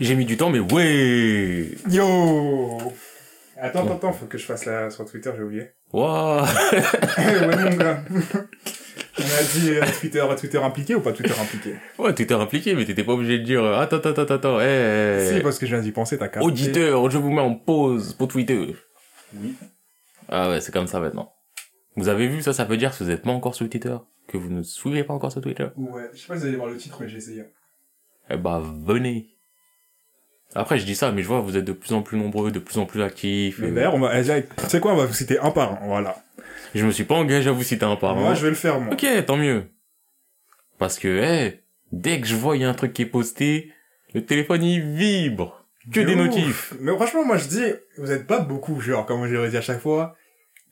J'ai mis du temps, mais ouais Yo Attends, attends, attends, faut que je fasse la sur Twitter, j'ai oublié. Waouh ouais, mon gars. On a dit euh, Twitter, Twitter impliqué ou pas Twitter impliqué Ouais, t'es impliqué, mais t'étais pas obligé de dire euh, attends, attends, attends, attends, eh, Si, parce que je viens d'y penser, t'as capté. auditeur, je vous mets en pause pour Twitter. Oui. Ah ouais, c'est comme ça maintenant. Vous avez vu ça, ça veut dire que vous êtes pas encore sur Twitter, que vous ne suivez pas encore sur Twitter. Ouais, je sais pas si vous allez voir le titre, mais j'ai essayé. Eh bah, venez. Après, je dis ça, mais je vois, vous êtes de plus en plus nombreux, de plus en plus actifs. Mais et- d'ailleurs, on va, tu sais quoi, on va vous citer un par un, voilà. Je me suis pas engagé à vous citer un par un. Moi, je vais le faire, moi. Ok, tant mieux. Parce que, eh, dès que je vois il y a un truc qui est posté, le téléphone il vibre. Que De des ouf. notifs. Mais franchement, moi, je dis, vous êtes pas beaucoup, genre, comme je le dis à chaque fois.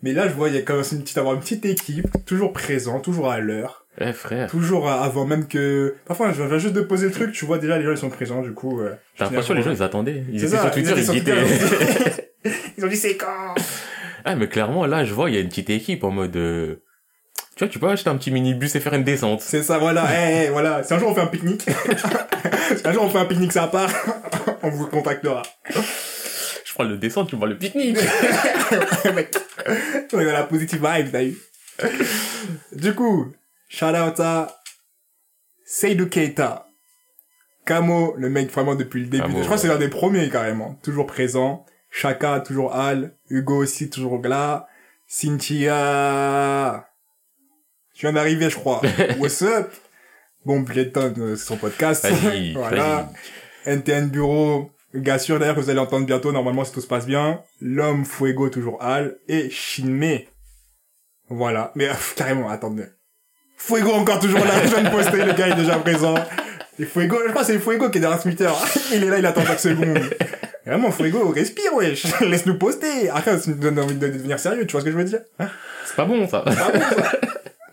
Mais là, je vois, il y a quand même une petite, avoir une petite équipe, toujours présent, toujours à l'heure, Eh, frère. toujours à- avant même que, parfois, je viens juste de poser le truc, tu vois, déjà, les gens, ils sont présents, du coup, euh, J'ai l'impression que les gens ils attendaient. Ils étaient ça, sur Twitter, ils, guettaient. Twitter, Ils ont dit c'est quand ah, mais clairement, là, je vois, il y a une petite équipe en mode, euh, tu vois, tu peux acheter un petit minibus et faire une descente. C'est ça, voilà, eh, eh, voilà. Si un jour on fait un pique-nique, si un jour on fait un pique-nique ça part, on vous contactera. Prends le descente, tu vois le pique-nique. On est dans la positive vibe, t'as eu. Du coup, shout out à Seydou Keita. Camo, le mec vraiment depuis le début. Je crois que c'est l'un des premiers carrément. Toujours présent. Chaka, toujours Al. Hugo aussi, toujours là. Cynthia. Tu viens d'arriver, je crois. What's up? Bon, Bletton, euh, c'est son podcast. Vas-y, voilà. NTN Bureau. Gars sûr d'ailleurs que vous allez entendre bientôt, normalement, si tout se passe bien. L'homme Fuego, toujours Al. Et Shinme. Voilà. Mais, carrément, attendez. Fuego encore toujours là, je viens de poster, le gars est déjà présent. Et Fuego, je crois que c'est Fuego qui est derrière Twitter. Il est là, il attend chaque seconde. Vraiment, Fuego, respire, wesh. Laisse-nous poster. Après, ça donne envie de devenir sérieux, tu vois ce que je veux dire? C'est pas bon, ça.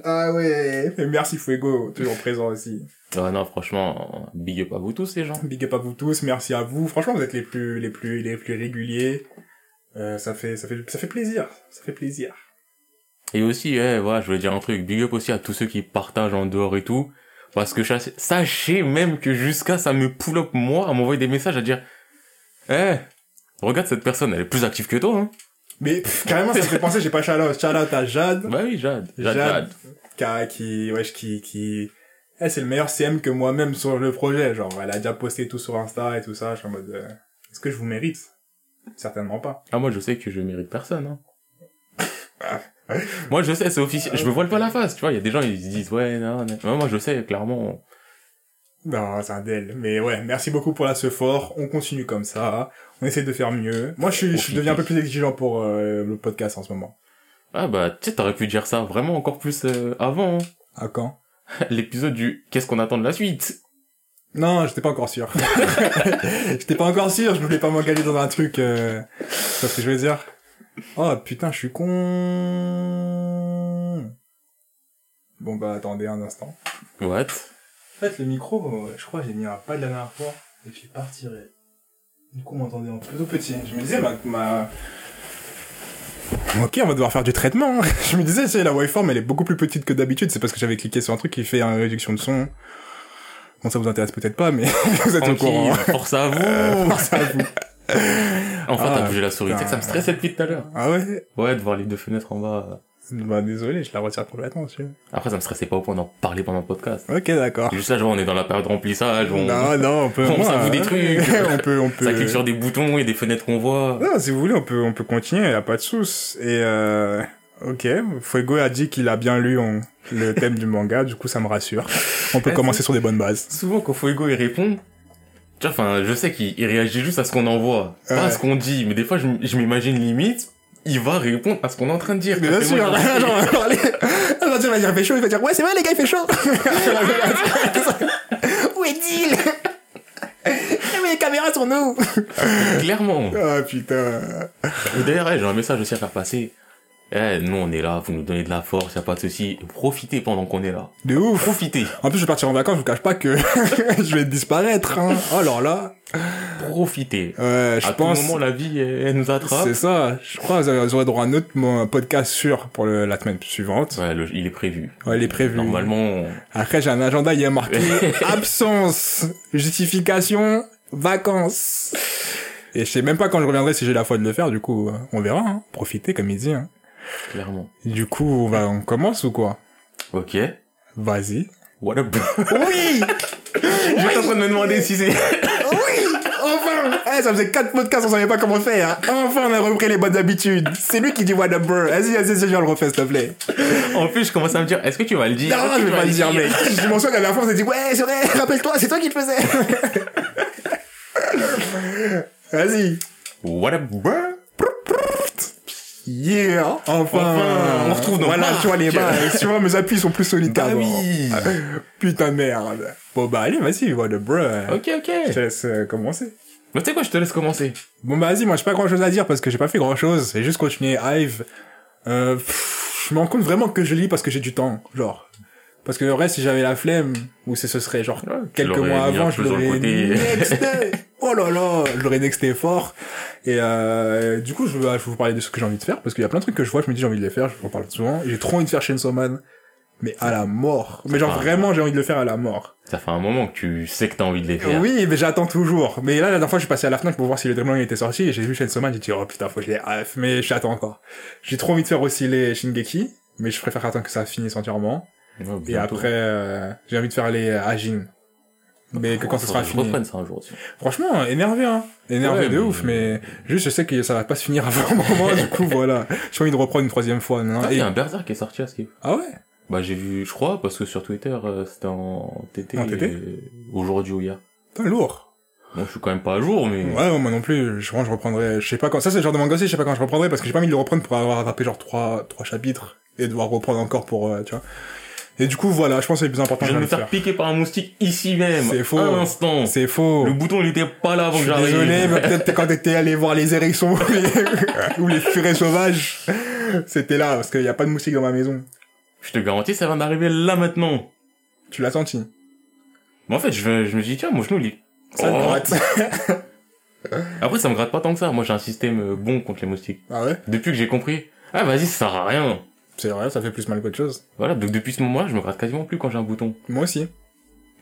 Ah ouais. Et merci Fuego, toujours présent aussi. Ah non, franchement, big up à vous tous, les gens. Big up à vous tous, merci à vous. Franchement, vous êtes les plus, les plus, les plus réguliers. Euh, ça fait, ça fait, ça fait plaisir. Ça fait plaisir. Et aussi, eh, voilà, je voulais dire un truc, big up aussi à tous ceux qui partagent en dehors et tout. Parce que sachez- sachez même que jusqu'à ça me pull up moi à m'envoyer des messages à dire, eh, regarde cette personne, elle est plus active que toi, hein. Mais pff, carrément, ça me fait penser, j'ai pas shout out. Shout out à Jade. Bah oui, Jade. Jade, Jade. Jade. Qui, qui, wesh, qui, qui, eh, c'est le meilleur CM que moi-même sur le projet. Genre, elle a déjà posté tout sur Insta et tout ça. Je suis en mode, euh, est-ce que je vous mérite? Certainement pas. Ah, moi, je sais que je mérite personne, hein. moi, je sais, c'est officiel. Je me voile pas la face, tu vois. Il y a des gens, ils se disent, ouais, non, non. Ouais, moi, je sais, clairement. Non, c'est un del. Mais ouais, merci beaucoup pour la ce fort. On continue comme ça. On essaie de faire mieux. Moi, je, suis, je deviens un peu plus exigeant pour euh, le podcast en ce moment. Ah, bah, tu sais, t'aurais pu dire ça vraiment encore plus euh, avant, hein. À quand? L'épisode du Qu'est-ce qu'on attend de la suite? Non, j'étais pas encore sûr. j'étais pas encore sûr. Je voulais pas m'engager dans un truc. Euh... C'est ce que je veux dire. Oh putain, je suis con. Bon bah attendez un instant. What? En fait, le micro, euh, je crois, j'ai mis un pas de la dernière fois et je l'ai pas retiré. Du coup, on m'entendait un peu tout petit. Je me disais, ma, ma... Ok, on va devoir faire du traitement. Je me disais, c'est la waveform, elle est beaucoup plus petite que d'habitude. C'est parce que j'avais cliqué sur un truc qui fait une réduction de son. Bon, ça vous intéresse peut-être pas, mais vous êtes au courant. Force à vous Force à vous. Enfin, Ah, t'as bougé la souris, tu sais que ça me stressait depuis tout à l'heure. Ah ouais? Ouais, de voir les deux fenêtres en bas. Bah désolé, je la retire complètement, monsieur. Après, ça me stressait pas au point d'en parler pendant le podcast. Ok, d'accord. Juste là, genre, on est dans la période de remplissage, on, Non, non, on peut... on s'avoue des hein. trucs. on peut, on peut... ça clique sur des boutons et des fenêtres qu'on voit. Non, si vous voulez, on peut, on peut continuer, y a pas de souci. Et euh, ok, Fuego a dit qu'il a bien lu on- le thème du manga, du coup ça me rassure. On peut commencer sur des bonnes bases. Souvent, quand Fuego, il répond, tu vois, enfin, je sais qu'il il réagit juste à ce qu'on envoie, pas à ce qu'on dit, mais des fois, je m'imagine limite, il va répondre à ce qu'on est en train de dire. Bien sûr, genre, on va parler. Elle va dire, il fait chaud, il va dire, ouais, c'est vrai, les gars, il fait chaud. Où est Deal Mais les caméras sur nous Clairement. Ah putain. D'ailleurs, j'ai un message aussi à faire passer. Eh, nous, on est là, vous nous donnez de la force, y a pas de souci. Profitez pendant qu'on est là. De ouf. Profitez. En plus, je vais partir en vacances, je vous cache pas que je vais disparaître, hein. Oh, alors là. Profitez. Ouais, je à pense. tout moment, la vie, elle, nous attrape. C'est ça. Je crois que vous aurez droit à un autre podcast sûr pour le- la semaine suivante. Ouais, le- il est prévu. Ouais, il est prévu. Normalement, Après, j'ai un agenda, il y a marqué absence, justification, vacances. Et je sais même pas quand je reviendrai si j'ai la foi de le faire, du coup, euh, on verra, hein. Profitez, comme il dit, hein. Clairement. Du coup, on va, on commence ou quoi? Ok. Vas-y. What up? Oui! J'étais en train de me demander si c'est... Oui! Enfin! Eh, ça faisait 4 podcasts, on savait pas comment faire. Enfin, on a repris les bonnes habitudes. C'est lui qui dit what up, bro. Vas-y, vas-y, vas-y, je le refais, s'il te plaît. En plus, je commence à me dire, est-ce que tu vas le dire? Non, je tu vais vas pas le dire, mec. Je m'en souviens qu'à la fin, on s'est dit, ouais, c'est vrai, rappelle-toi, c'est toi qui le faisais. Vas-y. What up, bro? Yeah, enfin, Enfin, on retrouve nos Voilà, marques. tu vois les bases. tu vois, mes appuis sont plus solides Bah oui. Putain de merde. Bon, bah, allez, vas-y, what up, bro. Ok, ok. Je te laisse euh, commencer. Mais tu sais quoi, je te laisse commencer. Bon, bah, vas-y, moi, j'ai pas grand chose à dire parce que j'ai pas fait grand chose. J'ai juste continué Hive. Euh, pff, je me rends compte vraiment que je lis parce que j'ai du temps. Genre. Parce que le reste, si j'avais la flemme, ou c'est ce serait genre Ouais, quelques mois avant, je l'aurais nexté. oh là là, je l'aurais nexté fort. Et euh, du coup, je vais, vous parler de ce que j'ai envie de faire, parce qu'il y a plein de trucs que je vois, je me dis j'ai envie de les faire, je vous en parle souvent. J'ai trop envie de faire Chainsaw Man, mais à la mort. Mais genre vraiment, j'ai envie de le faire à la mort. Ça fait un moment que tu sais que t'as envie de les faire. Oui, mais j'attends toujours. Mais là, la dernière fois, je suis passé à la FNAC pour voir si le Dreamland était sorti, et j'ai vu Chainsaw Man, j'ai dit, oh putain, faut que je les ref, mais j'attends encore. J'ai trop envie de faire aussi les Shingeki, mais je préfère attendre que ça finisse entièrement. Ouais, Et après, euh, j'ai envie de faire les Ajin. Mais que quand ce sera fini. Ça un jour aussi. Franchement, énervé, hein. Énervé Ouais, de mais- ouf, mais juste, je sais que ça va pas se finir avant un moment, du coup, voilà. J'ai envie de reprendre une troisième fois, non? Ah, il Et- y a un Berserk qui est sorti à Skip. Ah ouais? Bah, j'ai vu, je crois, parce que sur Twitter, euh, c'était en TT. En TT? et Aujourd'hui ou hier. Putain, lourd. Bon, je suis quand même pas à jour, mais... Ouais, moi non plus. Je pense que je reprendrai, je sais pas quand. Ça, c'est le genre de manga aussi, je sais pas quand je reprendrai parce que j'ai pas envie de le reprendre pour avoir rattrapé genre trois, trois chapitres et devoir reprendre encore pour, euh, tu vois. Et du coup, voilà, je pense que c'est le plus important Je viens de je me faire faire. piquer par un moustique ici même. C'est faux. À l'instant. C'est faux. Le bouton, il était pas là avant Je que suis j'arrive. désolé, mais peut-être quand t'étais allé voir les hérissons ou les, furets sauvages, c'était là, parce qu'il y a pas de moustique dans ma maison. Je te garantis, ça vient d'arriver là maintenant. Tu l'as senti. Mais en fait, je, me dis, tiens, mon genou, il... Ça te Oh. gratte. Après, ça me gratte pas tant que ça. Moi, j'ai un système euh, bon contre les moustiques. Ah ouais? Depuis que j'ai compris, ah, vas-y, ça sert à rien. C'est vrai, ça fait plus mal qu'autre chose. Voilà, donc depuis ce moment-là, je me gratte quasiment plus quand j'ai un bouton. Moi aussi.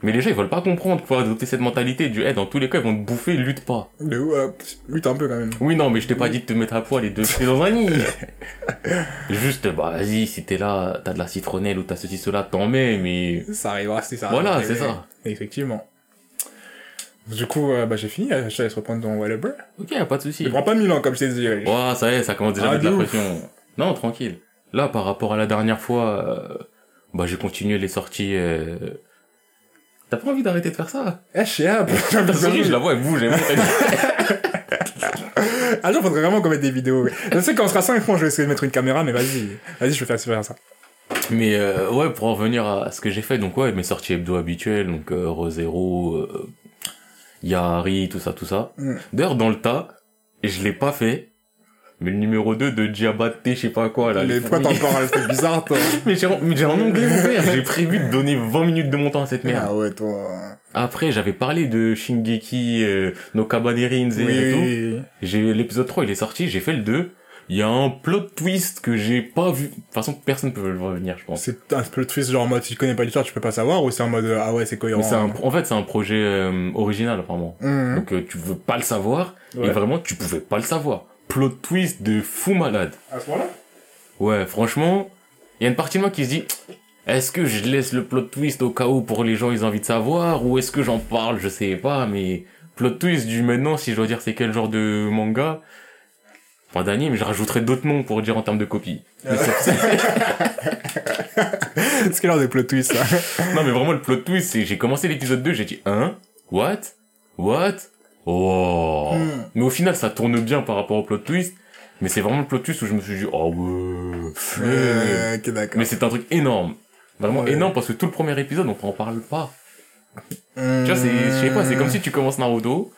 Mais les gens, ils veulent pas comprendre pour adopter cette mentalité du, eh, dans tous les cas, ils vont te bouffer, lutte pas. Ouf, euh, lutte un peu quand même. Oui, non, mais je t'ai pas dit de te mettre à poil et de te dans un nid. Juste, bah, vas-y, si t'es là, t'as de la citronnelle ou t'as ceci, cela, t'en mets, mais... Ça arrivera, c'est ça. Voilà, c'est ça. Effectivement. Du coup, euh, bah, j'ai fini, euh, je te laisse reprendre ton whatever. Ok, y a pas de souci. Il prend pas mille ans, comme je t'ai dit. Ouais, ça y est, ça commence déjà Ah, à mettre de de la pression. Non, tranquille. Là, par rapport à la dernière fois, euh, bah, j'ai continué les sorties, euh... T'as pas envie d'arrêter de faire ça? Eh, je souris, je la vois, elle bouge, elle elle- Un jour, faudrait vraiment qu'on mette des vidéos. Je sais quand on sera 5 francs, je vais essayer de mettre une caméra, mais vas-y. Vas-y, je vais faire, faire ça. Mais euh, ouais, pour en revenir à ce que j'ai fait, donc ouais, mes sorties hebdo habituelles, donc euh, Rosero, euh, Yahari, tout ça, tout ça. Mm. D'ailleurs, dans le tas, je l'ai pas fait, mais le numéro 2 de Diabaté, je sais pas quoi, là. Mais les pourquoi t'en parles? C'est bizarre, toi. Mais j'ai mais j'ai un onglet ouvert, j'ai prévu de donner 20 minutes de mon temps à cette merde. Ah ouais, toi. Après, j'avais parlé de Shingeki, euh, no Oui, et tout. J'ai, l'épisode 3, il est sorti, j'ai fait le 2. Il y a un plot twist que j'ai pas vu. De toute façon, personne peut le revenir, je pense. C'est un le twist, genre en mode, si tu connais pas l'histoire, tu peux pas savoir, ou c'est en mode, euh, ah ouais, c'est cohérent. Mais un, en fait, c'est un projet euh, original, apparemment. Mhm. Donc, euh, tu veux pas le savoir, Ouais. et vraiment, tu pouvais pas le savoir. Plot twist de fou malade. À ce moment-là? Ouais, franchement, il y a une partie de moi qui se dit, est-ce que je laisse le plot twist au cas où pour les gens ils ont envie de savoir, ou est-ce que j'en parle, je sais pas, mais plot twist du maintenant, si je dois dire c'est quel genre de manga, pas d'anime, je rajouterai d'autres noms pour dire en termes de copie. Mais c'est- C'est quel genre de plot twist, ça? non mais vraiment le plot twist, c'est j'ai commencé l'épisode 2, j'ai dit, hein, what, what, oh. Hmm. Mais au final ça tourne bien par rapport au plot twist, mais c'est vraiment le plot twist où je me suis dit, oh ouais, flemme. Mais c'est un truc énorme. Vraiment Ouais. énorme parce que tout le premier épisode, on en parle pas. Hmm. Tu vois, c'est, je sais pas, c'est comme si tu commences Naruto,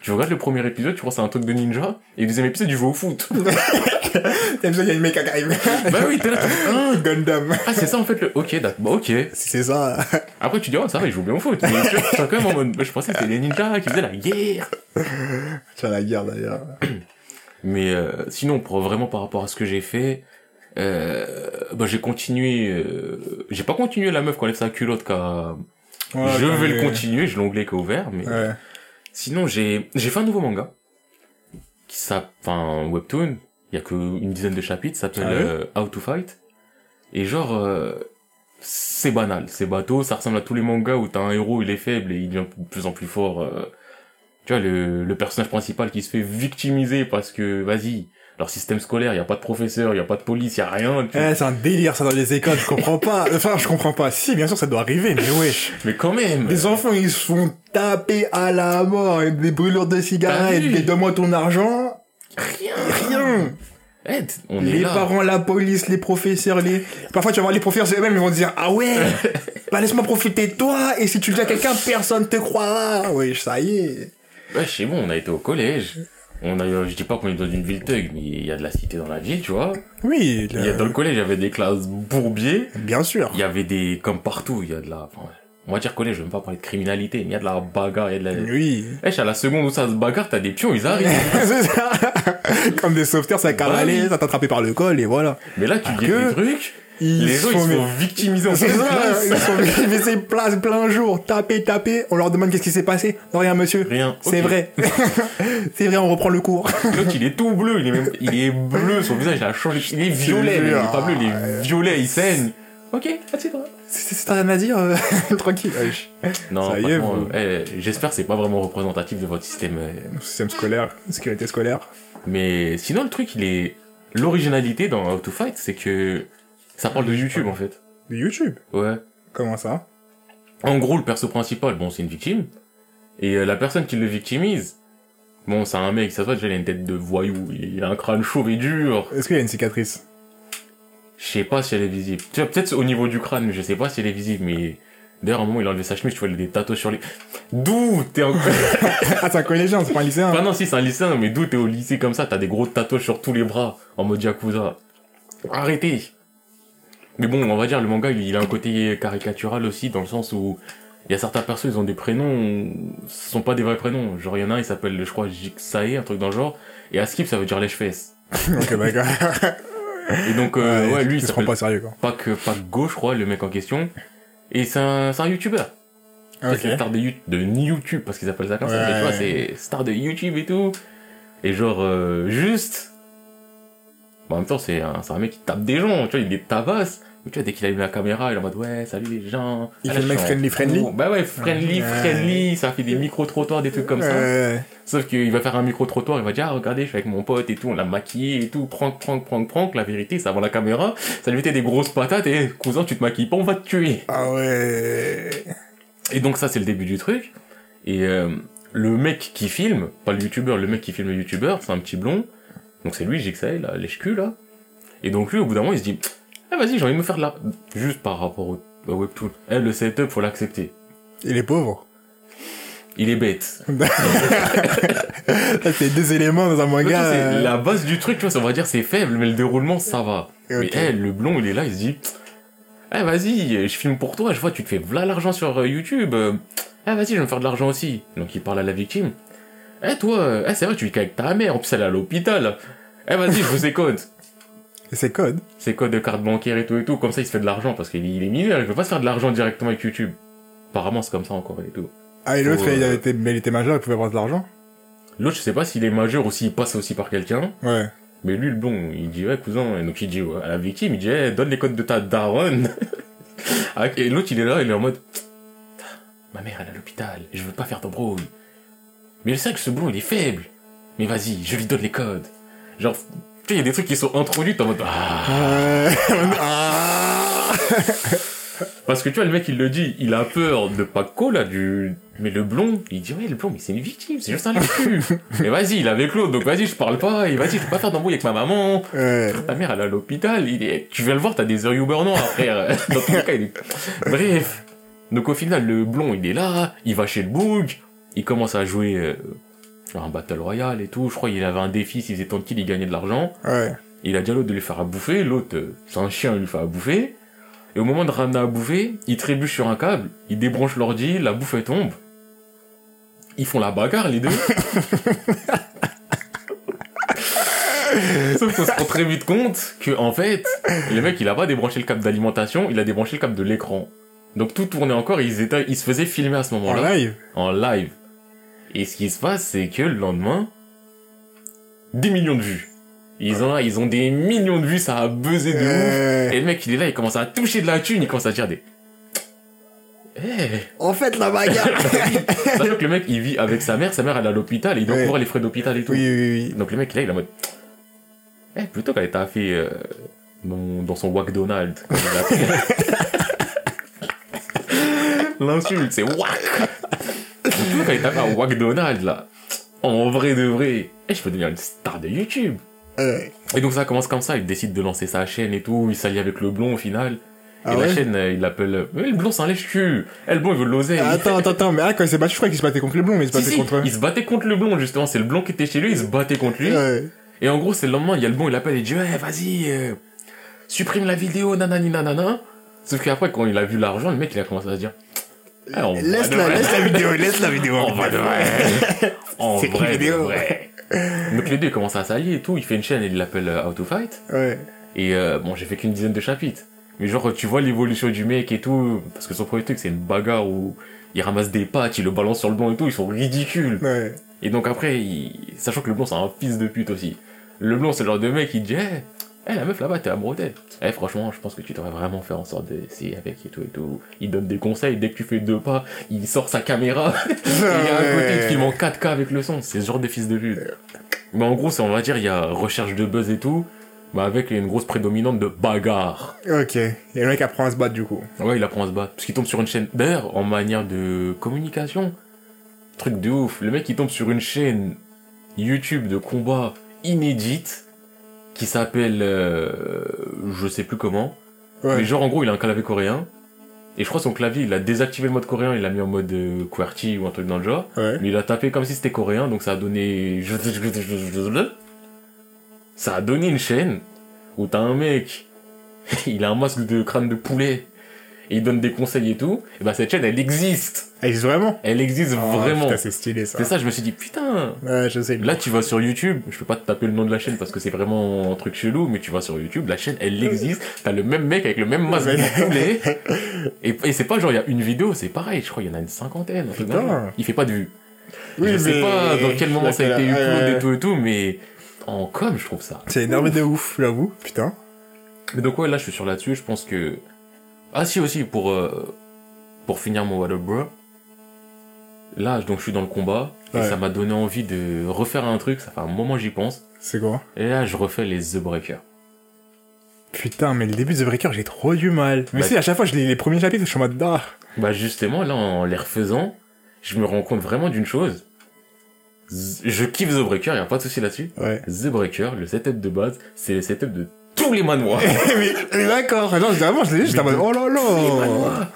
tu regardes le premier épisode, tu penses à un truc de ninja, et le deuxième épisode, tu joues au foot. T'aimes ça, il y a une mec qui arrive. bah oui, t'es là, hein Gundam. Ah, c'est ça en fait le. Ok. Bah, ok. C'est ça. Après, tu dis, oh, ça va, il joue bien au foot. Mais tu vois, quand même en mode. Je pensais que c'était les ninjas qui faisaient la guerre. Tu la guerre d'ailleurs. Mais euh, sinon, pour vraiment par rapport à ce que j'ai fait, euh, bah, j'ai continué. Euh, j'ai pas continué la meuf qui enlève sa culotte, car Ouais, je vais le continuer, j'ai l'onglet qui est ouvert. Mais Ouais. sinon, j'ai j'ai fait un nouveau manga. Qui s'appelle. Enfin, webtoon. Il y a que une dizaine de chapitres, ça s'appelle Ah euh, How to Fight. Et genre. euh, c'est banal, c'est bateau, ça ressemble à tous les mangas où t'as un héros, il est faible et il devient de plus en plus fort. euh, tu vois, le, le personnage principal qui se fait victimiser parce que, vas-y, leur système scolaire, il y a pas de professeur, il y a pas de police, il y a rien. tu- Eh, c'est un délire ça dans les écoles, je comprends pas. Enfin, je comprends pas. Si, bien sûr, ça doit arriver, mais wesh. Mais quand même Les enfants, ils se font taper à la mort, avec des brûlures de cigarettes, des donne-moi ton argent, Rien rien. Est Les là. parents, la police, les professeurs, les... Parfois, tu vas voir les professeurs eux-mêmes, ils vont dire, ah ouais, bah laisse-moi profiter de toi, et si tu le dis à quelqu'un, personne te croira. Wesh, ça y est. Ouais, chez moi, on a été au collège. On a, je dis pas qu'on est dans une ville thug, mais il y a de la cité dans la ville, tu vois. Oui, Il y a, dans le collège, il y avait des classes bourbiers. bien sûr. Il y avait des, comme partout, il y a de la, enfin, on va dire collège, je veux même pas parler de criminalité, mais il y a de la bagarre, il y a de la, Oui. Eh, à la seconde où ça se bagarre, t'as des pions, ils arrivent. C'est ça. Comme des sauveteurs, ça cavalé, Bah ça t'a attrapé par le col, et voilà. Mais là, tu dis des trucs, Ils les gens, ils sont- se font victimiser en pleine classe. ils sont c'est place plein jour, taper, taper, on leur demande qu'est-ce qui s'est passé. Non, rien, monsieur. Rien. C'est vrai. c'est vrai, on reprend le cours. L'autre, il est tout bleu, il est même, il est bleu, son visage, il a changé, il est violet, il est pas bleu, il est violet, il saigne. Ok, assieds-toi. C'est c'est- t'as rien à dire, euh, tranquille. wesh. Non, Ça y est, franchement, vous- eh, j'espère que c'est pas vraiment représentatif de votre système. euh. Système scolaire, sécurité scolaire. Mais sinon, le truc, il est, l'originalité dans How to Fight, c'est que ça parle de YouTube, en fait. De YouTube? Ouais. Comment ça? En gros, le perso principal, bon, c'est une victime. Et euh, la personne qui le victimise, bon, c'est un mec, ça se voit déjà, il a une tête de voyou, il a un crâne chauve et dur. Est-ce qu'il y a une cicatrice? Je sais pas si elle est visible. Tu vois, peut-être au niveau du crâne, mais je sais pas si elle est visible, mais... D'ailleurs, à un moment, il a enlevé sa chemise, tu vois, il a des tatouages sur les... D'où t'es en... Ah, c'est un collégien, c'est pas un lycéen. Enfin non, si, c'est un lycéen, mais d'où t'es au lycée comme ça, t'as des gros tatouages sur tous les bras, en mode Yakuza. Arrêtez Mais bon, on va dire, le manga, il, il a un côté caricatural aussi, dans le sens où... Il y a certains persos, ils ont des prénoms, ce sont pas des vrais prénoms. Genre, il y en a un, il s'appelle, je crois, Jigsae, un truc dans le genre. Et Askip, ça veut dire lèche-fesses. ok, d'accord. Et donc, euh, ouais, lui, il se prend pas sérieux, quoi. pas que pas gauche, je crois, le mec en question. Et c'est un, c'est un youtubeur. Ok. C'est star de, de YouTube, parce qu'ils appellent ça comme ça. Ouais. Mais tu vois, c'est star de YouTube et tout. Et genre, euh, juste. Bon, en même temps, c'est un, c'est un mec qui tape des gens, tu vois, il les tabasse. Mais tu vois, dès qu'il allume la caméra, il est en mode, ouais, salut les gens. Il Ah, fait le mec friendly, friendly. cours. Bah ouais, friendly, Ouais. friendly. Ça fait des micro-trottoirs, des trucs comme ça. Sauf qu'il va faire un micro-trottoir, il va dire, ah, regardez, je suis avec mon pote et tout, on l'a maquillé et tout, prank, prank, prank, prank. La vérité, c'est avant la caméra, ça lui mettait des grosses patates et, cousin, tu te maquilles pas, on va te tuer. Ah ouais. Et donc ça, c'est le début du truc. Et euh, le mec qui filme, pas le youtubeur, le mec qui filme le youtubeur, c'est un petit blond. Donc c'est lui, Jigsaw, là, lèche-cul, là. Et donc lui, au bout d'un moment, il se dit, ah vas-y, j'ai envie de me faire de la... Juste par rapport au, au webtoon. Eh, le setup, faut l'accepter. Il est pauvre. Il est bête. C'est deux éléments dans un manga. euh, La base du truc, tu vois, ça on va dire c'est faible, mais le déroulement, ça va. Mais eh, le blond, il est là, il se dit, eh vas-y, je filme pour toi, je vois, tu te fais v'là l'argent sur euh, YouTube. Eh vas-y, je vais me faire de l'argent aussi. Donc il parle à la victime. Eh toi, eh c'est vrai, tu vis qu'avec ta mère, en plus elle est à l'hôpital. Eh vas-y, je vous ses codes. Ses codes de carte bancaire et tout et tout, comme ça il se fait de l'argent, parce qu'il il est mineur, il peut pas se faire de l'argent directement avec YouTube. Apparemment c'est comme ça encore et tout. Ah, et l'autre, il, euh, était, mais il était majeur, il pouvait avoir de l'argent. L'autre, je sais pas s'il est majeur ou s'il passe aussi par quelqu'un. Ouais. Mais lui, le blond, il dit, ouais, cousin, et donc il dit ouais, à la victime, il dit, eh, donne les codes de ta daronne. Ah, et l'autre, il est là, il est en mode, ma mère, elle est à l'hôpital, je veux pas faire d'embrouille. Mais je sais que ce blond, il est faible. Mais vas-y, je lui donne les codes. Genre, sais, il y a des trucs qui sont introduits, t'es en mode, ah. Ah. Parce que tu vois, le mec, il le dit, il a peur de Paco, là, du... Mais le blond, il dit, ouais, le blond, mais c'est une victime, c'est juste un cul. mais vas-y, il est avec l'autre, donc vas-y, je parle pas, et vas-y, je peux pas faire d'embrouille avec ma maman. Ouais. Ta mère, elle est à l'hôpital, il est... tu viens le voir, t'as des yeux Uber noirs, frère. Dans cas, il est... Bref. Donc au final, le blond, il est là, il va chez le boug, il commence à jouer euh, un battle royale et tout. Je crois qu'il avait un défi, s'il faisait tant de kills, il gagnait de l'argent. Ouais. Il a dit à l'autre de lui faire à bouffer. L'autre, euh, c'est un chien, il lui fait à bouffer. Et au moment de ramener à bouffer, il trébuche sur un câble, il débranche l'ordi, la bouffe elle tombe. Ils font la bagarre, les deux. Sauf qu'on se rend très vite compte que, en fait, le mec, il a pas débranché le câble d'alimentation, il a débranché le câble de l'écran. Donc tout tournait encore et ils, étaient, ils se faisaient filmer à ce En moment-là. live. En live. Et ce qui se passe, c'est que le lendemain, 10 millions de vues. Ils ont, ils ont des millions de vues, ça a buzzé de ouf. Euh, Et le mec, il est là, il commence à toucher de la thune, il commence à dire des... Eh, En fait, la bagarre. Sachant que le mec, il vit avec sa mère, sa mère, elle est à l'hôpital, et il doit Ouais. couvrir les frais d'hôpital et tout. oui, oui, oui. Donc le mec, là, il est en mode... Eh, plutôt qu'elle t'a fait euh, dans, dans son il l'appelle. L'insulte, c'est Wack Plutôt qu'elle t'a fait un McDonald's, là. En vrai de vrai. Eh, je peux devenir une star de YouTube. Et donc ça commence comme ça, il décide de lancer sa chaîne et tout, il s'allie avec le blond au final. Ah et ouais la chaîne, euh, il l'appelle... euh, Mais le blond, c'est un lèche-cul Eh, le blond, il veut l'oser Attends, attends, attends, mais ah, quand il s'est battu, je crois qu'il se battait contre le blond, mais il se Si, battait si, contre. il se battait contre le blond, justement. C'est le blond qui était chez lui, il se battait contre lui. Ouais. Et en gros, c'est le lendemain, il y a le blond, il appelle et il dit, ouais, vas-y, euh, supprime la vidéo, nanani nanana. Sauf qu'après, quand il a vu l'argent, le mec, il a commencé à se dire, on va Laisse la, vrai. laisse la vidéo, laisse la vidéo. On va de vrai. En vrai, de vidéo. vrai. Donc les deux commencent à s'allier et tout. Il fait une chaîne et il l'appelle euh, How to Fight. Ouais. Et euh, bon, j'ai fait qu'une dizaine de chapitres. Mais genre, tu vois l'évolution du mec et tout. Parce que son premier truc, c'est une bagarre où il ramasse des pattes, il le balance sur le blond et tout. Ils sont ridicules. Ouais. Et donc après, il... sachant que le blond, c'est un fils de pute aussi. Le blond, c'est le genre de mec qui dit, eh, eh, la meuf là-bas, t'es amoureux d'elle. Eh, franchement, je pense que tu devrais vraiment faire en sorte d'essayer avec et tout et tout. Il donne des conseils, dès que tu fais deux pas, il sort sa caméra. il est à côté, il filme en 4K avec le son. C'est ce genre de fils de pute. Mais en gros, on va dire, il y a recherche de buzz et tout, mais avec une grosse prédominante de bagarre. Ok. Et le mec apprend à se battre, du coup. Ouais, il apprend à se battre. Parce qu'il tombe sur une chaîne. D'ailleurs, en manière de communication, truc de ouf. Le mec, il tombe sur une chaîne YouTube de combat inédite qui s'appelle. euh, je sais plus comment. Ouais. Mais genre, en gros, il a un clavier coréen. Et je crois son clavier, il a désactivé le mode coréen, il l'a mis en mode euh, QWERTY ou un truc dans le genre. Ouais. Mais il a tapé comme si c'était coréen, donc ça a donné. Ça a donné une chaîne où t'as un mec, il a un masque de crâne de poulet, et il donne des conseils et tout. Et ben cette chaîne, elle existe. Elle existe vraiment? Elle existe Oh, vraiment. putain, c'est stylé, ça. C'est ça, je me suis dit, putain. Ouais, je sais. Là, tu vas sur YouTube, je peux pas te taper le nom de la chaîne parce que c'est vraiment un truc chelou, mais tu vas sur YouTube, la chaîne, elle existe. T'as le même mec avec le même masque. Et, et c'est pas genre, il y a une vidéo, c'est pareil, je crois, il y en a une cinquantaine. Putain. Il fait pas de vues. Oui, je sais pas dans quel moment ça a été upload et tout et tout, mais en com, je trouve ça. C'est énervé de ouf, j'avoue. Putain. Mais donc ouais, là, je suis sur là-dessus, je pense que... Ah si, aussi, pour, euh, pour finir mon What Up Bro, là, donc je suis dans le combat, et Ouais. ça m'a donné envie de refaire un truc, ça fait un moment j'y pense, C'est quoi? Et là, je refais les The Breaker. Putain, mais le début de The Breaker, j'ai trop du mal. Mais Bah- si, à chaque fois, je lis les premiers chapitres, je suis en mode ah. Bah justement, là, en les refaisant, je me rends compte vraiment d'une chose. Z- Je kiffe The Breaker, y a pas de souci là-dessus. Ouais. The Breaker, le setup de base, c'est le setup de tous les manoirs. mais, mais d'accord. Non, vraiment, je l'ai j'étais en mode oh là les là.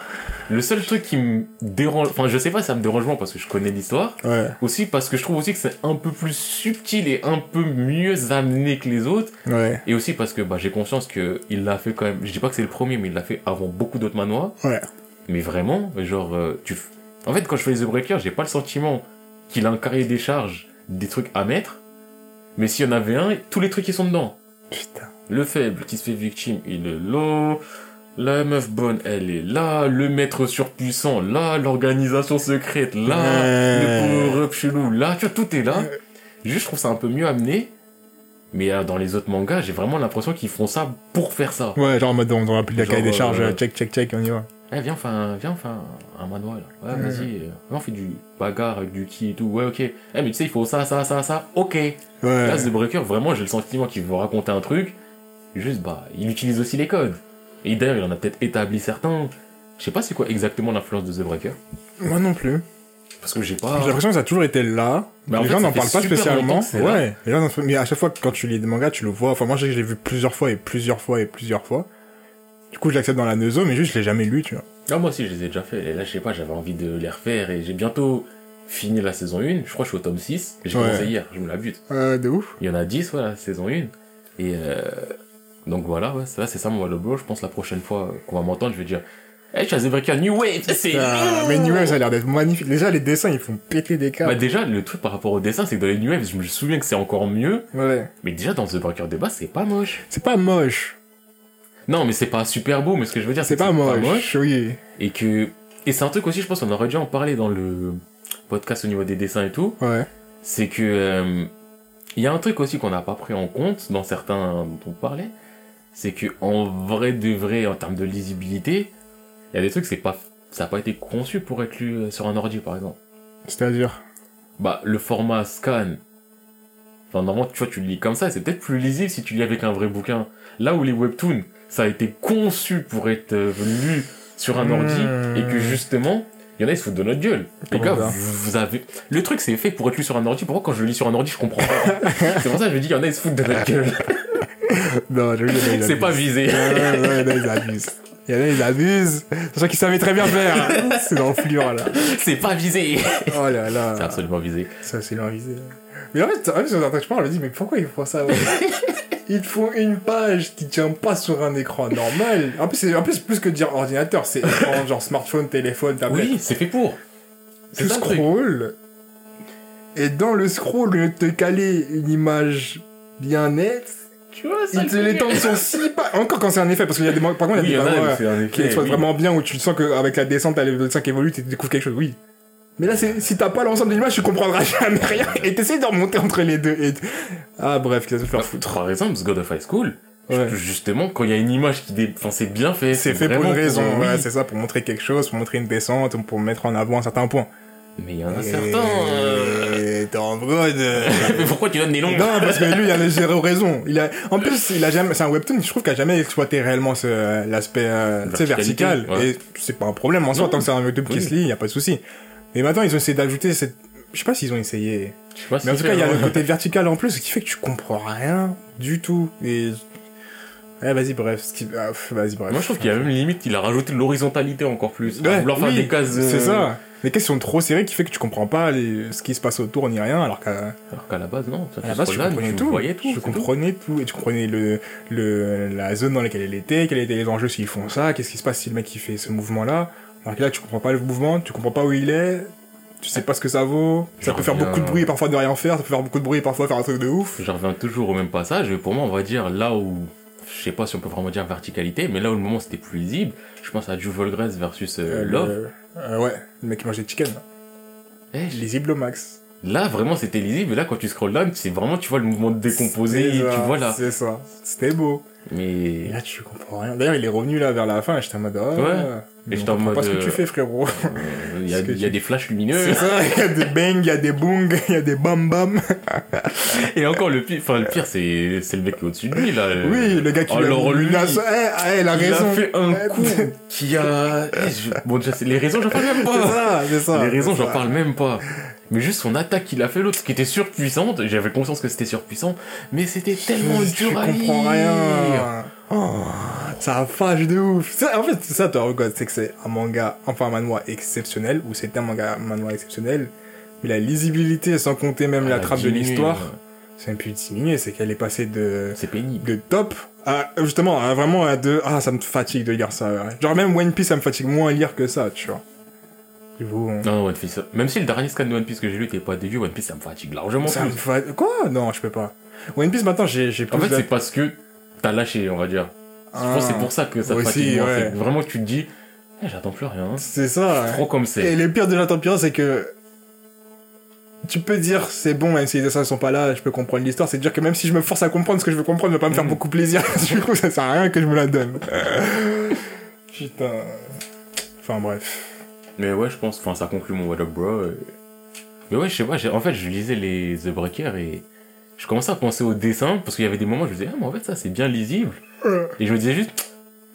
Le seul truc qui me dérange, enfin je sais pas ça me dérange moins parce que je connais l'histoire, Ouais, aussi parce que je trouve aussi que c'est un peu plus subtil et un peu mieux amené que les autres, ouais, et aussi parce que bah, j'ai conscience que il l'a fait quand même, je dis pas que c'est le premier, mais il l'a fait avant beaucoup d'autres manoirs, ouais. mais vraiment, genre, euh, tu... En fait, quand je fais The Breaker, j'ai pas le sentiment qu'il a un cahier des charges, des trucs à mettre, mais s'il y en avait un, tous les trucs qui sont dedans. Putain. Le faible qui se fait victime, il est là. La meuf bonne, elle est là. Le maître surpuissant, là. L'organisation secrète, là. Le power-up chelou, là. Tu vois, tout est là. Juste, je trouve ça un peu mieux amené. Mais euh, dans les autres mangas, j'ai vraiment l'impression qu'ils font ça pour faire ça. Ouais, genre en mode on va plus la cahier des charges, euh, check, check, check, on y va. Eh, viens, on fait un, viens, on fait un, manoir, là. Ouais, vas-y. euh, on fait du bagarre avec du ki et tout. Ouais, ok. Eh, mais tu sais, il faut ça, ça, ça, ça. Ok. Ouais. Là, The Breaker, vraiment, j'ai le sentiment qu'il veut raconter un truc. Juste, bah, il utilise aussi les codes. Et d'ailleurs, il en a peut-être établi certains. Je sais pas c'est quoi exactement l'influence de The Breaker. Moi non plus. Parce que j'ai pas. J'ai l'impression que ça a toujours été là. Mais en les fait, gens n'en parlent pas spécialement. Ouais. Les gens n'en- mais à chaque fois que quand tu lis des mangas, tu le vois. Enfin, moi, je l'ai vu plusieurs fois et plusieurs fois et plusieurs fois. Du coup, je l'accepte dans la neuzo, mais juste, je l'ai jamais lu, tu vois. Ah, moi aussi, je les ai déjà fait. Et là, je sais pas, j'avais envie de les refaire. Et j'ai bientôt fini la saison 1. Je crois que je suis au tome 6. J'ai Ouais. commencé hier, je me la bute. Euh, de ouf. Il y en a 10, ouais, la saison 1. Et euh, donc voilà, ouais, ça c'est ça mon Wall of Bro. Je pense la prochaine fois qu'on va m'entendre, je vais dire Eh, tu as Zebreaker New Wave, c'est. Ah, mais New Wave, ça a l'air d'être magnifique. Déjà, les dessins, ils font péter des câbles. Bah déjà, le truc par rapport au dessin, c'est que dans les New Wave, je me souviens que c'est encore mieux. Ouais. Mais déjà, dans The Breaker des bas, c'est pas moche. C'est pas moche. Non, mais c'est pas super beau, mais ce que je veux dire, C'est que pas moche. Oui. Et que. Et c'est un truc aussi, je pense qu'on aurait dû en parler dans le podcast au niveau des dessins et tout. Ouais. C'est que. euh, Il y a un truc aussi qu'on n'a pas pris en compte dans certains dont on parlait. C'est que en vrai de vrai, en termes de lisibilité, il y a des trucs, c'est pas. Ça n'a pas été conçu pour être lu euh, sur un ordi, par exemple. C'est-à-dire? Bah, le format scan. Enfin, normalement, tu vois, tu le lis comme ça, c'est peut-être plus lisible si tu lis avec un vrai bouquin. Là où les webtoons, ça a été conçu pour être euh, lu sur un ordi, Hmm. et que justement, il y en a, ils se foutent de notre gueule. Les gars, vous, vous avez... Le truc, c'est fait pour être lu sur un ordi. Pourquoi quand je le lis sur un ordi, je comprends pas? C'est pour ça que je me dis, il y en a, ils se foutent de notre gueule. Non, je veux c'est pas visé. Ouais, ouais, non, ils abusent. Il y en a, ils abusent. Sachant qu'ils savaient très bien faire. C'est l'enflure, là. c'est pas visé. Oh là là. C'est absolument visé. Ça, c'est l'envisé. Mais en fait, en fait, sur que je parle, je me dis, mais pourquoi ils font ça ouais? Ils te font une page qui tient pas sur un écran normal. En plus, c'est en plus, plus que de dire ordinateur, c'est écran, genre smartphone, téléphone, tablette. Oui, c'est fait pour. tu le scrolls. Et dans le scroll, au lieu de te caler une image bien nette, Tu vois, ça ils le te truc. l'étendent sur six pages. Encore quand c'est un effet, parce qu'il y a des, par contre, il Oui, y il y a en des moments, un qui exploitent oui. vraiment bien, où tu sens qu'avec la descente, t'as le level 5 évolue, tu découvres quelque chose, oui. Mais là, c'est, si t'as pas l'ensemble de l'image, tu comprendras jamais rien, et t'essaies de remonter entre les deux, et... Ah, bref, qu'est-ce que je Bah, faire foutre. par exemple, God of High School, Ouais. justement, quand il y a une image qui dé... enfin, c'est bien fait. C'est fait pour une raison, oui. ouais, c'est ça, pour montrer quelque chose, pour montrer une descente, pour mettre en avant un certain point. Mais il y en a certains. euh, T'es en brode. euh. Mais pourquoi tu donnes des noms Non, parce que lui, il a zéro raison. Il a, en plus, il a jamais, c'est un webtoon, je trouve qu'il a jamais exploité réellement ce, l'aspect, euh, vertical. ouais. Et c'est pas un problème en soi, tant que c'est un webtoon qui Oui. se lit, y a pas de souci. Mais maintenant, ils ont essayé d'ajouter cette, je sais pas s'ils ont essayé. Je sais pas Mais en tout cas, il y a le côté vertical en plus, ce qui fait que tu comprends rien du tout. Et, ouais, vas-y, bref. qui- ah, Vas-y, bref. Moi, je trouve qu'il y a même limite, il a rajouté de l'horizontalité encore plus. Ouais, vouloir faire des cases. euh, C'est ça. Les cases sont trop serrées qui fait que tu comprends pas les- ce qui se passe autour ni rien, alors qu'à la base, non. À la tu base, tu comprenais tu tout. voyais tout. Tu tout. comprenais tout. Et tu comprenais le, le, la zone dans laquelle elle était, quels étaient les enjeux s'ils font ça, qu'est-ce qui se passe si le mec il fait ce mouvement-là. Alors que là, tu comprends pas le mouvement, tu comprends pas où il est, tu sais pas ce que ça vaut. Ça peut faire beaucoup de bruit et parfois de rien faire, ça peut faire beaucoup de bruit et parfois faire un truc de ouf. Je reviens toujours au même passage. Et pour moi, on va dire là où. Je sais pas si on peut vraiment dire verticalité, mais là où le moment c'était plus lisible, je pense à Juvolgress versus euh, Euh, Love. le- euh, ouais, le mec qui mange des chicken. Eh, Lisible au max. Là, vraiment, c'était lisible. Et là, quand tu scrolls down, c'est vraiment, tu vois le mouvement décomposé, tu vois là. C'est ça. C'était beau. Et Mais. là, tu comprends rien. D'ailleurs, il est revenu là vers la fin j'étais en mode. Oh, Ouais. Mais en comprend pas mode, ce que tu euh, fais, frérot. euh, Il y a, y tu- des flashs lumineux. C'est ça, il y a des bangs, il y a des bongs, il y a des bam bam. Et encore, le pire, enfin, le pire, c'est, c'est le mec qui est au-dessus de lui, là. Oui, le gars qui Alors, lui lui, a... Eh, eh, il a il raison. a fait un coup qui a. Eh, je- Bon, déjà, c'est- les raisons, j'en parle même C'est pas. ça, c'est ça. Les raisons, c'est j'en parle même pas. Mais juste son attaque qu'il a fait l'autre, qui était surpuissante, j'avais conscience que c'était surpuissant, mais c'était tellement dur à comprends rien. Oh, ça fâche de ouf. Ça, en fait, c'est ça, toi, regarde, c'est que c'est un manga, enfin un manhwa exceptionnel, ou c'est un manga, un manhwa exceptionnel, mais la lisibilité, sans compter même la Elle a trame de l'histoire, ouais. c'est même plus diminué, c'est qu'elle est passée de, C'est pénible. de top à, justement, à vraiment à de, ah, ça me fatigue de lire ça. ouais. Genre même One Piece, ça me fatigue moins à lire que ça, tu vois. On- Non, One Piece. Même si le dernier scan de One Piece que j'ai lu était pas dégueu, One Piece ça me fatigue largement ça me fa- Quoi? Non, je peux pas. One Piece, maintenant, j'ai, j'ai plus En fait, de- c'est parce que t'as lâché, on va dire. Je pense que c'est Ah, pour ça que ça te fatigue. moins. ouais. Vraiment, tu te dis, eh, j'attends plus rien. C'est ça. Trop comme Et c'est. le pire de l'intempérance, c'est que tu peux dire c'est bon, même si les dessins sont pas là, je peux comprendre l'histoire. C'est dire que même si je me force à comprendre ce que je veux comprendre, ça va pas me faire Mm. beaucoup plaisir. du coup, ça sert à rien que je me la donne. Putain. Enfin bref. Mais ouais, je pense, enfin, ça conclut mon What Up Bro. Mais ouais, je sais pas, en fait, je lisais les The Breaker et je commençais à penser au dessin parce qu'il y avait des moments où je me disais, ah, mais en fait, ça, c'est bien lisible. Et je me disais juste,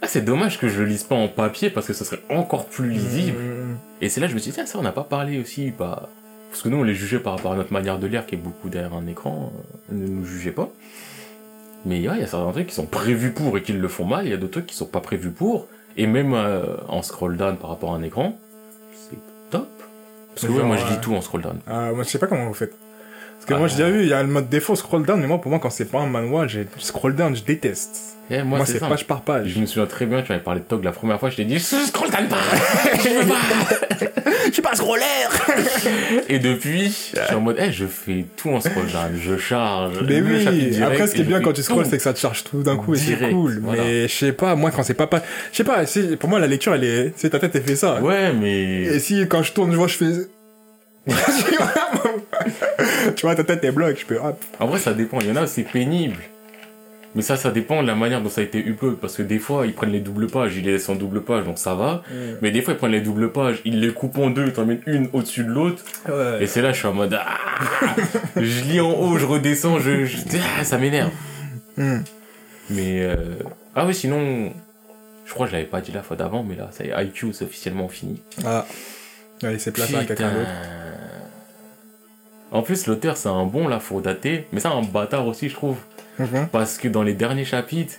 ah, c'est dommage que je le lise pas en papier parce que ce serait encore plus lisible. Et c'est là que je me suis dit, tiens, ça, on n'a pas parlé aussi, pas. Parce que nous, on les jugeait par rapport à notre manière de lire qui est beaucoup derrière un écran. euh, Ne nous jugez pas. Mais ouais, il y a certains trucs qui sont prévus pour et qui le font mal, il y a d'autres trucs qui sont pas prévus pour. Et même euh, en scroll down par rapport à un écran, c'est top. Parce que ouais, moi je lis euh, tout en scroll down. Ah, moi, je sais pas comment vous faites. Que moi, j'ai déjà vu, il y a le mode défaut scroll down, mais moi, pour moi, quand c'est pas un manual, j'ai scroll down, je déteste. Eh, Moi, moi, c'est page par page. Je me souviens très bien, tu m'avais parlé de TOG la première fois, je t'ai dit, scroll down pas! Je veux pas! Je suis pas scroller Et depuis, je suis en mode, eh, je fais tout en scroll down, je charge. Mais oui, direct après, ce qui est bien quand tu scrolls, c'est que ça te charge tout d'un coup et c'est cool. voilà. Mais je sais pas, moi, quand c'est pas pas, je sais pas, pour moi, la lecture, elle est, c'est ta tête, elle fait ça. Ouais, mais. Et si, quand je tourne, je vois, je fais, tu vois, ta tête, elle bloque, je peux, hop. En vrai, ça dépend. Il y en a, c'est pénible. Mais ça, ça dépend de la manière dont ça a été upload. Parce que des fois, ils prennent les doubles pages, ils les laissent en double page, donc ça va. Mais des fois, ils prennent les doubles pages, ils les coupent en deux, ils t'en mettent une au-dessus de l'autre. Et Ouais. c'est là, je suis en mode, ah je lis en haut, je redescends, je, je- ah, ça m'énerve. Hmm. Mais, euh, ah oui, sinon, je crois que je l'avais pas dit la fois d'avant, mais là, ça y est, IQ, c'est officiellement fini. Ah. Allez, c'est placé à quelqu'un d'autre. En plus, l'auteur, c'est un bon, là, faut dater. Mais c'est un bâtard aussi, je trouve. Mhm. Parce que dans les derniers chapitres,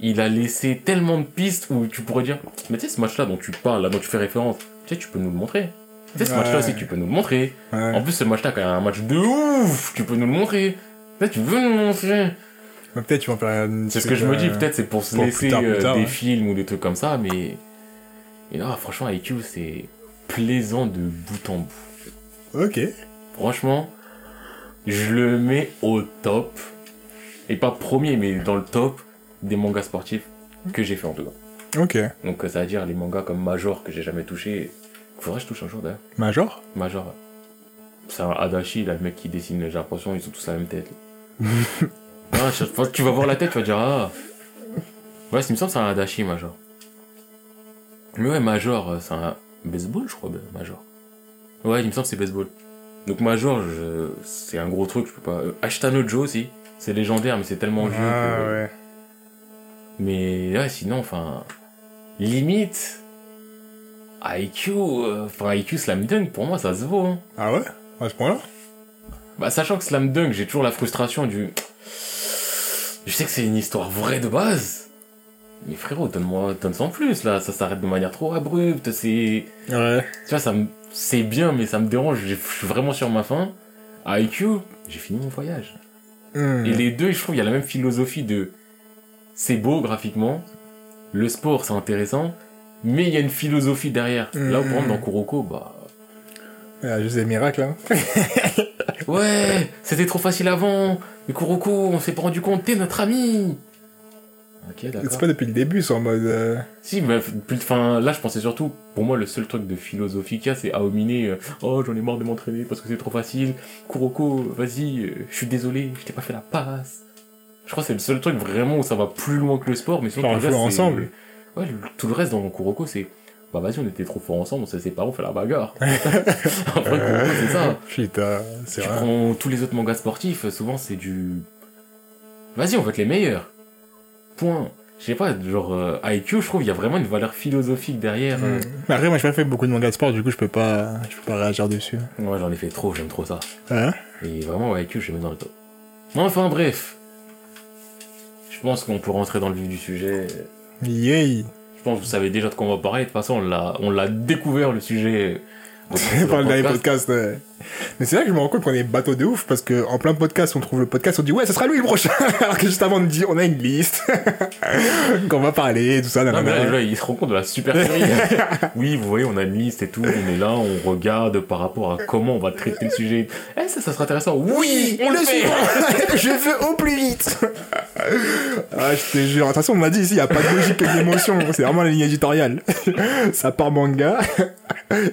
il a laissé tellement de pistes où tu pourrais dire, mais tu sais, ce match-là dont tu parles, là, dont tu fais référence, tu sais, tu peux nous le montrer. Tu sais, ce Ouais. match-là aussi, tu peux nous le montrer. Ouais. En plus, ce match-là, quand il y a un match de ouf, tu peux nous le montrer. Tu veux nous le montrer. Peut-être tu vas en faire une C'est ce que je me dis, euh, peut-être c'est pour se pour laisser plus tard, plus euh, des ouais. films ou des trucs comme ça, mais. Et là, franchement, IQ, c'est plaisant de bout en bout. Ok. Franchement, je le mets au top. Et pas premier, mais dans le top des mangas sportifs que j'ai fait en tout cas. Ok. Donc, ça veut dire les mangas comme Major que j'ai jamais touché. Faudrait que je touche un jour d'ailleurs. Major? Major. ouais. C'est un Adachi, là, le mec qui dessine, j'ai l'impression, ils ont tous la même tête. ah, chaque fois que tu vas voir la tête, tu vas dire, ah. Ouais, il me semble c'est un Adachi, Major. Mais ouais, Major, euh, c'est un baseball, je crois, ben, Major. Ouais, il me semble que c'est baseball. Donc Major, je... c'est un gros truc, je peux pas. Euh, Ashtano Joe aussi, c'est légendaire, mais c'est tellement vieux. Ah que- ouais. Mais ouais, sinon, enfin, limite, IQ, euh, enfin IQ Slam Dunk, pour moi, ça se vaut. Hein. Ah ouais? À ce point-là? Bah, sachant que Slam Dunk, j'ai toujours la frustration du. Je sais que c'est une histoire vraie de base. Mais frérot, donne-moi, donne sans plus, là. Ça s'arrête de manière trop abrupte, c'est. Ouais. Tu vois, ça me. C'est bien, mais ça me dérange, je suis vraiment sur ma faim. À IQ, j'ai fini mon voyage. Hmm. Et les deux, je trouve, il y a la même philosophie de. C'est beau graphiquement, le sport c'est intéressant, mais il y a une philosophie derrière. Là, par exemple, dans Kuroko, bah. Il y a juste des miracles, hein. Ouais, c'était trop facile avant, mais Kuroko, on s'est pas rendu compte, t'es notre ami Ok, C'est pas depuis le début, c'est en mode... euh, Si, mais plus enfin, là, je pensais surtout, pour moi, le seul truc de philosophie qu'il y a, c'est Aomine, euh, oh, j'en ai marre de m'entraîner parce que c'est trop facile. Kuroko, vas-y, euh, je suis désolé, je t'ai pas fait la passe. Je crois que c'est le seul truc vraiment où ça va plus loin que le sport, mais sinon, tout le reste, c'est- ensemble. Ouais, le- tout le reste dans Kuroko, c'est, bah vas-y, on était trop forts ensemble, on s'est séparés, on fait la bagarre. en vrai, Kuroko, c'est ça. Putain, c'est Tu vrai. prends tous les autres mangas sportifs, souvent c'est du. Vas-y, on va être les meilleurs. Point. Je sais pas, genre euh, IQ, je trouve il y a vraiment une valeur philosophique derrière. euh. Hmm. Mais Après, moi, j'ai pas fait beaucoup de mangas de sport, du coup, je peux pas, je peux pas réagir dessus. Ouais, j'en ai fait trop, j'aime trop ça. Hein? Et vraiment, IQ, je mets dans le top. Enfin, bref. Je pense qu'on peut rentrer dans le vif du sujet. Yay Je pense que vous savez déjà de quoi on va parler. De toute façon, on l'a, on l'a découvert le sujet. C'est pas le dernier podcast. ouais. Mais c'est là que je me rends compte qu'on est bateau de ouf, parce que en plein podcast, on trouve le podcast, on dit ouais, ça sera lui le prochain. Alors que juste avant, on dit, on a une liste. qu'on va parler, tout ça, Non, mais là, ils se rendent compte de la super série. oui, vous voyez, on a une liste et tout, on est là, on regarde par rapport à comment on va traiter le sujet. Eh, ça, ça sera intéressant. Oui, on le suivant. je veux au plus vite. ah, je te jure. De toute façon, on m'a dit ici, il n'y a pas de logique et d'émotion. C'est vraiment la ligne éditoriale. ça part manga.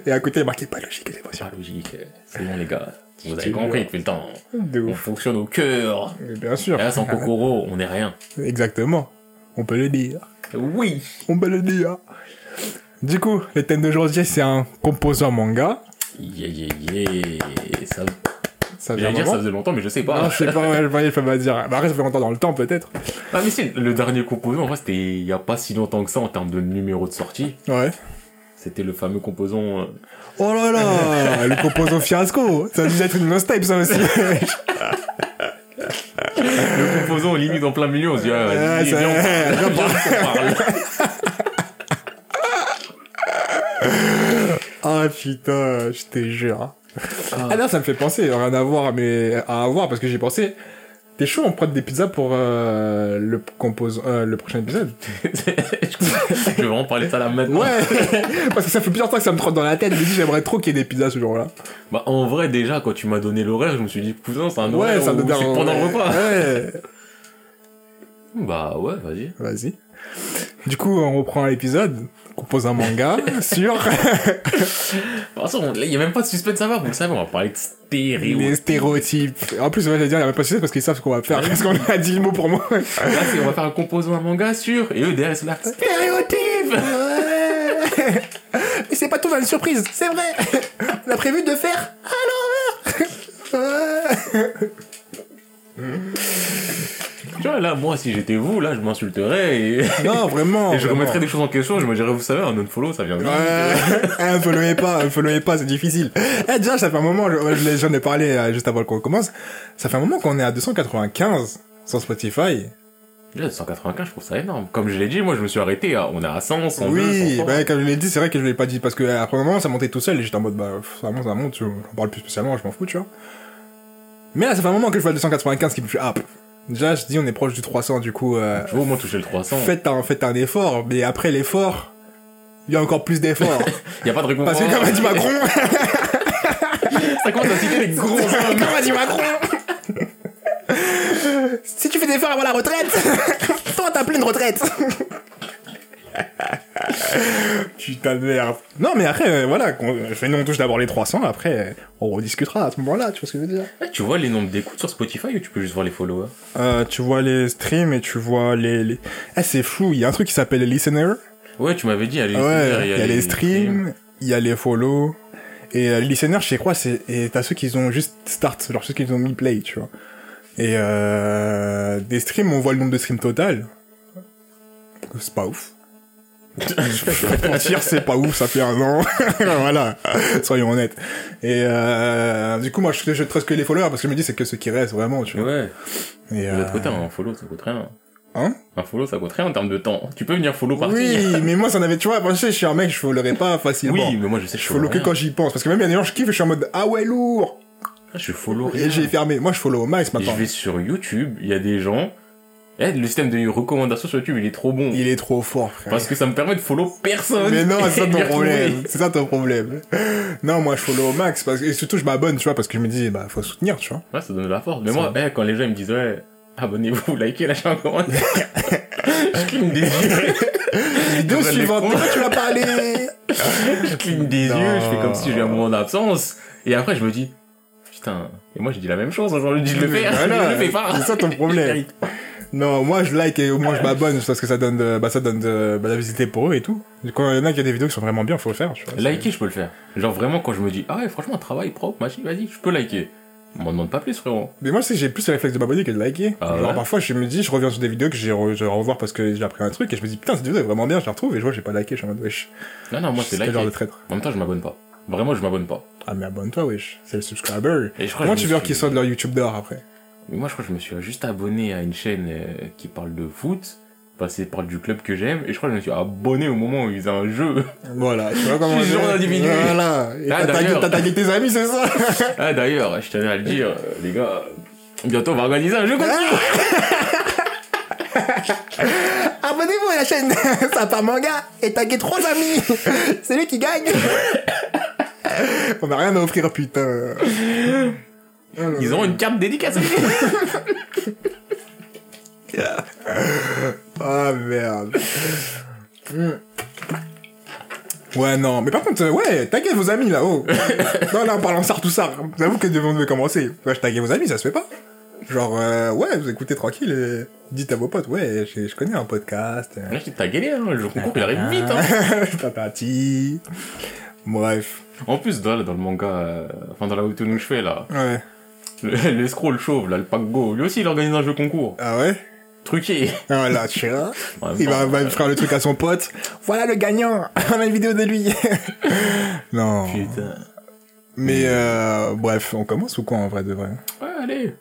Et à côté, il y a marqué pas logique d'émotion. Pas logique. C'est bon, les gars. Vous avez compris depuis le temps. De On ouf. fonctionne au cœur. Mais Bien sûr. Et là, sans Kokoro, on est rien. Exactement. On peut le dire. Oui. On peut le dire. Du coup, le thème d'aujourd'hui, c'est un composant manga. Yeah, yeah, yeah. Ça, Ça j'allais dire, ça faisait longtemps, mais je sais pas. Non, je sais pas, ouais, je peux pas dire. Bah, après, ça fait longtemps dans le temps, peut-être. Ah, mais si, le dernier composant, en vrai, c'était il y a pas si longtemps que ça en termes de numéro de sortie. Ouais. C'était le fameux composant. Oh là là, le composant fiasco. Ça a dû être une nostalgie, ça aussi. Le composant limite en plein milieu, on se dit, ah, Ouais, viens, parle, viens, viens, on parle. Ah putain, je te jure. Ah non, ça me fait penser, rien à voir, mais à avoir parce que j'ai pensé. T'es chaud, on prend des pizzas pour euh, le euh, le prochain épisode? je vais vraiment parler de ça là maintenant. Ouais, parce que ça fait plusieurs temps que ça me trotte dans la tête. Je me dis, j'aimerais trop qu'il y ait des pizzas ce jour-là. Bah, en vrai, déjà, quand tu m'as donné l'horaire, je me suis dit, cousin, c'est un Ouais, horaire ça où me c'est pendant le repas. Ouais. Bah, ouais, vas-y. Vas-y. Du coup, on reprend l'épisode. On compose un manga sur De toute façon, il y a même pas de suspense à voir, vous le savez, on va parler de stéréo. les stéréotypes. En plus, on va dire, il n'y a même pas de sujet parce qu'ils savent ce qu'on va faire. Parce qu'on a dit le mot pour moi. Là, c'est, on va faire un composant un manga sur, et eux, derrière, c'est là. Stéréotype! Ouais. Mais c'est pas tout une surprise, c'est vrai. On a prévu de faire à l'envers. Tu vois, là, moi, si j'étais vous, là, je m'insulterais et, Non, vraiment. et je vraiment. remettrais des choses en question, je me dirais, vous savez, un unfollow, ça vient vite. Ouais, un followez pas, un followez pas, c'est difficile. Eh, déjà, ça fait un moment, je- je- j'en ai parlé euh, juste avant qu'on commence, ça fait un moment qu'on est à 295 sur Spotify. Déjà, 195, je trouve ça énorme. Comme je l'ai dit, moi, je me suis arrêté à, on est à 100, 102, oui, 103. bah, comme je l'ai dit, c'est vrai que je l'ai pas dit parce que euh, un moment, ça montait tout seul et j'étais en mode, bah, ça monte, ça monte, j'en parle plus spécialement, je m'en fous, tu vois. Mais là, ça fait un moment que je vois le 295 qui me fait, ah, pff. Déjà, je dis, on est proche du 300, du coup, euh, Je veux au moins toucher le 300. faites un, faites un effort, mais après l'effort, il y a encore plus d'efforts. Il y a pas de récompense. parce que comme a dit Macron, ça commence à citer les gros hommes. Comme a dit Macron Si tu fais des efforts avant la retraite, toi t'as plein de retraite Putain de merde. Non mais après, euh, voilà, je nous on touche d'abord les 300, après euh, on rediscutera à ce moment-là, tu vois ce que je veux dire Eh, Tu vois les nombres d'écoutes sur Spotify ou tu peux juste voir les followers? Euh, Tu vois les streams et tu vois les... les... Eh c'est flou, il y a un truc qui s'appelle les listeners. Ouais, tu m'avais dit, il y a les, Ouais, il y a les streams, il y a les follow. Et euh, listeners, je sais quoi, c'est et t'as ceux qui ont juste start, genre ceux qui ont mis play, tu vois. Et euh, des streams, on voit le nombre de streams total. C'est pas ouf. Je vais pas mentir, c'est pas ouf, ça fait un an. voilà, soyons honnêtes. Et euh, du coup, moi, je, je trust que les followers parce que je me dis c'est que ceux qui restent vraiment, tu vois. Ouais. Et, De l'autre euh, côté, un follow, ça coûte rien. Hein? Un follow, ça coûte rien en termes de temps. Tu peux venir follow partir. Oui, mais moi, ça en avait, tu vois, je sais, je suis un mec, je followerais pas facilement. Oui, mais moi, je sais, je Je follow que quand j'y pense. Parce que même il y a des gens, je kiffe je suis en mode, ah ouais, lourd. Ah, Je follow Et j'ai fermé. Moi, je follow au max Et maintenant. je vais sur YouTube, il y a des gens. Eh, le système de recommandation sur YouTube, il est trop bon. Il est trop fort, frère. Parce que ça me permet de follow personne. Mais non, c'est ça ton problème. C'est ça ton problème. Non, moi, je follow au max. Parce que, et surtout, je m'abonne, tu vois, parce que je me dis, bah, faut soutenir, tu vois. Ouais, ça donne de la force. Mais moi, eh, quand les gens ils me disent, ouais, abonnez-vous, likez, lâchez un commentaire. je cligne des yeux. Vidéo suivante, pourquoi tu vas parler je cligne des Non. yeux, je fais comme si j'ai un moment d'absence. Et après, je me dis, putain, et moi, je dis la même chose. Aujourd'hui, je le fais, je le fais pas. c'est ça ton problème. Non, moi, je like et au moins, je m'abonne parce que ça donne de, bah, ça donne de, bah, la visiter pour eux et tout. Quand il y en a qui a des vidéos qui sont vraiment bien, faut le faire, tu vois. Liker, je peux le faire. Genre vraiment, quand je me dis, ah ouais, franchement, travail propre, machin, vas-y, je peux liker. On m'en demande pas plus, frérot. Mais moi, sais que j'ai plus le réflexe de m'abonner que de liker. Ah Genre, ouais parfois, je me dis, je reviens sur des vidéos que j'ai re- je vais revoir parce que j'ai appris un truc et je me dis, putain, cette vidéo est vraiment bien, je la retrouve et je vois, j'ai pas liké, je suis en mode, wesh. Non, non, moi, c'est liker. genre de traître. En même temps, je m'abonne pas. Vraiment, je m'abonne pas. Ah, mais abonne-toi, wesh. C'est le subscriber. Et je crois Comment tu veux qu'ils sortent leur YouTube d'or après? Mais moi, je crois que je me suis juste abonné à une chaîne euh, qui parle de foot. Que parle du club que j'aime. Et je crois que je me suis abonné au moment où ils faisaient un jeu. Voilà, tu vois comment Je suis genre d'individu. Voilà. Et Ah, t'as tagué- tes amis, c'est ça? ah, d'ailleurs, je tenais à le dire, euh, les gars. Bientôt, on va organiser un jeu comme ça. Abonnez-vous à la chaîne Sympa Manga et taguez trois amis C'est lui qui gagne On n'a rien à offrir, putain. Ils auront une carte dédicacée. Ah merde. Ouais, non, mais par contre, euh, ouais, taguez vos amis là-haut. non, là, en parlant ça, tout ça, j'avoue que devant devait commencer. Ouais, je taguez vos amis, ça se fait pas. Genre, euh, ouais, vous écoutez tranquille et dites à vos potes, ouais, je, je connais un podcast. euh, Là, t'as gagné, hein. Le concours, il arrive vite, hein. Tatati. Bref. En plus, dans, dans le manga, euh, enfin, dans la webtoon où je fais, là, Ouais. le, le scroll chauve, là, le pack go, lui aussi, il organise un jeu concours. Ah ouais? Truqué. Voilà, tu vois. Il temps, va, va faire le truc à son pote. Voilà le gagnant. On a une vidéo de lui. non. Putain. Mais euh, bref, on commence ou quoi en vrai de vrai? Ouais, allez.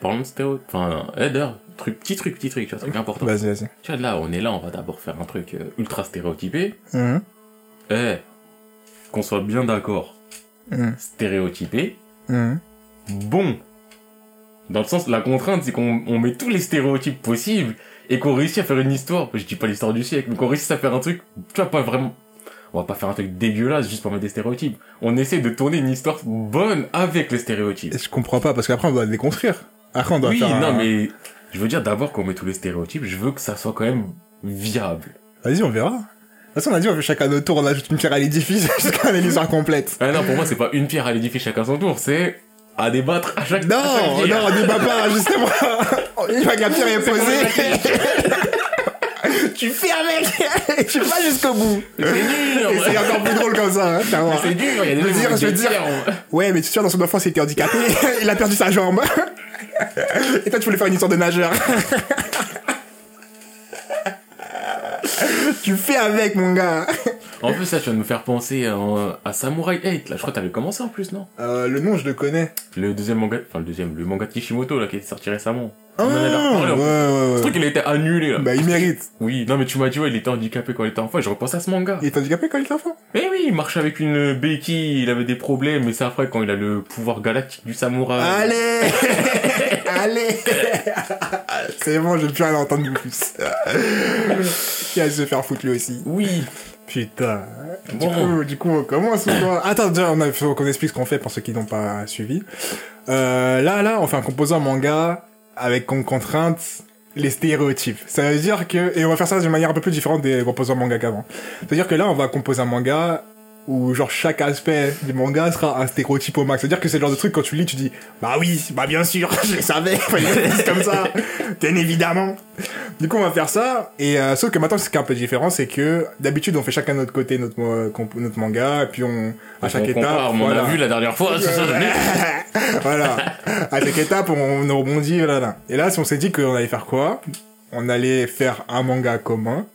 Parlons de stéréo. Enfin, eh, d'ailleurs, truc, petit truc, petit truc, tu vois, truc important. Vas-y, vas-y. Tu vois, là, on est là, on va d'abord faire un truc euh, ultra stéréotypé. Mhm. Eh, qu'on soit bien d'accord. Hmm. stéréotypé, Mhm. bon. Dans le sens, la contrainte, c'est qu'on on met tous les stéréotypes possibles et qu'on réussit à faire une histoire. Je dis pas l'histoire du siècle, mais qu'on réussisse à faire un truc, tu vois, pas vraiment. On va pas faire un truc dégueulasse juste pour mettre des stéréotypes. On essaie de tourner une histoire bonne avec les stéréotypes. Et Je comprends pas, parce qu'après, on doit les déconstruire. Après, on doit Oui, faire un- non, mais je veux dire d'abord qu'on met tous les stéréotypes, je veux que ça soit quand même viable. Vas-y, on verra. De toute façon, on a dit, on fait chacun notre tour, on ajoute une pierre à l'édifice jusqu'à l'histoire complète. Ah non, pour moi, c'est pas une pierre à l'édifice chacun son tour, c'est à débattre à chaque à Non, chaque non, on débat pas, justement. Une fois que la pierre est posée, tu fais avec, tu vas jusqu'au bout. C'est dur, Et c'est encore plus drôle comme ça, hein. C'est dur, il y a des gens dire, je veux dire. Ouais, mais tu sais, dans son enfance, il était handicapé, il a perdu sa jambe. Et toi, tu voulais faire une histoire de nageur. tu fais avec, mon gars. En plus, ça, tu vas nous faire penser à, à Samurai 8, là. Je crois que t'avais commencé en plus, non? Euh, le nom, je le connais. Le deuxième manga, enfin le deuxième, le manga de Kishimoto, là, qui est sorti récemment. Ah, ouais, plus. ouais, Ce ouais. truc, il a été annulé, là. Bah, il mérite. Oui, non, mais tu m'as dit, ouais, il était handicapé quand il était enfant, et je repensais à ce manga. Il est handicapé quand il est enfant Eh oui, il marchait avec une béquille, il avait des problèmes, mais c'est après quand il a le pouvoir galactique du samouraï. Allez Allez C'est bon, je vais plus rien entendre de plus. Il va se faire foutre lui aussi. Oui. Putain. Du, Bon. coup, du coup, on commence ou quoi Attends, déjà, on a, faut qu'on explique ce qu'on fait pour ceux qui n'ont pas suivi. Euh, là, là, on fait un composant manga avec comme contrainte les stéréotypes. Ça veut dire que, et on va faire ça d'une manière un peu plus différente des composants manga qu'avant. C'est-à-dire que là, on va composer un manga où genre chaque aspect du manga sera un stéréotype au max. C'est-à-dire que c'est le genre de truc quand tu lis, tu dis bah oui, bah bien sûr, je le savais, dise comme ça, bien évidemment. Du coup, on va faire ça. Et euh, sauf que maintenant, ce qui est un peu différent, c'est que d'habitude, on fait chacun de notre côté notre, manga, et puis on à chaque on étape, compare, on voilà. a vu la dernière fois, c'est ça, voilà. À chaque étape, on, on rebondit, voilà. Et là, si on s'est dit qu'on allait faire quoi? On allait faire un manga commun.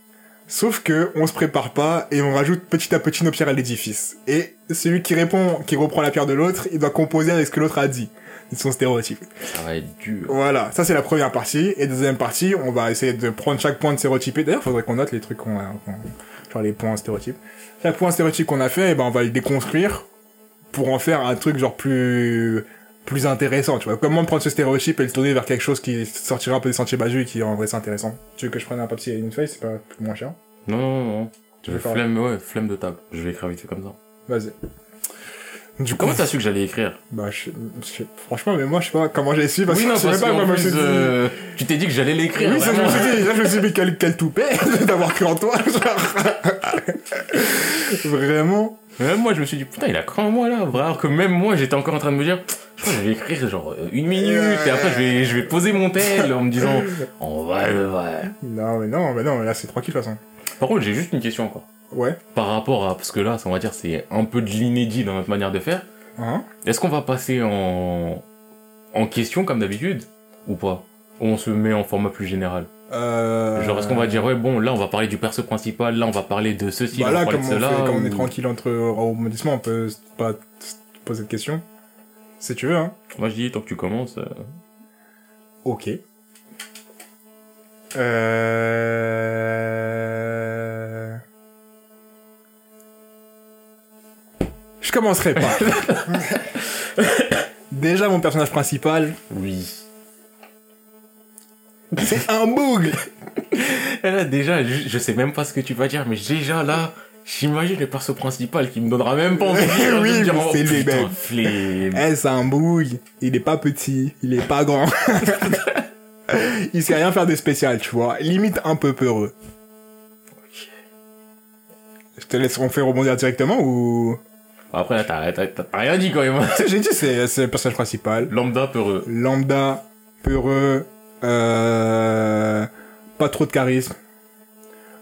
Sauf que on se prépare pas et on rajoute petit à petit nos pierres à l'édifice. Et celui qui répond, qui reprend la pierre de l'autre, il doit composer avec ce que l'autre a dit. C'est son stéréotype. Ça va être dur. Voilà, ça c'est la première partie. Et deuxième partie, on va essayer de prendre chaque point de stéréotypé. D'ailleurs, faudrait qu'on note les trucs qu'on a, genre les points stéréotypes. Chaque point stéréotype qu'on a fait, eh ben on va le déconstruire pour en faire un truc genre plus plus intéressant, tu vois. Comment prendre ce stéréotype et le tourner vers quelque chose qui sortira un peu des sentiers battus et qui en vrai c'est intéressant. Tu veux que je prenne un papier et une feuille, c'est pas moins cher. Non, non, non. Vais faire- flemme, ouais, flemme de table. Je vais écrire vite fait comme ça. Vas-y. Du coup, Comment t'as su que j'allais écrire? bah, je, je- franchement, mais moi, je sais pas comment j'ai su, parce Oui, que je sais pas, moi, qu'en moi, je me plus, suis dit- euh, tu t'es dit que j'allais l'écrire. Oui, ça, je me suis dit, là, je me suis dit, mais quel, quel toupet d'avoir cru en toi. Vraiment. Même moi, je me suis dit, putain, il a cru en moi là. Alors que même moi, j'étais encore en train de me dire, je crois que je vais écrire genre euh, une minute et après, je vais, je vais poser mon tel en me disant, on va le voir. Non, mais non, mais non, là, c'est tranquille, de toute façon. Par contre, j'ai juste une question encore. Ouais. Par rapport à, parce que là, on va dire, c'est un peu de l'inédit dans notre manière de faire. Hein? Est-ce qu'on va passer en, en question comme d'habitude ou pas? Ou on se met en format plus général? Euh... Genre, est-ce qu'on va dire, ouais, bon, là, on va parler du perso principal, là, on va parler de ceci, Bah on va là, parler de on, cela fait, comme on est ou- tranquille entre rebondissements, on peut pas poser de questions. Si tu veux, hein. Moi, je dis, tant que tu commences. euh, Ok. Euh... Je commencerai pas. Déjà, mon personnage principal, Oui. c'est un boug. Là, déjà, je, je sais même pas ce que tu vas dire, mais déjà, là, j'imagine le perso principal qui me donnera même pas envie de dire, Oui, dire, oh, c'est lui. Eh, c'est un boug. Il est pas petit, il est pas grand. il sait rien faire de spécial, tu vois. Limite un peu peureux. Je te laisse on fait rebondir directement ou... Après, là, t'as rien dit quand même. J'ai dit c'est c'est le personnage principal. Lambda peureux. Lambda, peureux, euh, pas trop de charisme.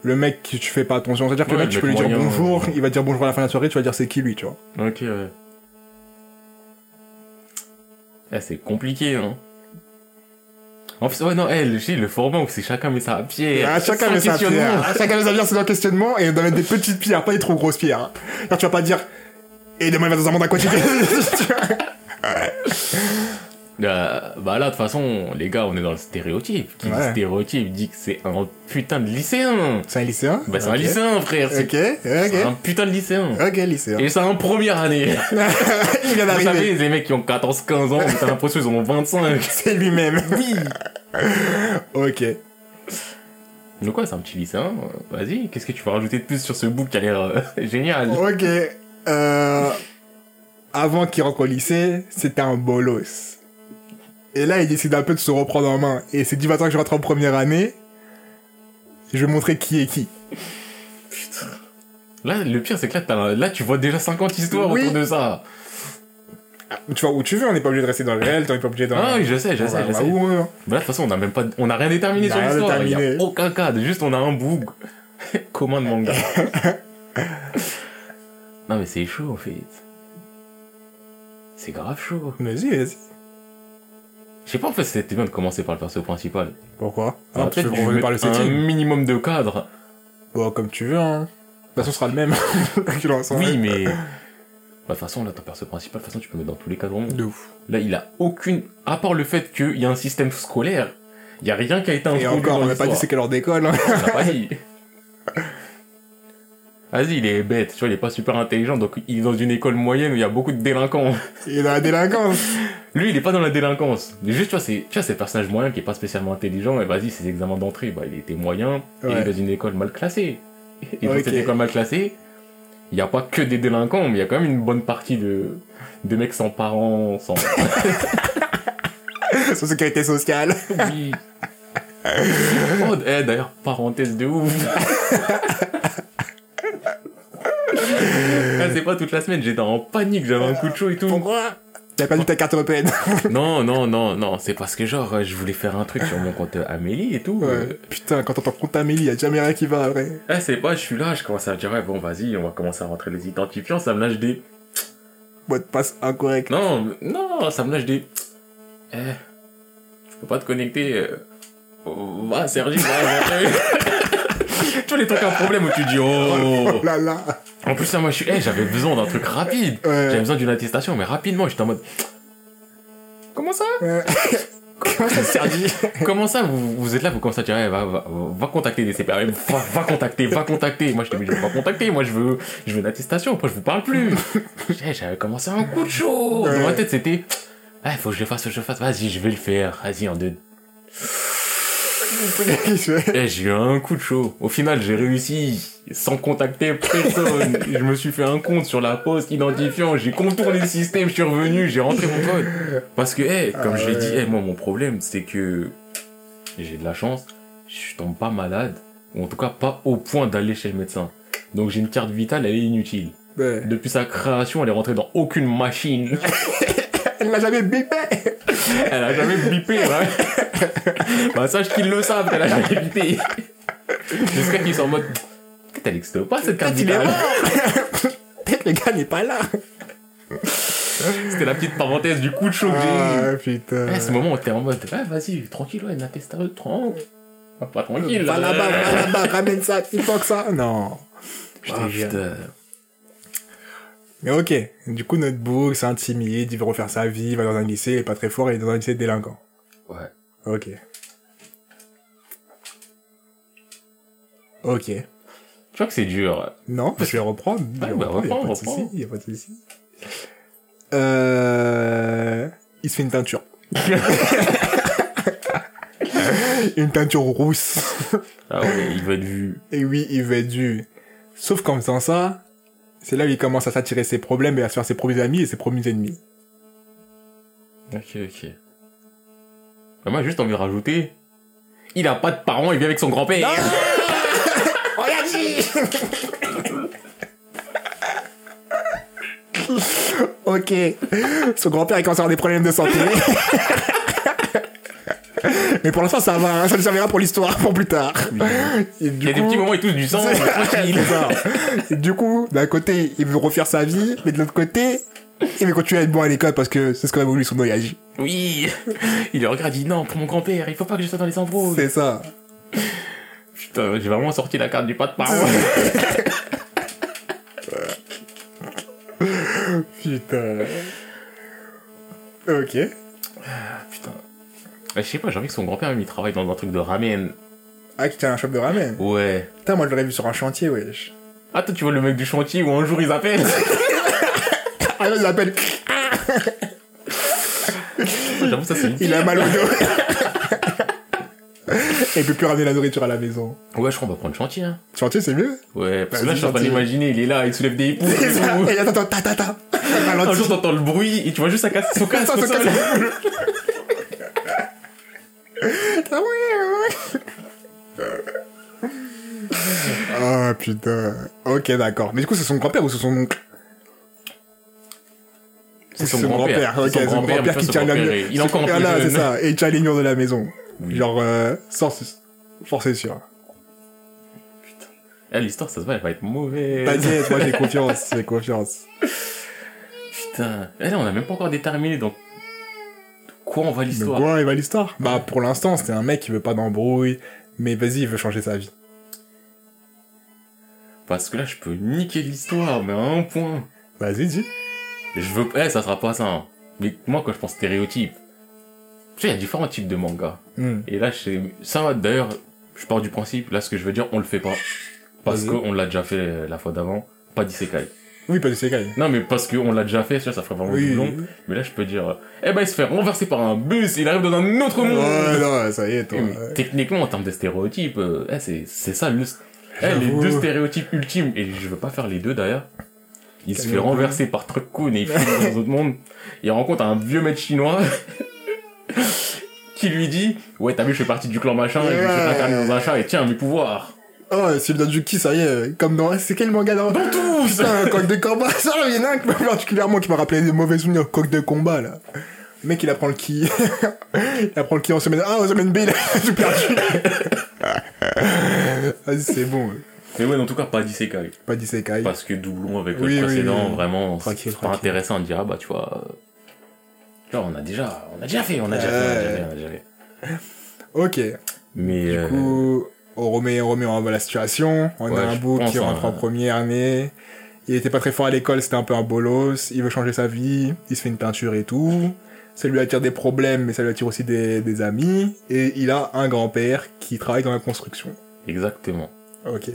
Le mec tu fais pas attention, c'est-à-dire que Ouais, le mec tu peux lui dire moyen, bonjour, il va dire bonjour à la fin de la soirée, tu vas dire c'est qui lui, tu vois. Ok, ouais. Eh, c'est compliqué, hein. En plus, ouais, non, eh, le, le format où c'est chacun met sa pierre. Ah, chacun met sa pierre. Ah, chacun met sa pierre, c'est un questionnement, et on doit mettre des petites pierres, pas des trop grosses pierres. hein. Tu vas pas dire, et demain il va dans un monde aquatique. Euh, bah là, de toute façon, les gars, on est dans le stéréotype. Qui dit Ouais. stéréotype dit que c'est un putain de lycéen. C'est un lycéen Bah, c'est un Ok. lycéen, frère. C'est Ok, c'est un ok. putain de lycéen. Ok, lycéen. Et c'est en première année. Il vient Vous savez, d'arriver. les mecs qui ont 14-15 ans, t'as l'impression qu'ils en ont 25. C'est lui-même. Oui. Ok. Donc quoi, c'est un petit lycéen. Vas-y, qu'est-ce que tu peux rajouter de plus sur ce book qui a l'air euh, génial? Ok. Euh, avant qu'il rentre au lycée, c'était un bolos. Et là, il décide un peu de se reprendre en main. Et c'est dit maintenant que je rentre en première année, je vais montrer qui est qui. Là, le pire, c'est que là, là, tu vois déjà 50 histoires Oui. autour de ça. Tu vois où tu veux, on n'est pas obligé de rester dans le réel, on n'est pas obligé dans... Ah oui, je sais, je sais, je sais. où veut. Bah là, de toute façon, on a même pas, on a rien déterminé sur l'histoire. Il y a déterminé. aucun cadre, juste on a un book commun de manga. non mais c'est chaud en fait. C'est grave chaud. Vas-y, vas-y. Je sais pas en fait si c'était bien de commencer par le perso principal. Pourquoi Ah, parce que le un setting. minimum de cadre. Bon, comme tu veux, hein. De toute façon, ce sera le même. Tu Oui, mais. Bah, de toute façon, là, ton perso principal, de toute façon, tu peux mettre dans tous les cadres au monde. De ouf. Là, il a aucune. À part le fait qu'il y a un système scolaire, il y a rien qui a été introduit. Et encore, dans on n'a pas dit l'histoire. c'est quelle heure d'école. hein. On l'a pas dit. Vas-y, il est bête, tu vois, il est pas super intelligent, donc il est dans une école moyenne où il y a beaucoup de délinquants. Il est dans la délinquance. Lui, il est pas dans la délinquance. Mais juste, tu vois, c'est, tu vois, c'est le personnage moyen qui est pas spécialement intelligent, et vas-y, ses examens d'entrée, bah, il était moyen, et il est dans une école mal classée. Et dans cette école mal classée, il y a pas que des délinquants, mais il y a quand même une bonne partie de, de mecs sans parents, sans, Sur sécurité sociale. oui. Oh, eh, d'ailleurs, parenthèse de ouf. Ah, c'est pas toute la semaine, j'étais en panique, j'avais un coup de chaud et tout. Pourquoi T'as perdu ta carte européenne. Non, non, non, non, c'est parce que genre, euh, je voulais faire un truc sur mon compte euh, Amélie et tout. euh, Ouais. Putain, quand t'entends compte Amélie, y a jamais rien qui va après. Eh, c'est pas, je suis là, je commence à me dire, ouais, bon, vas-y, on va commencer à rentrer les identifiants, ça me lâche des... Mot de passe incorrect. Non, non, ça me lâche des... Eh, je peux pas te connecter... oh, Va, Sergi, va, vois les trucs à problème où tu dis, oh... Oh là là. En plus, là, moi, je suis, eh, j'avais besoin d'un truc rapide. Ouais. J'avais besoin d'une attestation, mais rapidement, j'étais en mode, comment ça? Ouais. Comment ça, Comment ça, vous, vous êtes là, vous commencez à dire, eh, va, va, va contacter des CPA, va, va contacter, va contacter. Moi, je t'ai dit, je veux pas contacter, moi, je veux, je veux une attestation, après, je vous parle plus. Eh, J'avais commencé un coup de chaud. Dans ma tête, c'était, eh, faut que je le fasse, faut que je le fasse. Vas-y, je vais le faire. Vas-y, en deux. Eh, j'ai eu un coup de chaud. Au final, j'ai réussi sans contacter personne. je me suis fait un compte sur la poste identifiant. J'ai contourné le système, je suis revenu, j'ai rentré mon code. Parce que, eh, comme Ah je l'ai ouais. dit, eh, moi, mon problème, c'est que j'ai de la chance. Je tombe pas malade. Ou en tout cas, pas au point d'aller chez le médecin. Donc, j'ai une carte vitale, elle est inutile. Ouais. Depuis sa création, elle est rentrée dans aucune machine. Elle l'a jamais bipé. Elle a jamais bipé, ouais. bah, sache qu'ils le savent qu'elle a jamais bipé. Jusqu'à qu'ils sont en mode, peut-être elle n'existe pas cette carte Peut-être vitale. le gars n'est pas là. C'était la petite parenthèse du coup de chaud que j'ai eu. Ah, putain. Eh, ce moment où t'es en mode, ouais, vas-y, tranquille, ouais, une attestation, tranquille. Pas tranquille, Va là. là-bas, va là-bas, ramène ça, il faut que ça. Non. Ah, jure. putain. Mais ok, du coup, notre s'est intimidé, il veut refaire sa vie, il va dans un lycée, il est pas très fort, il est dans un lycée de délinquants. Ouais. Ok. Ok. Je crois que c'est dur. Non, je vais reprendre. Ouais, bah, reprends, reprends. souci, y a pas de souci. Euh... Il se fait une teinture. une teinture rousse. Ah ouais, il veut être vu. Et oui, il veut être vu. Sauf qu'en faisant ça, c'est là où il commence à s'attirer ses problèmes et à se faire ses premiers amis et ses premiers ennemis. Ok, ok. Bah, moi, j'ai juste envie de rajouter. Il a pas de parents, il vit avec son grand-père. Ok. Son grand-père, il commence à avoir des problèmes de santé. Mais pour l'instant, ça va, hein, ça nous servira pour l'histoire, pour plus tard. Et Il y a des petits moments où il touche du sang, tranquille. Du coup, d'un côté, il veut refaire sa vie, mais de l'autre côté, il veut continuer à être bon à l'école parce que c'est ce qu'aurait voulu son voyage. Oui. Il le regarde, il dit non, pour mon grand-père, il faut pas que je sois dans les embrouilles. C'est ça. Putain, j'ai vraiment sorti la carte du pas de parents. Putain. Ok. Ah, putain. Ah, je sais pas, j'ai envie que son grand-père, il travaille dans un truc de ramen. Ah, qui tient un shop de ramen. Ouais. Putain, moi je l'aurais vu sur un chantier, wesh. Ah, toi, tu vois le mec du chantier où un jour ils appellent. Ah là, il appelle. J'avoue, ça c'est Il a mal au dos. Et il peut plus ramener la nourriture à la maison. Ouais, je crois qu'on va prendre le chantier, hein. Chantier, c'est mieux. Ouais, parce que là, je suis en train d'imaginer, il est là, il soulève des poules. Et ça. Et attends, attends, ta ta ta. Un jour, t'entends le bruit et tu vois juste casse, son sol. casque. Ah. Ah putain. Ok, d'accord. Mais du coup, c'est son grand-père ou c'est son oncle C'est son grand-père. Ok, C'est son grand-père, qui tient la grand-père, il est encore peu Voilà, c'est ça. Et il tient les murs de la maison. Genre, euh, c'est sûr. Eh, l'histoire, ça se voit, elle va être mauvaise. T'inquiète, moi j'ai confiance, j'ai confiance. Putain. Eh, là, on a même pas encore déterminé donc quoi on va l'histoire. quoi, va l'histoire Bah, pour l'instant, c'était un mec qui veut pas d'embrouille, mais vas-y, il veut changer sa vie. Parce que là, je peux niquer l'histoire, mais à un point. Vas-y, dis. Je veux, eh, ça sera pas ça. hein. Mais moi, quand je pense stéréotype, tu sais, il y a différents types de mangas. Hmm. Et là, je sais, ça, d'ailleurs, je pars du principe, là, ce que je veux dire, on le fait pas. Parce qu'on l'a déjà fait la fois d'avant. Pas d'isekai. Oui, pas sécaille. Non, mais parce qu'on l'a déjà fait, ça, ça ferait vraiment Oui. long. Mais là, je peux dire, euh, eh ben, il se fait renverser par un bus, il arrive dans un autre monde. Ouais, non, ça y est, toi. Eh, ouais. Techniquement, en termes de stéréotypes, euh, eh, c'est, c'est ça le, eh, les deux stéréotypes ultimes. Et je veux pas faire les deux d'ailleurs. Il se fait renverser par Truc Kun et il finit dans un autre monde. Il rencontre un vieux maître chinois qui lui dit, ouais, t'as vu, je fais partie du clan machin et je suis incarné dans un chat et tiens, mes pouvoirs. Oh, s'il donne du ki, ça y est, comme dans. C'est quel manga dans. Dans tous! Coq de combat, ça, il y en a un qui m'a particulièrement qui m'a rappelé des mauvais souvenirs, coq de combat, là. Le mec, il apprend le ki. il apprend le ki en semaine. Ah, en semaine B, il a tout perdu. Vas-y, c'est bon. Mais ouais, en tout cas, pas d'isekai. Pas d'isekai. Parce que doublon avec Oui, le précédent, oui. vraiment, c'est pas intéressant de dire, ah bah, tu vois, euh, genre, on a déjà, on a déjà fait, on a déjà fait, on a déjà fait, on a déjà fait. Ok. Mais, Du euh, coup, on remet, on remet en bas la situation. On Ouais, a un pense, qui rentre hein. en première année. Il était pas très fort à l'école, c'était un peu un bolos. Il veut changer sa vie. Il se fait une peinture et tout. Ça lui attire des problèmes, mais ça lui attire aussi des, des amis. Et il a un grand-père qui travaille dans la construction. exactement. Ok.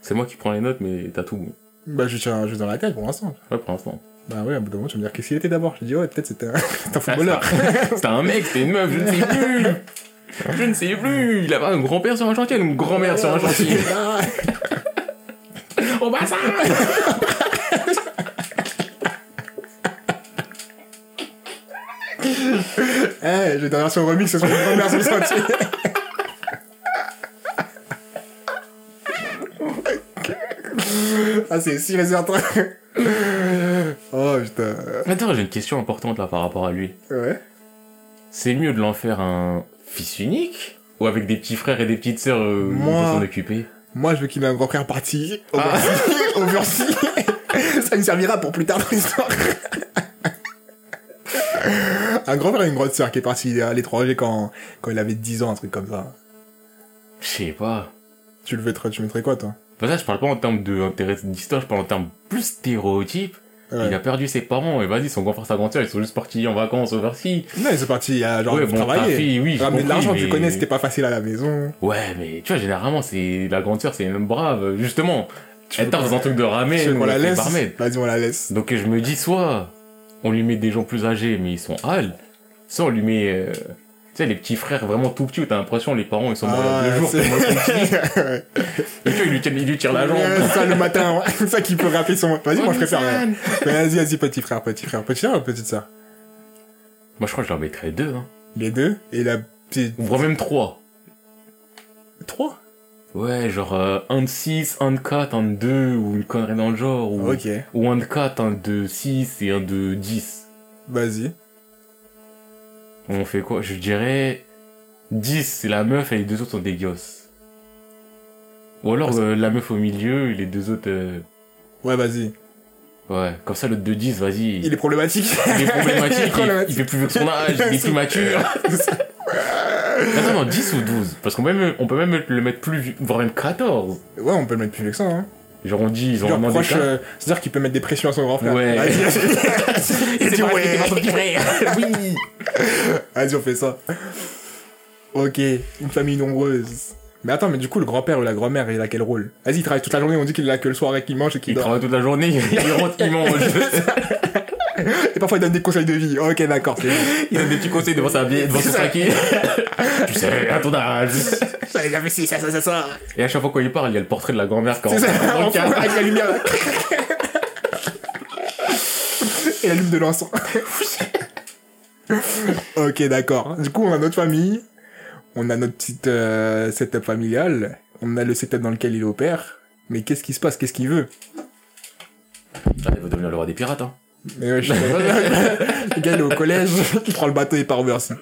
C'est moi qui prends les notes, mais t'as tout. Bah, je tiens juste dans la tête pour l'instant. Ouais, pour l'instant. Bah ouais, à bout d'un moment, tu vas me dire qu'est-ce qu'il était d'abord? Je dis, ouais, peut-être c'était un, un Ah, footballeur. C'était un mec, c'était une meuf, je ne sais plus. Je ne sais plus. Il avait un grand-père sur un chantier, une grand-mère sur un chantier. Au bassin Eh, j'ai une version remix sur une grand-mère sur le chantier. ah, c'est si réservé. oh putain. Attends, j'ai une question importante là par rapport à lui. Ouais. C'est mieux de l'en faire un fils unique ou avec des petits frères et des petites sœurs euh, Moi- s'en occuper Moi, je veux qu'il ait un grand frère parti. Au Ah. Ça me servira pour plus tard dans l'histoire. un grand frère et une grande sœur qui est parti à l'étranger quand, quand il avait 10 ans, un truc comme ça. Je sais pas. Tu le mettrais, tu mettrais quoi, toi? Que là, je parle pas en termes de intérêt d'histoire, je parle en termes plus stéréotypes. Ouais. Il a perdu ses parents et vas-y, son grand frère, sa grande sœur, ils sont juste partis en vacances au Bercy. Non, ils sont partis à genre Ouais, bon, travailler. fille, oui, j'ai Ramener de l'argent, tu mais- connais, c'était pas facile à la maison. Ouais, mais tu vois, généralement, c'est la grande sœur, c'est une brave, justement. Tu Elle qu'on- dans un truc de Tu ramen ou qu'on la laisse. Vas-y, on la laisse. Donc je me dis, soit on lui met des gens plus âgés, mais ils sont hal, soit on lui met, euh, tu sais, les petits frères vraiment tout petits où t'as l'impression les parents ils sont morts il y a deux jours. Et tu vois, il lui tire, il lui tire la jambe. Ça le matin, ça qui peut rappeler son. Vas-y, moi je préfère. Vas-y, vas-y, petit frère, petit frère, petit frère ou petite sœur Moi je crois que je leur mettrais deux, hein. Les deux et la petite. Ou voire même trois. Trois? Ouais, genre euh, un de 6, un de 4, un de 2, ou une connerie dans le genre, ou, Ok, ou un de 4, un de 6 et un de 10. vas-y. On fait quoi? Je dirais 10 c'est la meuf et les deux autres sont des gosses. Ou alors euh, la meuf au milieu et les deux autres... euh, Ouais, vas-y. Ouais, comme ça l'autre de 10, vas-y. Il est problématique. Il est problématique, Il est il, problématique. il fait plus vieux que son âge, il est plus mature. Attends, non, 10 ou 12 Parce qu'on peut même, on peut même le mettre plus vieux, voire même 14. Ouais, on peut le mettre plus vieux que ça, hein. Genre on dit, ils ont vraiment proche, des cas. euh, c'est-à-dire qu'il peut mettre des pressions à son grand frère. Ouais. Vas-y, vas-y. Il dit ouais. oui. Vas-y, on fait ça. Ok, une famille nombreuse. Mais attends, mais du coup, le grand-père ou la grand-mère, il a quel rôle? Vas-y, il travaille toute la journée, on dit qu'il est là que le soir et qu'il mange et qu'il Il dort. travaille toute la journée, il rentre, il mange. Et parfois, il donne des conseils de vie. Ok, d'accord, c'est bon. Il donne des petits conseils devant sa vieille, devant son saké. tu sais, à ton âge. Ça, fait ci, ça, ça, ça, ça. Et à chaque fois quand il parle, il y a le portrait de la grand-mère quand C'est ça, dans le cadre. avec la lumière. là. Et l'allume de l'encens. ok, d'accord. Du coup, on a notre famille. On a notre petite euh, setup familial. On a le setup dans lequel il opère. Mais qu'est-ce qui se passe? Qu'est-ce qu'il veut? Ah, il va devenir le roi des pirates, hein. Mais ouais, je sais pas. Le gars, il est au collège, il prend le bateau et part merci.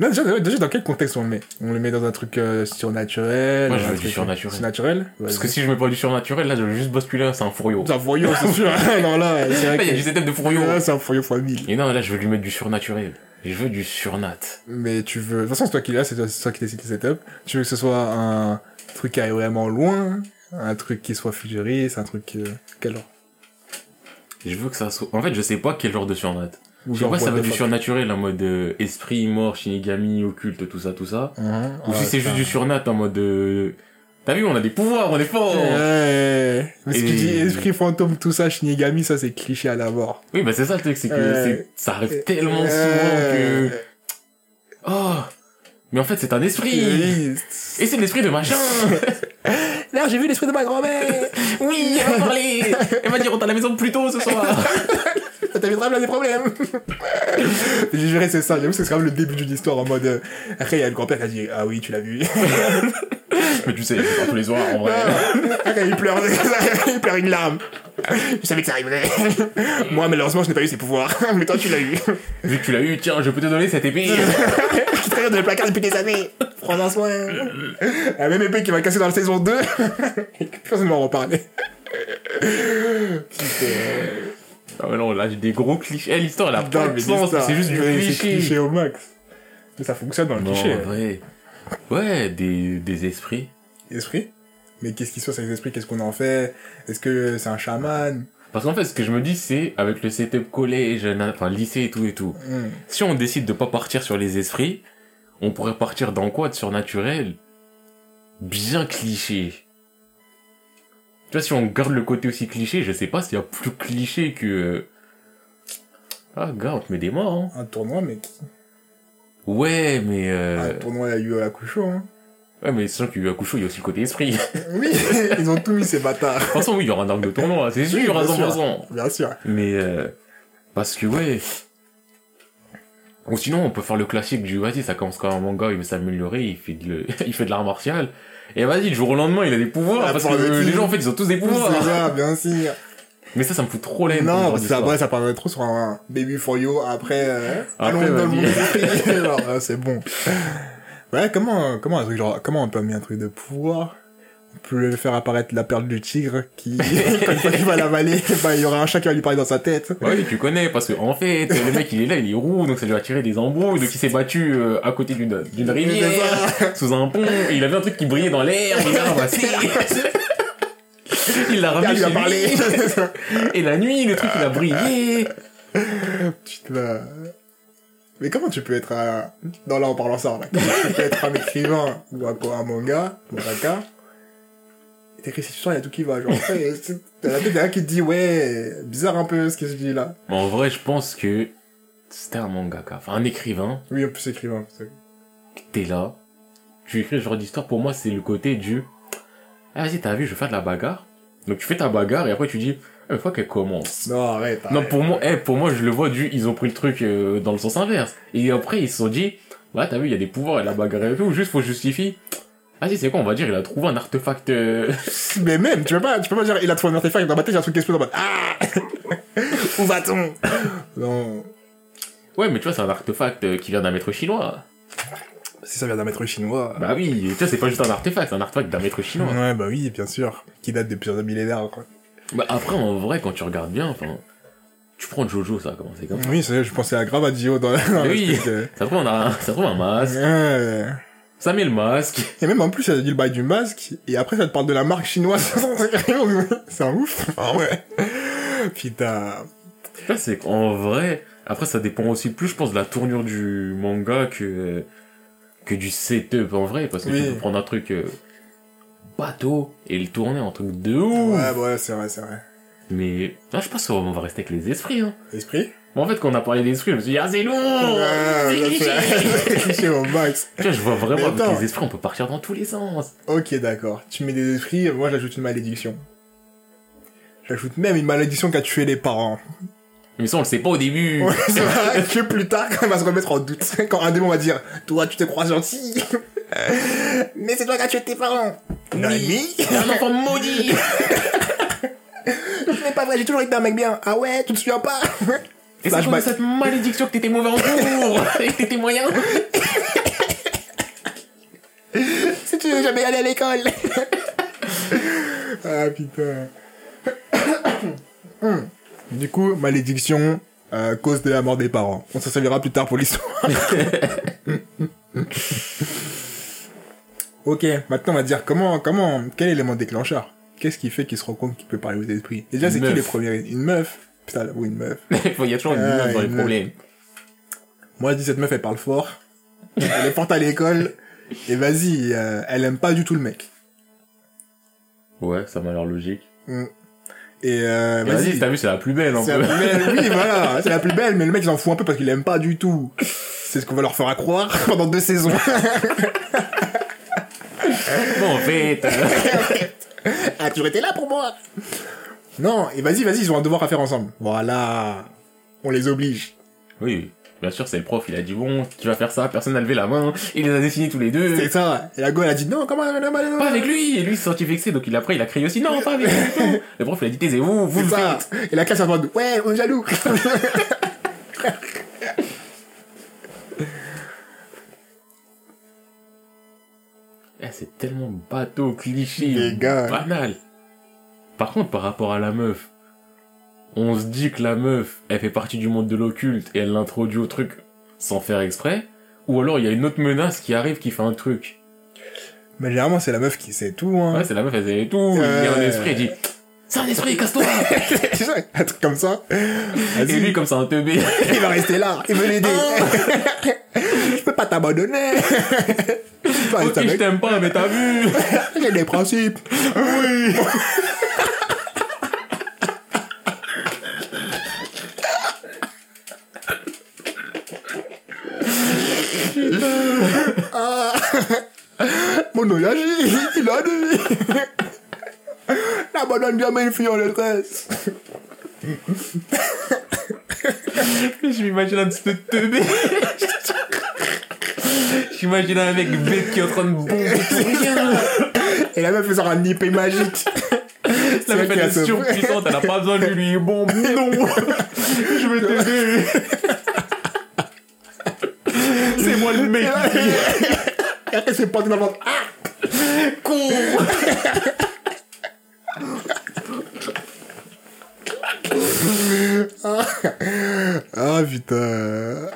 Non, déjà, déjà, dans quel contexte on le met? On le met dans un truc euh, surnaturel Moi, je veux du truc surnaturel. Surnaturel? Parce que si je mets pas du surnaturel, là, je vais juste basculer, c'est un fourreau. C'est un voyou, c'est sûr. non, là, c'est vrai Là, il y a du setup de fourreau. Ah, c'est un fourreau fois mille. Et non, là, je veux lui mettre du surnaturel. Je veux du surnat. Mais tu veux... De toute façon, c'est toi qui l'as, c'est toi, c'est toi qui décides le setup. Tu veux que ce soit un truc qui aille vraiment loin, un truc qui soit futuriste, un truc... euh, Quel genre? Je veux que ça soit... En fait, je sais pas quel genre de surnat. Ou Je sais pas si ça va du surnaturel en mode euh, esprit, mort, shinigami, occulte, tout ça, tout ça. Mhm. Ou si c'est juste du surnat en mode... euh, T'as vu, on a des pouvoirs, on est fort Ouais. Mais Et- tu dis esprit fantôme, tout ça, Shinigami, ça c'est cliché à la mort. Oui, bah c'est ça le truc, c'est que Ouais. c'est- ça arrive tellement souvent que... Oh Mais en fait, c'est un esprit Oui. Et c'est l'esprit de machin Là, j'ai vu l'esprit de ma grand-mère. Oui, elle va parler Elle va dire, on t'a à la maison plus tôt ce soir Ça t'évitera plein des problèmes. J'ai juré, c'est ça. J'avoue, c'est quand même le début d'une histoire en mode. euh, Après, il y a le grand-père qui a dit Ah oui, tu l'as vu. Mais tu sais, je sors tous les soirs, en vrai. Après, il pleure, il pleure une larme. Je savais que ça arriverait. Moi, malheureusement, je n'ai pas eu ses pouvoirs. Mais toi, tu l'as eu. Vu que tu l'as eu, tiens, je peux te donner cette épée qui traîne dans le placard depuis des années. Prends-en soin. La même épée qui va casser dans la saison 2. Et que personne ne m'en reparler. Ah non, là, j'ai des gros clichés. Eh, l'histoire, elle a pas de sens, c'est juste du Ouais, cliché. cliché au max. Mais ça fonctionne dans le Non, cliché. vrai. Ouais, des, des esprits. Esprit Mais qu'est-ce qui se passe avec les esprits? Qu'est-ce qu'on en fait? Est-ce que c'est un chaman? Parce qu'en fait, ce que je me dis, c'est, avec le setup collège, enfin, lycée et tout et tout, Hmm. si on décide de pas partir sur les esprits, on pourrait partir dans quoi de surnaturel? Bien cliché. Tu vois, si on garde le côté aussi cliché, je sais pas s'il y a plus cliché que... Ah, gars, on te met des morts, hein. Un tournoi, mec. Ouais, mais... Euh... Un tournoi à eu à la couche hein. Ouais, mais c'est sûr qu'il y a eu Akusho, il y a aussi le côté esprit. de Oui, ils ont tout mis, ces bâtards. toute façon, oui, il y aura un arc de tournoi, c'est sûr, il y sûr. 100%. Bien sûr. Mais euh, parce que ouais. Ou sinon, on peut faire le classique du vas-y, ça commence comme un manga, il veut s'améliorer, il fait de le- il fait de l'art martial. Et vas-y, du jour au lendemain, il a des pouvoirs Ah, parce que le les gens en fait, ils ont tous des C'est pouvoirs. ça, bien sûr. Mais ça, ça me fout trop la haine. comme Non, parce que ouais, ça parlerait trop sur un baby for you. Après, euh, Après, allons dans le monde. Genre, ah, c'est bon. Ouais, comment, comment un truc genre, comment on peut amener un truc de pouvoir? Peut faire apparaître la perle du tigre qui, quand il va l'avaler, bah, il y aura un chat qui va lui parler dans sa tête. Ouais, tu connais, parce que en fait, le mec il est là, il est roux, donc ça lui a tiré des embrouilles, donc il s'est battu euh, à côté d'une d'une rivière, sous un pont, et il avait un truc qui brillait dans l'air, il l'a ramassé. il l'a Il ramené lui a parlé. Et la nuit, le truc il a brillé. Putain. Mais comment tu peux être un... Non, là, en parlant ça, là. Comment tu peux être un écrivain ou un, un manga, mangaka T'écris cette histoire, il y a tout qui va. Genre, c'est- t'as la tête d'un qui te dit, ouais, bizarre un peu ce que je dis là. En vrai, je pense que c'était un mangaka, enfin un écrivain, Oui, en plus écrivain. t'es là, tu écris ce genre d'histoire, pour moi c'est le côté du ah vas-y t'as vu je vais faire de la bagarre donc tu fais ta bagarre et après tu dis une fois qu'elle commence Non, arrête. non pour moi eh, pour moi je le vois du ils ont pris le truc euh, dans le sens inverse et après ils se sont dit ouais t'as vu il y a des pouvoirs et la bagarre et tout juste faut justifier vas-y c'est quoi on va dire il a trouvé un artefact euh, Mais même, tu peux pas, tu peux pas dire, il a trouvé un artefact dans ma tête, a un truc qui explose en mode, ah! Où va-t-on? Non. ouais mais tu vois c'est un artefact euh, qui vient d'un maître chinois Si ça vient d'un maître chinois. bah oui tu vois c'est pas juste un artefact c'est un artefact d'un maître chinois Ouais, bah oui, bien sûr. Qui date de plusieurs millénaires, quoi. bah après en vrai quand tu regardes bien enfin tu prends Jojo ça a commencé comme ça Oui, c'est je pensais à Gravadio dans, dans le Oui. euh. Ça trouve un, ça trouve un masque, Ouais. Ça met le masque. Et même en plus, ça te dit le bail du masque, et après ça te parle de la marque chinoise. c'est un ouf. Ah ouais. Putain. C'est qu'en vrai, après, ça dépend aussi plus, je pense, de la tournure du manga que, que du setup en vrai, parce que Oui. tu peux prendre un truc euh, bateau et le tourner en truc de ouf. Ouais, ouais, c'est vrai, c'est vrai. Mais là, je pense qu'on va rester avec les esprits. Hein. Esprit? Bon, en fait, quand on a parlé d'esprit, je me suis dit, ah, c'est long Ouais, C'est au max. Tu vois, je vois vraiment Mais avec attends. les esprits, on peut partir dans tous les sens. Ok, d'accord. Tu mets des esprits, moi j'ajoute une malédiction. J'ajoute même une malédiction qui a tué les parents. Mais ça, on le sait pas au début. Ouais, c'est vrai que plus tard, quand il va se remettre en doute, quand un démon va dire, toi tu te crois gentil, mais c'est toi qui as tué tes parents. Oui. C'est un enfant maudit Ce n'est pas vrai, j'ai toujours été un mec bien. Ah ouais, tu te souviens pas? Et c'est Flashback. cette malédiction que t'étais mauvais en cours et que t'étais moyen Si tu veux jamais aller à l'école. ah putain. Hmm. Du coup, malédiction, euh, cause de la mort des parents. On s'en servira plus tard pour l'histoire. ok, maintenant on va dire comment, comment, quel élément déclencheur? Qu'est-ce qui fait qu'il se rend compte qu'il peut parler aux esprits? Déjà, c'est qui les premiers Une meuf Putain, oui, une meuf. Il y a toujours une Ah, nuance dans les problèmes. Moi, je dis cette meuf, elle parle fort. Elle est forte à l'école. Et vas-y, euh, elle aime pas du tout le mec. Ouais, ça m'a l'air logique. Mm. Et euh, Vas-y, t'as vu, c'est la plus belle en C'est la plus belle, oui, voilà, c'est la plus belle, mais le mec, il s'en fout un peu parce qu'il aime pas du tout. C'est ce qu'on va leur faire croire pendant deux saisons. Bon, en fait, euh, ah, tu étais là pour moi Non, et vas-y, vas-y, ils ont un devoir à faire ensemble. Voilà. On les oblige. oui, bien sûr, c'est le prof, il a dit bon, tu vas faire ça, personne n'a levé la main, il les a dessinés tous les deux. C'est ça. Et la go, elle a dit non, comment non, non, non, Pas avec lui, et lui il s'est senti vexé, donc il après il a crié aussi, non, pas avec lui. Le prof il a dit taisez-vous, vous le ça. faites. Et la classe en mode, ouais, on est jaloux. Eh, c'est tellement bateau, cliché, Les gars. banal. Par contre, par rapport à la meuf, on se dit que la meuf, elle fait partie du monde de l'occulte et elle l'introduit au truc sans faire exprès, ou alors il y a une autre menace qui arrive qui fait un truc. Mais généralement, c'est la meuf qui sait tout, hein. Ouais, c'est la meuf, elle sait tout, il y a un Ouais. esprit, elle dit, c'est un esprit, casse-toi! C'est ça, un truc comme ça. et Vas-y. lui, comme ça, un teubé. Il va rester là, il veut l'aider. Ah. je peux pas t'abandonner. Je peux ok, je t'aime pas, mais t'as vu! J'ai des principes. Oui! Mon nom agit, il a dit. N'abandonne jamais une fille en détresse. Je m'imagine un petit peu de teubé. J'imagine un mec bête qui est en train de bomber rien. Et la meuf faisant un épée magique. La meuf elle est surpuissante, elle a pas besoin de lui bon Non! Je vais t'aider! C'est moi le mec! Et après, c'est pas dans le ventre. Ah! Con! Ah putain.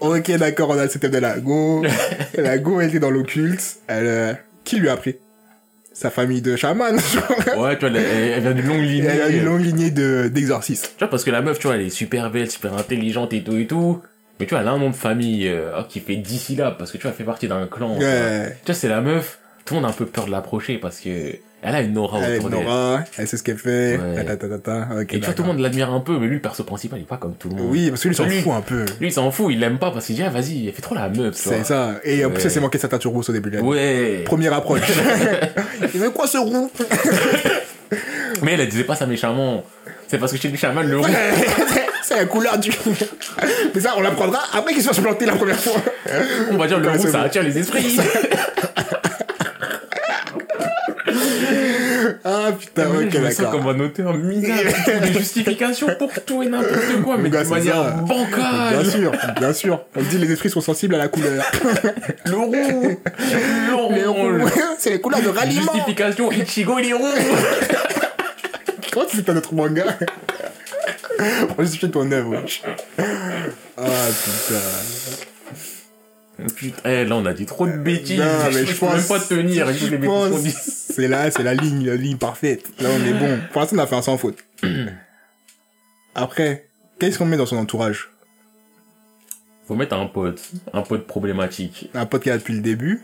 ok, d'accord, on a le setup de la Go. La Go, elle était dans l'occulte. Elle, euh, qui lui a appris? Sa famille de chamans. Ouais, tu vois, elle, elle vient d'une longue lignée. elle a une longue lignée de, d'exorcistes. Tu vois, parce que la meuf, tu vois, elle est super belle, super intelligente et tout et tout. Mais tu vois, elle a un nom de famille euh, oh, qui fait 10 syllabes parce que tu vois, elle fait partie d'un clan. tu vois. Ouais. Tu vois, c'est la meuf, tout le monde a un peu peur de l'approcher parce que elle a une aura Elle autour d'elle. Nora, elle sait ce qu'elle fait. Ouais. Ta, ta, ta, ta. Ok, Et tu vois, tout le monde l'admire un peu, mais lui, le perso principal, il est pas comme tout le monde. Oui, parce que lui, il s'en fout un peu. Lui, il s'en fout, il l'aime pas parce qu'il dit, ah, vas-y, elle fait trop la meuf. C'est ça. Et en plus, elle s'est manqué de sa teinture rousse au début de. Ouais. Première approche. il veut quoi ce roux? Mais elle, elle disait pas ça méchamment. C'est parce que chez les chamans, le roux. C'est la couleur du... Mais ça, on l'apprendra après qu'il se fasse planter la première fois. On va dire le roux, ça attire les esprits. Ah putain, ok, d'accord. comme un auteur minable des justifications pour tout et n'importe quoi, mais de manière bancale. Bien sûr, bien sûr. On dit les esprits sont sensibles à la couleur. Le roux. Le c'est les couleurs de ralliement. Justification, Ichigo, il est roux. Comment tu fais un autre manga Pour justifier ton œuvre, wesh. Ah putain. Putain, eh, là, on a dit trop de bêtises. Non, mais je peux même pense- pas tenir Je qu'on pense c'est là, c'est la ligne, la ligne parfaite. Là, on est bon. Pour l'instant, on a fait un sans faute. Après, qu'est-ce qu'on met dans son entourage? Faut mettre un pote, un pote problématique. Un pote qui là depuis le début.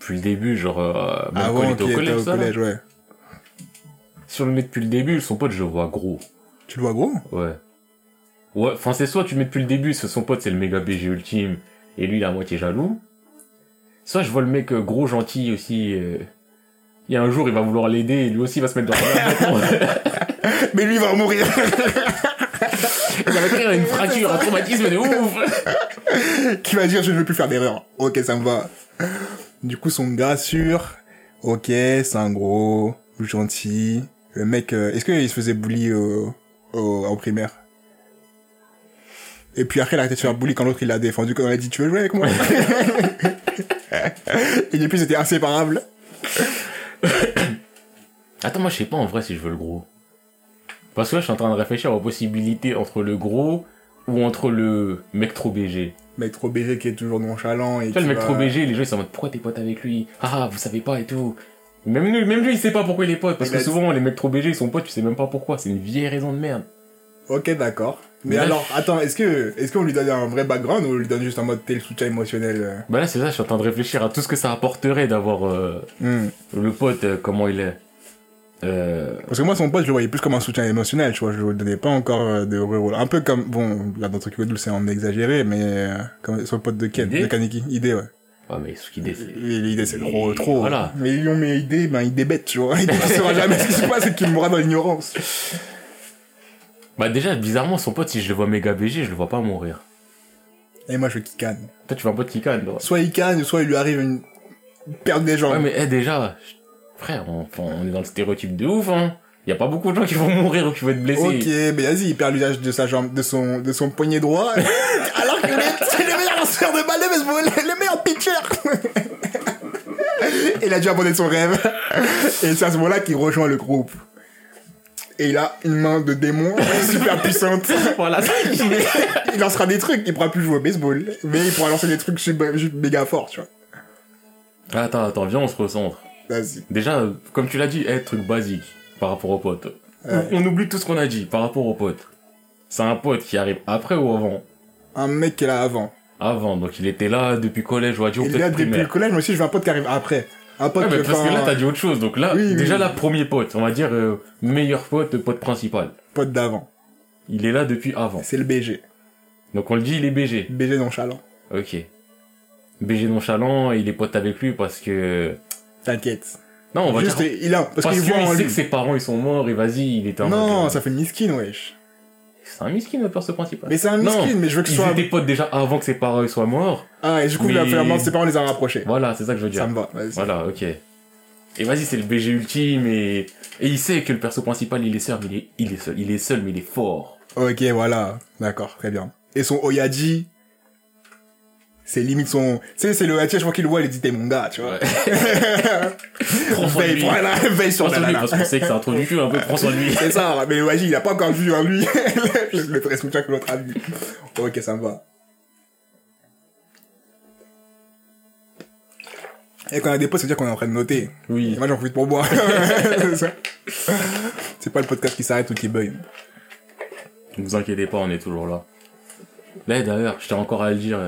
Depuis le début, genre, euh, même quand il Avant était au collège, au collège, ouais. Si on le met depuis le début, son pote, je le vois gros. Tu le vois gros? Ouais. Ouais, enfin, c'est soit tu le mets depuis le début, son pote, c'est le méga BG ultime, et lui, il est à moitié jaloux. Soit je vois le mec euh, gros, gentil aussi, euh, il y a un jour, il va vouloir l'aider, et lui aussi, il va se mettre dans la merde. Mais lui il va mourir. il va créer une fracture, un traumatisme de ouf. qui va dire je ne veux plus faire d'erreur. Ok, ça me va. Du coup, son gars sûr. Ok, c'est un gros, gentil. Le mec, euh, est-ce qu'il se faisait bully au, au, en primaire? Et puis après, il a arrêté de se faire bully quand l'autre il l'a défendu, quand il a dit tu veux jouer avec moi? Et depuis, c'était inséparable. Attends, moi, je sais pas en vrai si je veux le gros. Parce que là, je suis en train de réfléchir aux possibilités entre le gros ou entre le mec trop BG. Mec trop BG qui est toujours nonchalant. Et Tu vois, le mec va- trop BG, les gens ils sont en mode pourquoi t'es pote avec lui? Ah, vous savez pas et tout. Même lui, même lui il sait pas pourquoi il est pote. Parce Il que souvent, les mecs trop BG ils sont potes, tu sais même pas pourquoi. C'est une vieille raison de merde. Ok, d'accord. Mais Mais là, alors, attends, est-ce que, est-ce qu'on lui donne un vrai background ou on lui donne juste en mode tel soutien émotionnel euh Bah là, c'est ça, je suis en train de réfléchir à tout ce que ça apporterait d'avoir euh, Hmm. le pote, euh, comment il est. Parce que moi, son pote, je le voyais plus comme un soutien émotionnel, tu vois. Je lui donnais pas encore de rôle. Un peu comme, bon, là, dans Truc Doux, c'est en exagéré, mais comme son pote de Ken, Idée de Kaneki. Idée, ouais. Ouais, mais ce qu'il décide. Et L'idée, c'est trop, trop. Voilà. Mais ils ont mes idées, ben, il débête, tu vois. Il ne saura jamais ce qui se passe et qu'il mourra dans l'ignorance. Bah déjà, bizarrement, son pote, si je le vois méga BG, je le vois pas mourir. Et moi, je canne. Toi, tu vois un pote qui canne, toi. Soit il canne, soit il lui arrive une perte des jambes. Ouais, mais eh, déjà, frère, on, est dans le stéréotype de ouf, hein. Y a pas beaucoup de gens qui vont mourir ou qui vont être blessés. Ok, mais vas-y, il perd l'usage de sa jambe, de son, de son poignet droit. alors que c'est le meilleur lanceur de balle de baseball, il a dû abandonner son rêve. Et c'est à ce moment-là qu'il rejoint le groupe. Et il a une main de démon super puissante. voilà, ça, Mais il lancera des trucs, il pourra plus jouer au baseball. Mais il pourra lancer des trucs super- méga forts, tu vois. Attends, attends, viens, on se recentre. Vas-y. Déjà, comme tu l'as dit, truc basique par rapport au pote. Ouais. On oublie tout ce qu'on a dit par rapport au pote. C'est un pote qui arrive après ou avant? Un mec qui est là avant. Avant, donc il était là depuis collège ou adieu, Il est là depuis le collège, mais aussi je veux un pote qui arrive après. Un pote Ouais, mais parce que là, t'as dit autre chose. Donc là, Oui, déjà oui. là, premier pote, on va dire euh, meilleur pote, pote principal. pote d'avant. Il est là depuis avant. C'est le BG. Donc on le dit, il est BG. BG nonchalant. Ok. BG nonchalant, il est pote avec lui parce que... T'inquiète. Non, on va Juste, dire... il a, parce, Parce qu'il qu'il voit en sait lui. que ses parents ils sont morts et vas-y, il était en Non, mode, euh, ça fait miskin, wesh. C'est un miskin le perso principal. Mais c'est un miskin, mais je veux que ce Ils soit... étaient potes déjà avant que ses parents ils soient morts. Ah, et du coup, il a Mais- fait la mort de ses parents, les a rapprochés. Voilà, c'est ça que je veux dire. Ça me va, vas-y. Voilà, ok. Et vas-y, c'est le BG ultime et... Et il sait que le perso principal, il est seul, mais il est, il est seul. Il est seul, mais il est fort. Ok, voilà. D'accord, très bien. Et son Oyadi, c'est limite son... Tu sais, c'est le Oyadi, je crois qu'il le voit, il dit, t'es mon gars, tu vois. De veille, voilà, veille sur Nana. parce qu'on sait que c'est un trou du cul, un peu, prends soin de lui. C'est ça, mais Oyadi, il a pas encore vu en lui le, soutien que l'autre a vu. Ok, ça me va. Et quand on a des potes, ça veut dire qu'on est en train de noter. Oui. Et moi, j'en profite pour boire. C'est pas le podcast qui s'arrête ou qui bug. Ne vous inquiétez pas, on est toujours là. Là, d'ailleurs, j'étais encore à le dire.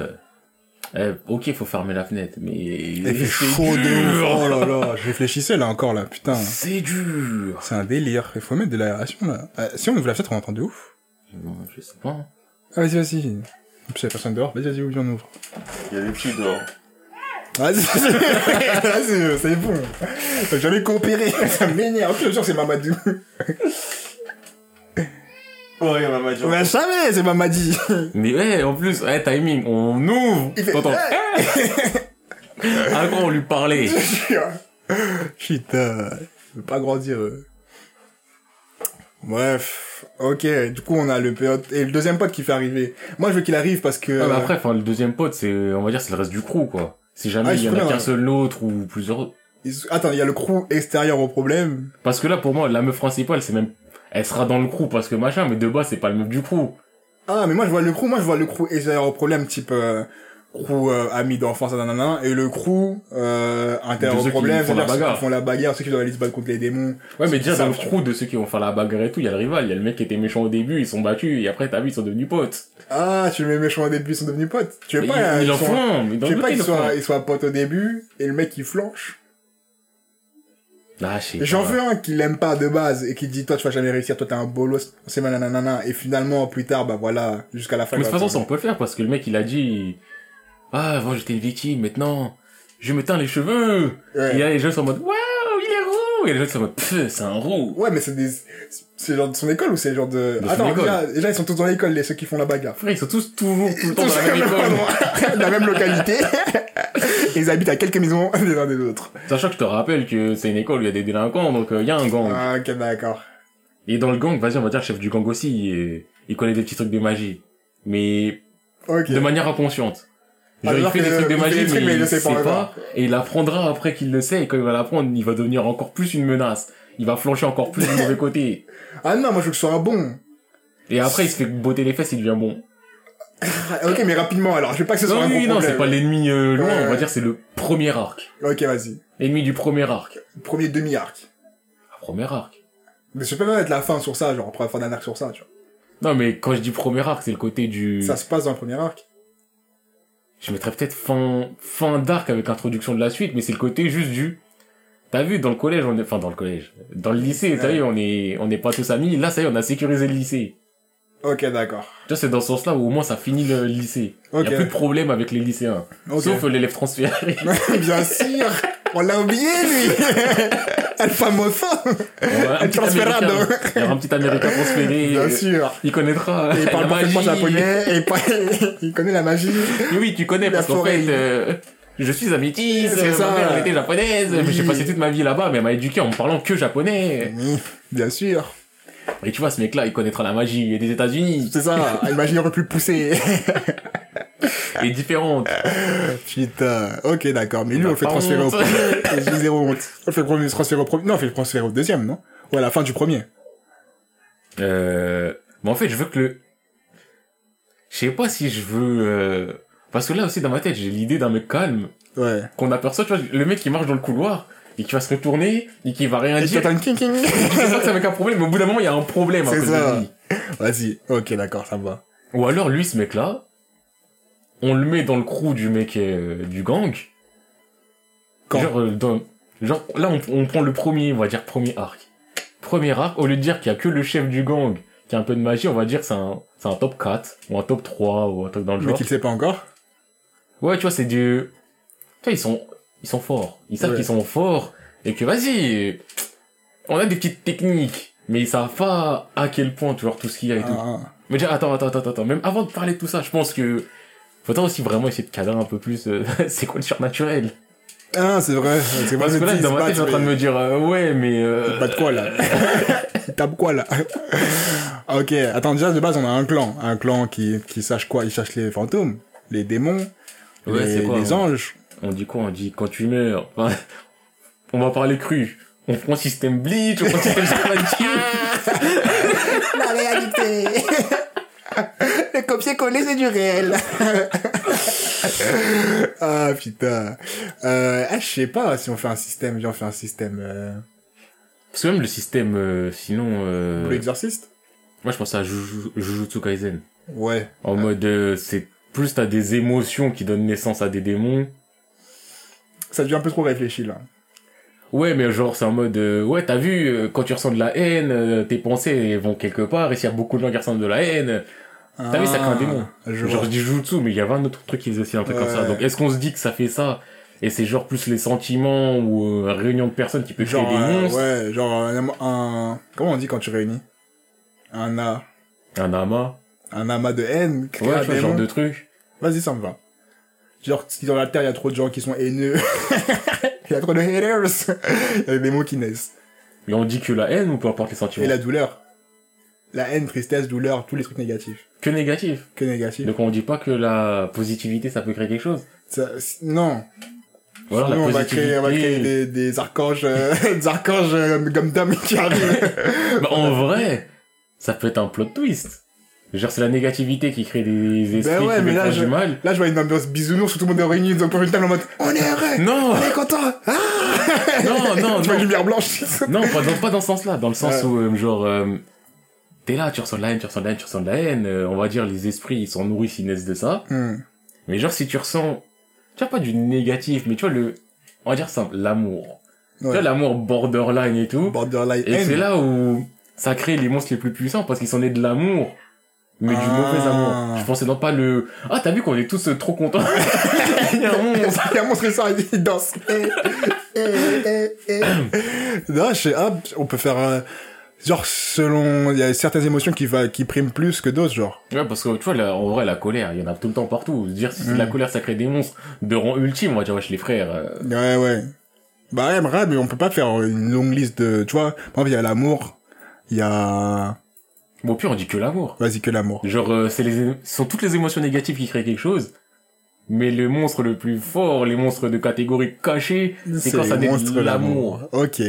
Euh, ok, faut fermer la fenêtre, mais... Il fait c'est chaud de ouf. Oh là là, je réfléchissais là encore là, putain. C'est dur. C'est un délire. Il faut mettre de l'aération là. Euh, si on ouvre la fenêtre, on entend de ouf. Non, je sais pas. Ah, vas-y, vas-y. En plus, il y a personne dehors. Vas-y, vas-y, on ouvre. Il y a des petits dehors. Vas-y, vas-y, c'est bon. T'as jamais coopéré. Ça m'énerve. Je te jure, c'est Mamadou. Ouais, il y en a ma On a jamais, c'est Mamadi. Mais ouais, en plus, ouais, timing, on ouvre. Il fait- T'entends Ah, quand on lui parlait. Putain. Je veux pas grandir. euh. Bref. Ok, du coup, on a le pote. Et le deuxième pote qui fait arriver. Moi, je veux qu'il arrive parce que. Mais après, enfin, le deuxième pote, c'est, on va dire, c'est le reste du crew, quoi. Si jamais Ah, il y en a qu'un seul autre ou plusieurs. Attends, il y a le crew extérieur au problème. Parce que là, pour moi, la meuf principale, c'est même, elle sera dans le crew parce que machin, mais de base, c'est pas le meuf du crew. Ah, mais moi, je vois le crew, moi, je vois le crew extérieur au problème, type, euh, crew euh, amis d'enfance, nanana, et le crew euh, interne au problème, c'est-à-dire ceux bagarre. qui font la bagarre, ceux qui doivent aller se battre contre les démons. Ouais, mais déjà, dans le crew de ceux qui vont faire la bagarre et tout, il y a le rival, il y a le mec qui était méchant au début, ils sont battus, et après, t'as vu, ils sont devenus potes. Ah, tu mets méchant au début, ils sont devenus potes. Tu veux Et pas, ils, euh, ils en sont- font un, mais dans tu veux pas qu'ils soient, un. ils soient potes au début, et le mec il flanche. Ah, J'en veux un qui l'aime pas de base, et qui dit, toi tu vas jamais réussir, toi t'es un bolos, c'est nanana, et finalement, plus tard, bah voilà, jusqu'à la fin. Mais de toute façon, ça, on peut le faire, parce que le mec, il a dit, ah, avant, j'étais une victime, maintenant, je me teins les cheveux. Ouais. Et là, les gens sont en mode, est roux. Et les gens sont en mode, pff, c'est un roux. Ouais, mais c'est des, c'est genre de son école ou c'est genre de... De Attends, déjà, déjà, ils sont tous dans l'école, les, ceux qui font la bagarre. Frère, ils sont tous toujours, tout le temps dans la même école. la même localité. Et ils habitent à quelques maisons les uns des autres. Sachant que je te rappelle que c'est une école où il y a des délinquants, donc euh, il y a un gang. Ah, ok, d'accord. Et dans le gang, vas-y, on va dire, chef du gang aussi, il, il connaît des petits trucs de magie. Mais Ok. de manière inconsciente. Genre, il fait des trucs de magie, mais, mais il le sait pas pas, et il apprendra après qu'il le sait, et quand il va l'apprendre, il va devenir encore plus une menace. Il va flancher encore plus du mauvais côté. Ah non, moi je veux que ce soit un bon. Et après, il se fait botter les fesses, il devient bon. Ah, Ok, mais rapidement alors, je veux pas que ce soit Non, un oui, bon non, problème. c'est pas l'ennemi euh, loin, Ouais, on va dire c'est le premier arc. Ok, vas-y. L'ennemi du premier arc. Premier demi-arc. Ah, Premier arc. Mais je peux pas mettre la fin sur ça, genre après la fin d'un arc sur ça, tu vois. Non, mais quand je dis premier arc, c'est le côté du... Ça se passe dans le premier arc. Je mettrais peut-être fin, fin d'arc avec introduction de la suite, mais c'est le côté juste du... T'as vu, dans le collège, on est... Enfin, dans le collège. Dans le lycée, t'as Ouais. vu, on est, on n'est pas tous amis. Là, ça y est, on a sécurisé le lycée. Ok, d'accord. Tu vois, c'est dans ce sens-là où au moins ça finit le lycée. Il Ok. y a plus de problème avec les lycéens. Ok. Sauf euh, l'élève transféré. Bien sûr On l'a oublié, lui El famoso un El transferado. Il y aura un petit américain transféré. Bien sûr Il connaîtra. Et il parle parfaitement magie. japonais, et il connaît la magie. Oui, oui, tu connais, parce qu'en fait, euh, je suis un métis, C'est ça. ma mère elle était japonaise, Oui. j'ai passé toute ma vie là-bas, mais elle m'a éduqué en me parlant que japonais. Bien sûr. Et tu vois, ce mec-là, il connaîtra la magie des États-Unis, C'est ça, imagine, il aurait pu pousser. et différente. Putain, ok, d'accord. Mais lui, on le fait Pas transférer au premier. J'ai zéro honte. On le fait transférer au premier. Non, on fait le transférer au deuxième, non? Ou à la fin du premier. Euh, mais en fait, je veux que le, je sais pas si je veux, euh, parce que là aussi dans ma tête, j'ai l'idée d'un mec calme, Ouais. qu'on aperçoit, tu vois, le mec qui marche dans le couloir, et qui va se retourner, et qui va rien Et dire. une king king. Sais pas que c'est avec un problème, mais au bout d'un moment, il y a un problème C'est ça. Vas-y. Ok, d'accord, ça me va. Ou alors, lui, ce mec-là, on le met dans le crew du mec euh, du gang. Quand Genre, euh, dans, genre, là, on, on prend le premier, on va dire premier arc. Premier arc, au lieu de dire qu'il y a que le chef du gang qui a un peu de magie, on va dire que c'est un, c'est un top 4, ou un top 3, ou un truc dans le Mais genre. qu'il sait pas encore. Ouais, tu vois, c'est du... Tu vois, ils sont, ils sont forts. Ils savent Ouais. qu'ils sont forts, et que vas-y, on a des petites techniques, mais ils savent pas à quel point, tu vois, tout ce qu'il y a et tout. Ah, Mais déjà, attends, attends, attends, attends. Même avant de parler de tout ça, je pense que faudrait aussi vraiment essayer de cadrer un peu plus euh, c'est quoi le surnaturel? ah c'est vrai. C'est. Parce que là, ils dans ma tête, battent, je suis en train de me dire, euh, ouais, mais... Euh... Pas de quoi, là. Il tape quoi, là? Ok. Attends, déjà, de base, on a un clan. Un clan qui, qui sache quoi? Il cherche les fantômes, les démons, Ouais, les, c'est quoi, les hein anges. On dit quoi? On dit quand tu meurs. Enfin, on va parler cru. On prend système Bleach, on prend système. La réalité. Le copier-coller, c'est du réel. ah, putain. Euh, ah, je sais pas si on fait un système, viens, on fait un système, euh, Parce que même le système, euh, sinon... Euh... Blue Exorcist? Moi, je pense à Juju- Jujutsu Kaisen. Ouais. En mode, euh, c'est plus t'as des émotions qui donnent naissance à des démons. Ça devient un peu trop réfléchi, là. Ouais, mais genre, c'est en mode, euh, ouais, t'as vu, euh, quand tu ressens de la haine, euh, tes pensées vont quelque part, et s'il y a beaucoup de gens qui ressentent de la haine, T'as vu, ça crée un démon. Ah, Je genre, vois. je dis Jutsu, mais il y avait un autre truc qui faisait aussi un truc comme ça. Donc, est-ce qu'on se dit que ça fait ça, et c'est genre plus les sentiments, ou euh, réunion de personnes qui peut créer Genre, des euh, monstres, ouais, genre un, un- comment on dit quand tu réunis? Un a, un amas, un amas de haine, ouais, un vois, ce genre de truc. Vas-y, ça me va. Genre, si dans la Terre, il y a trop de gens qui sont haineux. Il y a trop de haters. Il y a des démons qui naissent. Mais on dit que la haine, ou peu importe les sentiments. Et la douleur. La haine, tristesse, douleur, tous les trucs négatifs. Que négatif. Que négatif. Donc on dit pas que la positivité, ça peut créer quelque chose. Ça- non. Alors Nous, la on va créer, on va créer des, des archanges, euh, des archanges euh, Gundam qui arrivent. Bah, en vrai, ça peut être un plot twist. Genre, c'est la négativité qui crée des esprits Ben ouais, qui mais là, je, du mal. là, je vois une ambiance bisounours, tout le monde est réuni dans une table en mode, on est heureux, Non! on est content, ah! Non, non, Tu vois non. une lumière blanche. Non, pas dans, pas dans ce sens-là. Dans le sens Ouais. où, euh, genre, euh, t'es là, tu ressens de la haine, tu ressens de la haine, tu ressens de la haine. euh, on va dire, les esprits, ils sont nourris, ils naissent de ça. Hmm. Mais genre, si tu ressens, tu vois, pas du négatif, mais tu vois, le, on va dire simple, l'amour. Tu Ouais. vois, l'amour borderline et tout. Borderline Et c'est là où ça crée les monstres les plus puissants parce qu'ils sont nés de l'amour. Mais du Ah. mauvais amour. Je pensais non pas le... Ah, t'as vu qu'on est tous euh, trop contents Il y a un monstre Il a montré ça, il danse. Eh, eh, eh. non, je sais, ah, on peut faire, euh, genre, selon, il y a certaines émotions qui va, qui priment plus que d'autres, genre. Ouais, parce que tu vois, la- en vrai, la colère, il y en a tout le temps partout. Dire si c'est la Mm. colère, ça crée des monstres de rang ultime, on va dire, wesh, les frères. euh, Ouais, ouais. Bah ouais, mais on peut pas faire une longue liste de, tu vois, par exemple, il y a l'amour, il y a, Bon, puis on dit que l'amour. vas-y, que l'amour. Genre, euh, c'est les, ce sont toutes les émotions négatives qui créent quelque chose. Mais le monstre le plus fort, les monstres de catégorie cachée, c'est quand ça l'amour. Ok.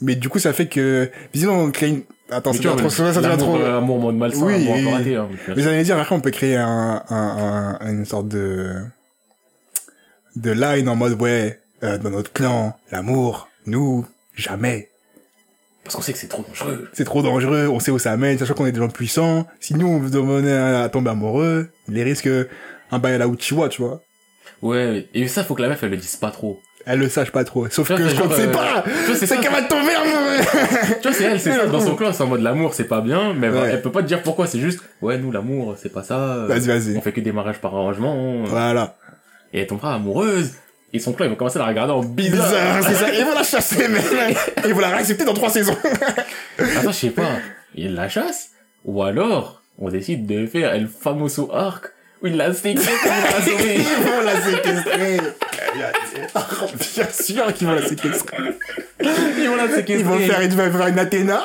Mais du coup, ça fait que, visiblement, on crée une, attends, c'est trop, ça, devient trop, amour mode malsain, Oui, amour raté, hein. Mais j'allais dire, après, on peut créer un, un, un- une sorte de, de line en mode, ouais, euh, dans notre clan, l'amour, nous, jamais. Parce qu'on sait que c'est trop dangereux. C'est trop dangereux, on sait où ça mène, sachant qu'on est des gens puissants. Si nous, on veut à tomber amoureux, les risques, un bail à la Uchiwa, tu vois. Ouais, et ça, faut que la meuf, elle le dise pas trop. Elle le sache pas trop. Sauf que je ne sais euh, pas! tu vois, c'est qu'elle va tomber! Tu vois, c'est elle, c'est ça, dans son clan, c'est en mode l'amour, c'est pas bien, mais elle peut pas te dire pourquoi, c'est juste, ouais, nous, l'amour, c'est pas ça. euh, Vas-y, vas-y. On fait que des mariages par arrangement. euh, Voilà. Et elle tombera amoureuse. Et son clan, ils vont commencer à la regarder en bizarre. Bizarre, c'est ça. Ils vont la chasser, mais ils vont la réaccepter dans trois saisons. Attends, je sais pas. Il la chasse Ou alors, on décide de faire El Famoso Arc où il la séquestre pour la sauver. Ils vont la séquestrer. Bien sûr qu'ils vont la séquestrer. Ils vont la séquestrer. Ils vont faire, ils vont faire une Athéna.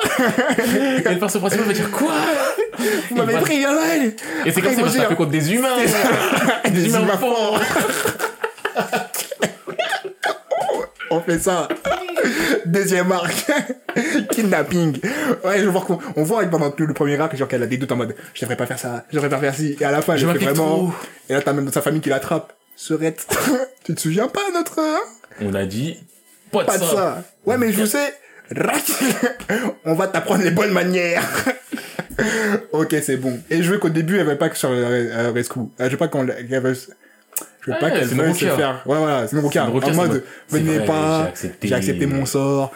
Et le perso principal va dire quoi? Vous m'avez pris, a elle. Et c'est comme ça qu'on ils vont se contre des humains. Des humains humains forts. On fait ça. Deuxième arc. Kidnapping. Ouais, je vois qu'on, on voit pendant tout le premier arc, genre qu'elle a des doutes en mode, je devrais pas faire ça, je devrais pas faire ci. Et à la fin, Je m'applique vraiment. trop. Et là, t'as même sa famille qui l'attrape. Serette. tu te souviens pas, notre, hein? On a dit, pas de Pas de ça. Ouais, mais je vous sais, on va t'apprendre les bonnes manières. ok, c'est bon. Et je veux qu'au début, elle veut pas que sur euh, Rescue. Euh, je veux pas qu'on, veut, je veux pas qu'elle veuille se faire. Ouais, voilà, c'est. C'est Nobukia, En mode, venez vrai, pas, j'ai accepté. mon sort.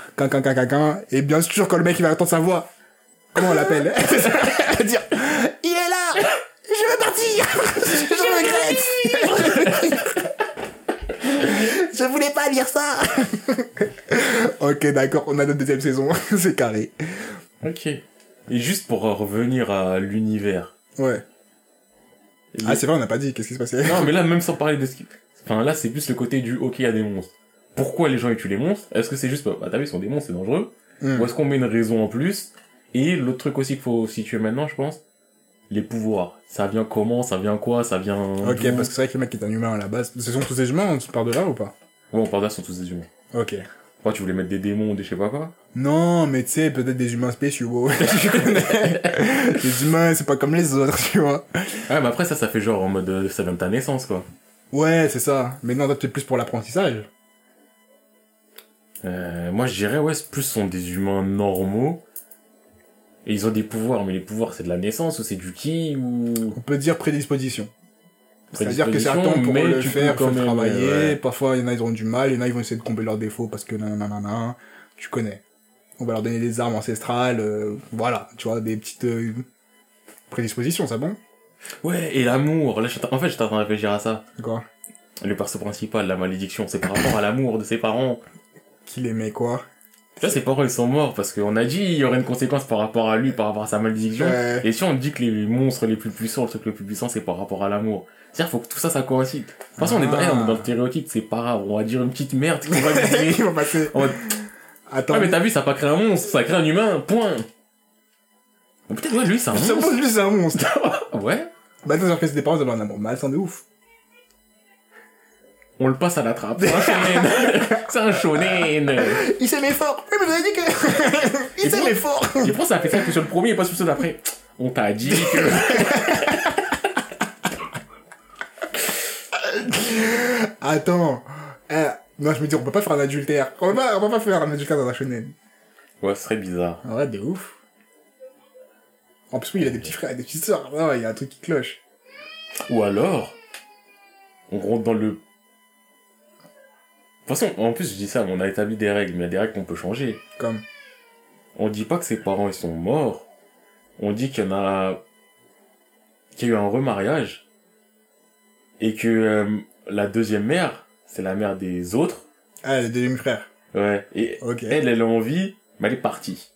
Et bien sûr, quand le mec, il va entendre sa voix, comment on l'appelle? Dire, il est là! Je veux partir! Je regrette! Je voulais pas dire ça! ok, d'accord, on a notre deuxième saison, c'est carré. Ok. Et juste pour revenir à l'univers. Ouais. Ah, c'est vrai, on n'a pas dit, qu'est-ce qui se passait? Non, mais là, même sans parler de ce qui... Enfin, là, c'est plus le côté du, ok, il y a des monstres. Pourquoi les gens ils tuent les monstres? Est-ce que c'est juste, bah, t'as vu, ils sont des monstres, c'est dangereux Hmm. Ou est-ce qu'on met une raison en plus? Et l'autre truc aussi qu'il faut situer maintenant, je pense, les pouvoirs. Ça vient comment Ça vient quoi Ça vient... Ok, d'où parce que c'est vrai que le mec est un humain à la base. Ce sont tous des humains, on part de là ou pas? Ouais, on parle là, sont tous des humains. Ok. Pourquoi tu voulais mettre des démons ou des je sais pas quoi? Non, mais tu sais, peut-être des humains spéciaux. Je connais. les humains, c'est pas comme les autres, tu vois. Ouais, mais après, ça, ça fait genre en mode, euh, ça vient de ta naissance, quoi. Ouais, c'est ça. Mais non, toi, t'es plus pour l'apprentissage. Euh, moi, je dirais, ouais, c'est plus ce sont des humains normaux. Et ils ont des pouvoirs, mais les pouvoirs, c'est de la naissance ou c'est du ki ou... On peut dire prédisposition. C'est-à-dire que c'est un temps pour le faire, faut même, travailler. ouais. Parfois, il y en a, ils auront du mal. Il y en a, ils vont essayer de combler leurs défauts parce que nanana. Tu connais. On va leur donner des armes ancestrales. euh, voilà. Tu vois, des petites euh, prédispositions, ça bon? Ouais, et l'amour. Là, en fait, j'étais en train de réfléchir à ça. Quoi? Le perso principal, la malédiction, c'est par rapport à l'amour de ses parents. Qu'il aimait quoi? Tu vois, ses parents, ils sont morts parce qu'on a dit il y aurait une conséquence par rapport à lui, par rapport à sa malédiction. Ouais. Et si on dit que les monstres les plus puissants, le truc le plus puissant, c'est par rapport à l'amour. C'est-à-dire, faut que tout ça, ça coïncide. De toute façon, on, est dans, Ah. on est dans le stéréotype, c'est pas grave. On va dire une petite merde qu'on va va passer. En mode, Attends. Ah, mais t'as vu, ça a pas créé un monstre, ça a créé un humain, point. Bon, Peut-être, ouais, lui, c'est un monstre. lui, c'est un monstre. Ouais. bah, attends, que c'est des parents, ils ont un amour malsain de ouf. On le passe à la trappe. C'est un shonen. c'est un shonen. Il s'aimait fort. Oui, mais vous avez dit que. il Et s'aimait fort. Et pourquoi ça a fait ça que sur le premier et pas sur ceux d'après On t'a dit que... Attends. Eh, non, je me dis, on peut pas faire un adultère. On peut pas, on peut pas faire un adultère dans un shonen. ouais, ce serait bizarre. Ouais, de ouf. En plus, oui, il a des petits frères et des petites sœurs. Non, il y a un truc qui cloche. Ou alors, on rentre dans le... De toute façon, en plus, je dis ça, mais on a établi des règles, mais il y a des règles qu'on peut changer. Comme. On dit pas que ses parents, ils sont morts. On dit qu'il y en a... qu'il y a eu un remariage. Et que euh, la deuxième mère, c'est la mère des autres. Ah, les deux demi-frères. Ouais. Et Ok. elle, elle a envie, mais elle est partie.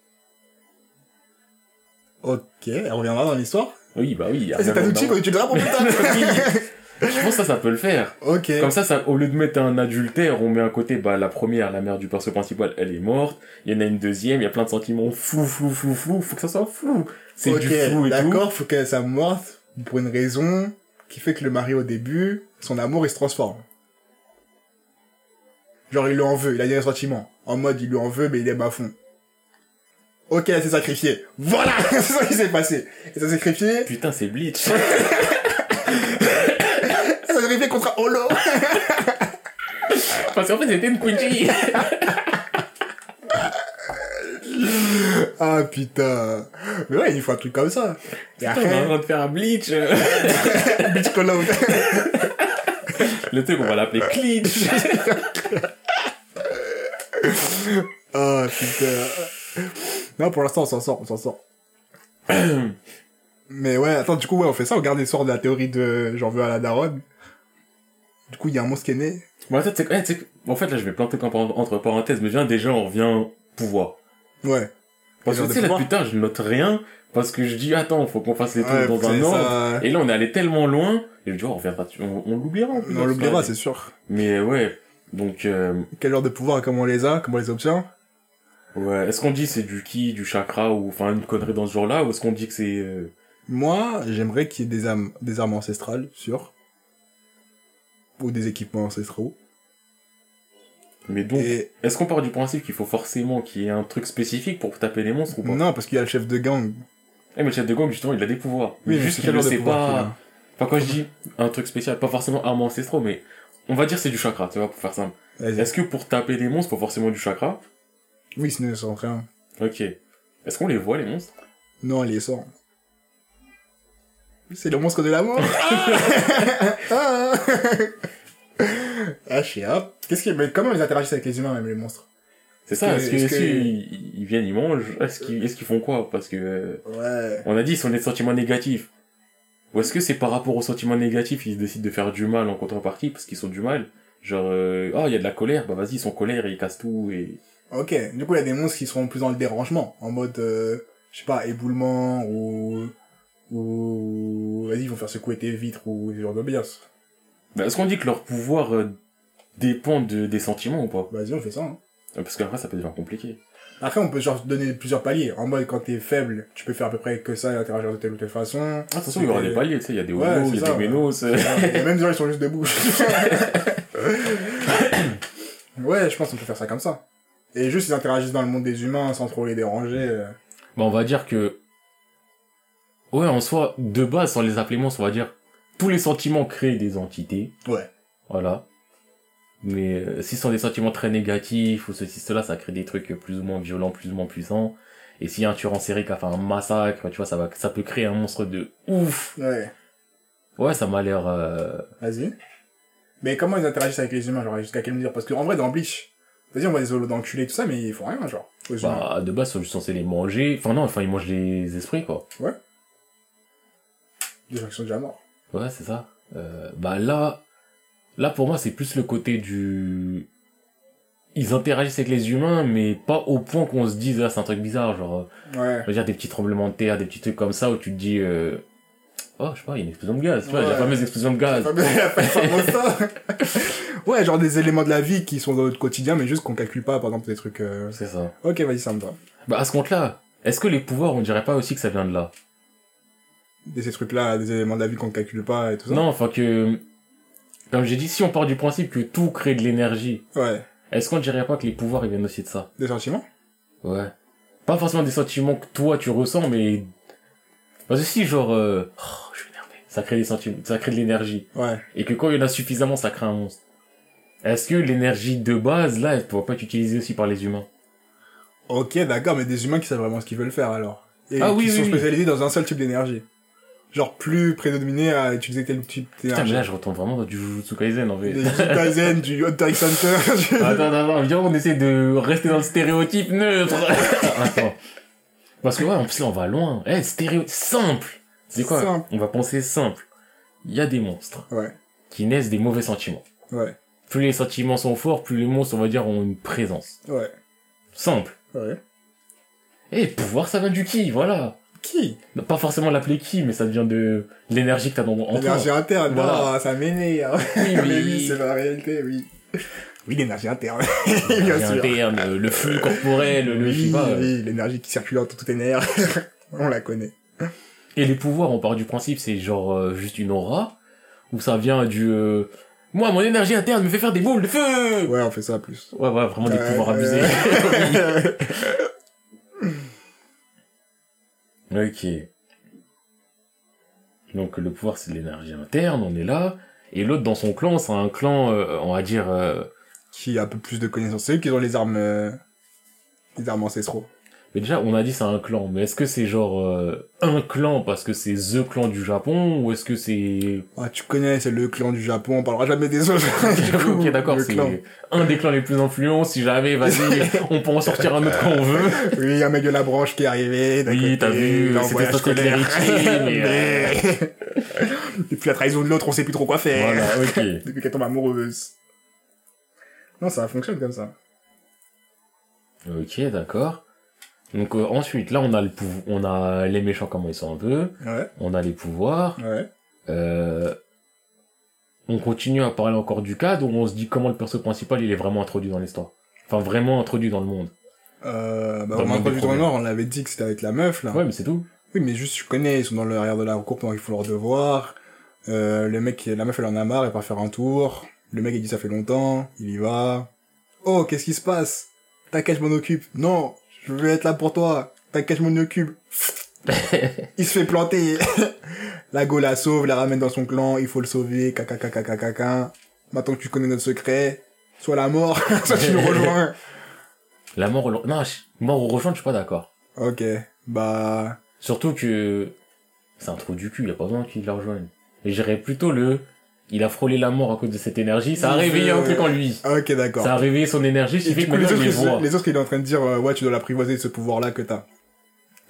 Ok, elle reviendra dans l'histoire? Oui, bah oui. il y a Eh, C'est vraiment- Tanucci quand tu le pour plus tard. Oui. Je pense que ça, ça peut le faire. ok. Comme ça, ça, au lieu de mettre un adultère, on met à côté, bah, la première, la mère du perso principal, elle est morte. Il y en a une deuxième, il y a plein de sentiments flou, flou, flou, flou. Faut que ça soit flou. C'est ok, du flou et tout. d'accord, faut qu'elle soit morte pour une raison qui fait que le mari au début, son amour il se transforme. Genre il lui en veut, il a des sentiments. En mode il lui en veut mais il aime à fond. Ok, elle s'est sacrifiée. Voilà, c'est ça qui s'est passé. Elle s'est sacrifiée. Putain, c'est Bleach. Elle s'est sacrifiée contre un holo. Parce qu'en fait, c'était une Quincy. ah putain. Mais ouais, il faut un truc comme ça. Et On est en après, train de faire un Bleach. out. Le truc, on va l'appeler Glitch. Ah putain. Non, pour l'instant, on s'en sort, on s'en sort. Mais ouais, attends, du coup, ouais, on fait ça, on garde l'histoire de la théorie de j'en veux à la daronne. Du coup, il y a un monstre qui est né. Bon, en fait, c'est, en là, je vais planter entre parenthèses, mais viens, déjà, on revient pouvoir. Ouais. Parce que tu sais, là, putain, je note rien, parce que je dis, attends, faut qu'on fasse les trucs Ouais, dans un ordre. ça. Et là, on est allé tellement loin, et je dis, oh, on reviendra, on, on l'oubliera. plus, On l'oubliera, ça. c'est sûr. Mais ouais, donc, euh, Quel genre de pouvoir et comment on les a, comment on les obtient ouais, est-ce qu'on dit c'est du ki, du chakra, ou enfin une connerie dans ce genre-là, ou est-ce qu'on dit que c'est... euh, Moi, j'aimerais qu'il y ait des armes, des armes ancestrales, sûr. Ou des équipements ancestraux. Mais donc, Et est-ce qu'on part du principe qu'il faut forcément qu'il y ait un truc spécifique pour taper les monstres ou pas? Non, parce qu'il y a le chef de gang. Eh, mais le chef de gang, justement, il a des pouvoirs. Oui, mais juste qu'il de sait pas... Enfin, quand je dis un truc spécial, pas forcément armes ancestraux, mais on va dire c'est du chakra, tu vois, pour faire simple. Est-ce que pour taper les monstres, faut forcément du chakra? Oui, sinon ils sont rien. Ok. Est-ce qu'on les voit, les monstres? Non, les sort. C'est le monstre de la mort. ah, ah, je sais pas. Qu'est-ce qui, mais comment ils interagissent avec les humains, même les monstres? C'est ça, Est-ce que, qu'ils ils viennent, ils mangent Est-ce qu'ils est-ce qu'ils font quoi? Parce que... Ouais. On a dit, ils sont des sentiments négatifs. Ou est-ce que c'est par rapport aux sentiments négatifs, ils décident de faire du mal en contrepartie, parce qu'ils sont du mal? Genre, euh, oh, il y a de la colère, bah vas-y, ils sont colère et ils cassent tout, et... Ok. Du coup, il y a des monstres qui seront plus dans le dérangement, en mode, euh, je sais pas, éboulement ou ou vas-y, ils vont faire secouer tes vitres ou ce genre d'ambiance. Bah, est-ce qu'on dit que leur pouvoir euh, dépend de, des sentiments ou pas? Vas-y, on fait ça. Hein. Euh, Parce qu'après, ça peut devenir compliqué. Après, on peut genre donner plusieurs paliers. En mode, quand t'es faible, tu peux faire à peu près que ça et interagir de telle ou telle façon. Ah, attention, il y aura des paliers, tu sais, il y a des Ouais, holos, il y a ça, des ouais. ménos. Et même des gens, ils sont juste debout. ouais, je pense qu'on peut faire ça comme ça. Et juste, ils interagissent dans le monde des humains sans trop les déranger. euh. Bah, on va dire que... Ouais, en soi, de base, sans les appeler monstres, on va dire... Tous les sentiments créent des entités. Ouais. Voilà. Mais euh, si ce sont des sentiments très négatifs ou ceci, cela, ça crée des trucs plus ou moins violents, plus ou moins puissants. Et s'il y a un tueur en série qui a fait un massacre, tu vois, ça va, ça peut créer un monstre de ouf. Ouais. Ouais, ça m'a l'air... euh, Vas-y. Mais comment ils interagissent avec les humains, genre, jusqu'à quelle mesure? Parce qu'en vrai, dans Bleach, vas-y, on voit des holos d'enculés et tout ça, mais ils font rien, genre. Bah, de base, ils sont juste censés les manger. Enfin, non, enfin, ils mangent les esprits, quoi. Des gens qui sont déjà morts. Ouais, c'est ça. Euh, bah là, là pour moi c'est plus le côté du, ils interagissent avec les humains, mais pas au point qu'on se dise ah c'est un truc bizarre, genre, euh, Ouais. je veux dire des petits tremblements de terre, des petits trucs comme ça où tu te dis, euh, oh je sais pas, il y a une explosion de gaz, tu vois, Ouais. la fameuse explosion de gaz. Ouais, genre des éléments de la vie qui sont dans notre quotidien, mais juste qu'on calcule pas, par exemple, des trucs... euh, C'est ça. Ok, vas-y, ça me va. Bah à ce compte-là, est-ce que les pouvoirs, on dirait pas aussi que ça vient de là? De ces trucs-là, des éléments de la vie qu'on calcule pas et tout ça. Non, enfin que, comme j'ai dit, si on part du principe que tout crée de l'énergie, Ouais. est-ce qu'on dirait pas que les pouvoirs ils viennent aussi de ça? Des sentiments? Ouais. Pas forcément des sentiments que toi tu ressens, mais Parce que si, genre, euh, oh, je suis énervé, ça crée des sentiments, ça crée de l'énergie. Ouais. Et que quand il y en a suffisamment, ça crée un monstre. Est-ce que l'énergie de base, là, elle pourrait pas être utilisée aussi par les humains? Ok, d'accord, mais des humains qui savent vraiment ce qu'ils veulent faire, alors. Et Ah qui oui, sont oui, oui. spécialisés dans un seul type d'énergie. Genre plus prédominé à utiliser tel type Putain, mais là, je retombe vraiment dans du Jujutsu Kaisen, en fait. Des Kaizen, du Hunter x Hunter. du- Attends, attends, attends, viens, on essaie de rester dans le stéréotype neutre. attends. Parce que ouais, en plus là, on va loin. Eh, stéréo... Simple. C'est quoi? Simple. On va penser simple. Il y a des monstres Ouais, qui naissent des mauvais sentiments. ouais, Plus les sentiments sont forts, plus les monstres, on va dire, ont une présence. ouais, Simple. ouais. Et pouvoir, ça vient du ki, voilà. Qui Pas forcément l'appeler ki, mais ça vient de l'énergie que t'as dans toi. L'énergie interne, Voilà. non, ça m'énerve. Oui, mais oui, c'est la réalité, oui. Oui, l'énergie interne, bien l'énergie sûr. interne, le flux corporel, le, je sais oui, pas. euh. oui, l'énergie qui circule dans tout tes nerfs. On la connaît. Et les pouvoirs, on part du principe, c'est genre euh, juste une aura, ou ça vient du... euh, Moi, mon énergie interne me fait faire des boules de feu Ouais, on fait ça plus. Ouais, ouais, vraiment des pouvoirs abusés. Ok. Donc le pouvoir, c'est l'énergie interne, on est là. Et l'autre, dans son clan, c'est un clan, euh, on va dire... euh, qui a un peu plus de connaissances. C'est eux qui ont les armes, euh, les armes ancestraux. Mais déjà, on a dit c'est un clan, mais est-ce que c'est genre euh, un clan parce que c'est THE clan du Japon, ou est-ce que c'est... Ah, tu connais, c'est le clan du Japon, on parlera jamais des autres. Ok, d'accord, c'est un des clans les plus influents. Si jamais, vas-y, on peut en sortir un autre quand on veut. Oui, il y a un mec de la branche qui est arrivé. Oui, t'as vu, c'était scolaire. l'héritier, mais, Mais- Et puis la trahison de l'autre, on sait plus trop quoi faire. Voilà, ok. Depuis qu'elle tombe amoureuse. Non, ça fonctionne comme ça. Ok, d'accord. Donc euh, ensuite, là, on a le pouvoir, on a les méchants comment ils sont un peu, Ouais, on a les pouvoirs. ouais. Euh, on continue à parler encore du cadre où on se dit comment le perso principal il est vraiment introduit dans l'histoire. Enfin, vraiment introduit dans le monde. Euh, bah, Dans le on monde a des vu dans le problèmes. Nord, on l'avait dit que c'était avec la meuf, là. Ouais, mais c'est tout. Oui, mais juste, tu connais, ils sont dans l'arrière de la cour pendant qu'ils font leur devoir. Euh, le mec, la meuf, elle en a marre, elle part faire un tour. Le mec, il dit ça fait longtemps, il y va. Oh, qu'est-ce qui se passe? T'inquiète, je m'en occupe. Non, je vais être là pour toi. T'inquiète, m'en occupe. il se fait planter. la go la sauve, la ramène dans son clan, il faut le sauver, caca, caca, caca, caca. Maintenant que tu connais notre secret, soit la mort, soit tu nous rejoins. La mort, non, mort au rejoindre, je suis pas d'accord. Ok, bah, Surtout que c'est un trou du cul, y a pas besoin qu'il la rejoigne. Et j'irais plutôt le, il a frôlé la mort à cause de cette énergie, ça a Il réveillé un truc en lui. ok, d'accord. Ça a réveillé son énergie, ce qui fait que les autres, les voit. ils, les autres, il est en train de dire, euh, ouais, tu dois l'apprivoiser de ce pouvoir-là que t'as.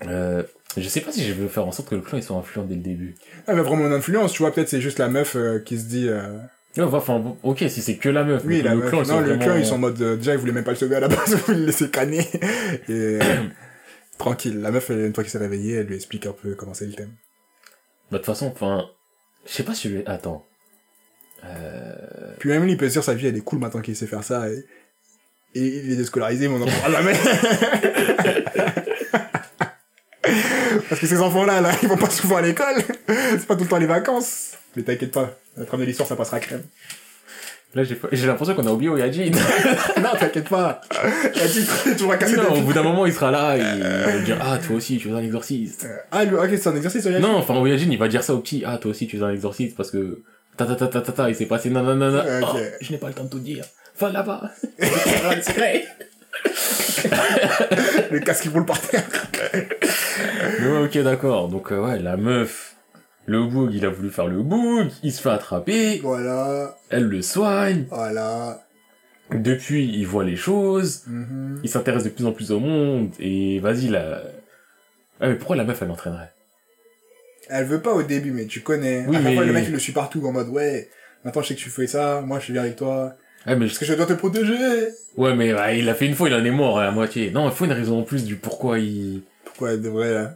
Euh, je sais pas si je veux faire en sorte que le clan ils soit influents dès le début. Ah, mais vraiment une influence, tu vois, peut-être c'est juste la meuf euh, qui se dit, euh... Ouais, enfin, ok, si c'est que la meuf. oui, la le meuf. clan, non, le vraiment- clan, ils sont en mode, euh, déjà, ils voulaient même pas le sauver à la base, ils le laisser canner. Et, euh, tranquille. La meuf, une fois qu'il s'est réveillé, elle lui explique un peu comment c'est le thème. Bah, de toute façon, enfin, je sais pas si je vais, attends. Euh, Puis même lui, il peut se dire, sa vie, elle est cool maintenant qu'il sait faire ça, et, et il est déscolarisé, mais on en parlera jamais. Parce que ces enfants-là, là, ils vont pas souvent à l'école. C'est pas tout le temps les vacances. Mais t'inquiète pas. La trame de l'histoire, ça passera crème. là, j'ai j'ai l'impression qu'on a oublié Oyajin. non, t'inquiète pas. Petite, tu vas casser non, au bout d'un moment, il sera là, et il va dire, ah, toi aussi, tu veux un exorciste. Euh, Ah, lui, ok, c'est un Oyajin Non, enfin, Oyajin, il va dire ça au petit, ah, toi aussi, tu veux un exorciste, parce que, ta ta ta ta ta ta, il s'est passé nanana. Ok. Oh, je n'ai pas le temps de tout dire. Va là-bas. Le casque qui roule par terre. Mais ouais, ok, d'accord. Donc, euh, ouais, la meuf, le boug, il a voulu faire le boug, il se fait attraper, Voilà, elle le soigne. voilà. Depuis, il voit les choses, Mhm. il s'intéresse de plus en plus au monde, et vas-y, là... Ah, mais pourquoi la meuf, elle l'entraînerait? Elle veut pas au début, mais tu connais. Oui, à fois, le mec, il le suit partout, en mode, ouais, maintenant je sais que tu fais ça, moi je suis bien avec toi. Ouais, mais, je- Parce que je dois te protéger. ouais, mais ouais, il l'a fait une fois, il en est mort à la moitié. Non, il faut une raison en plus du pourquoi il... Pourquoi elle devrait, là?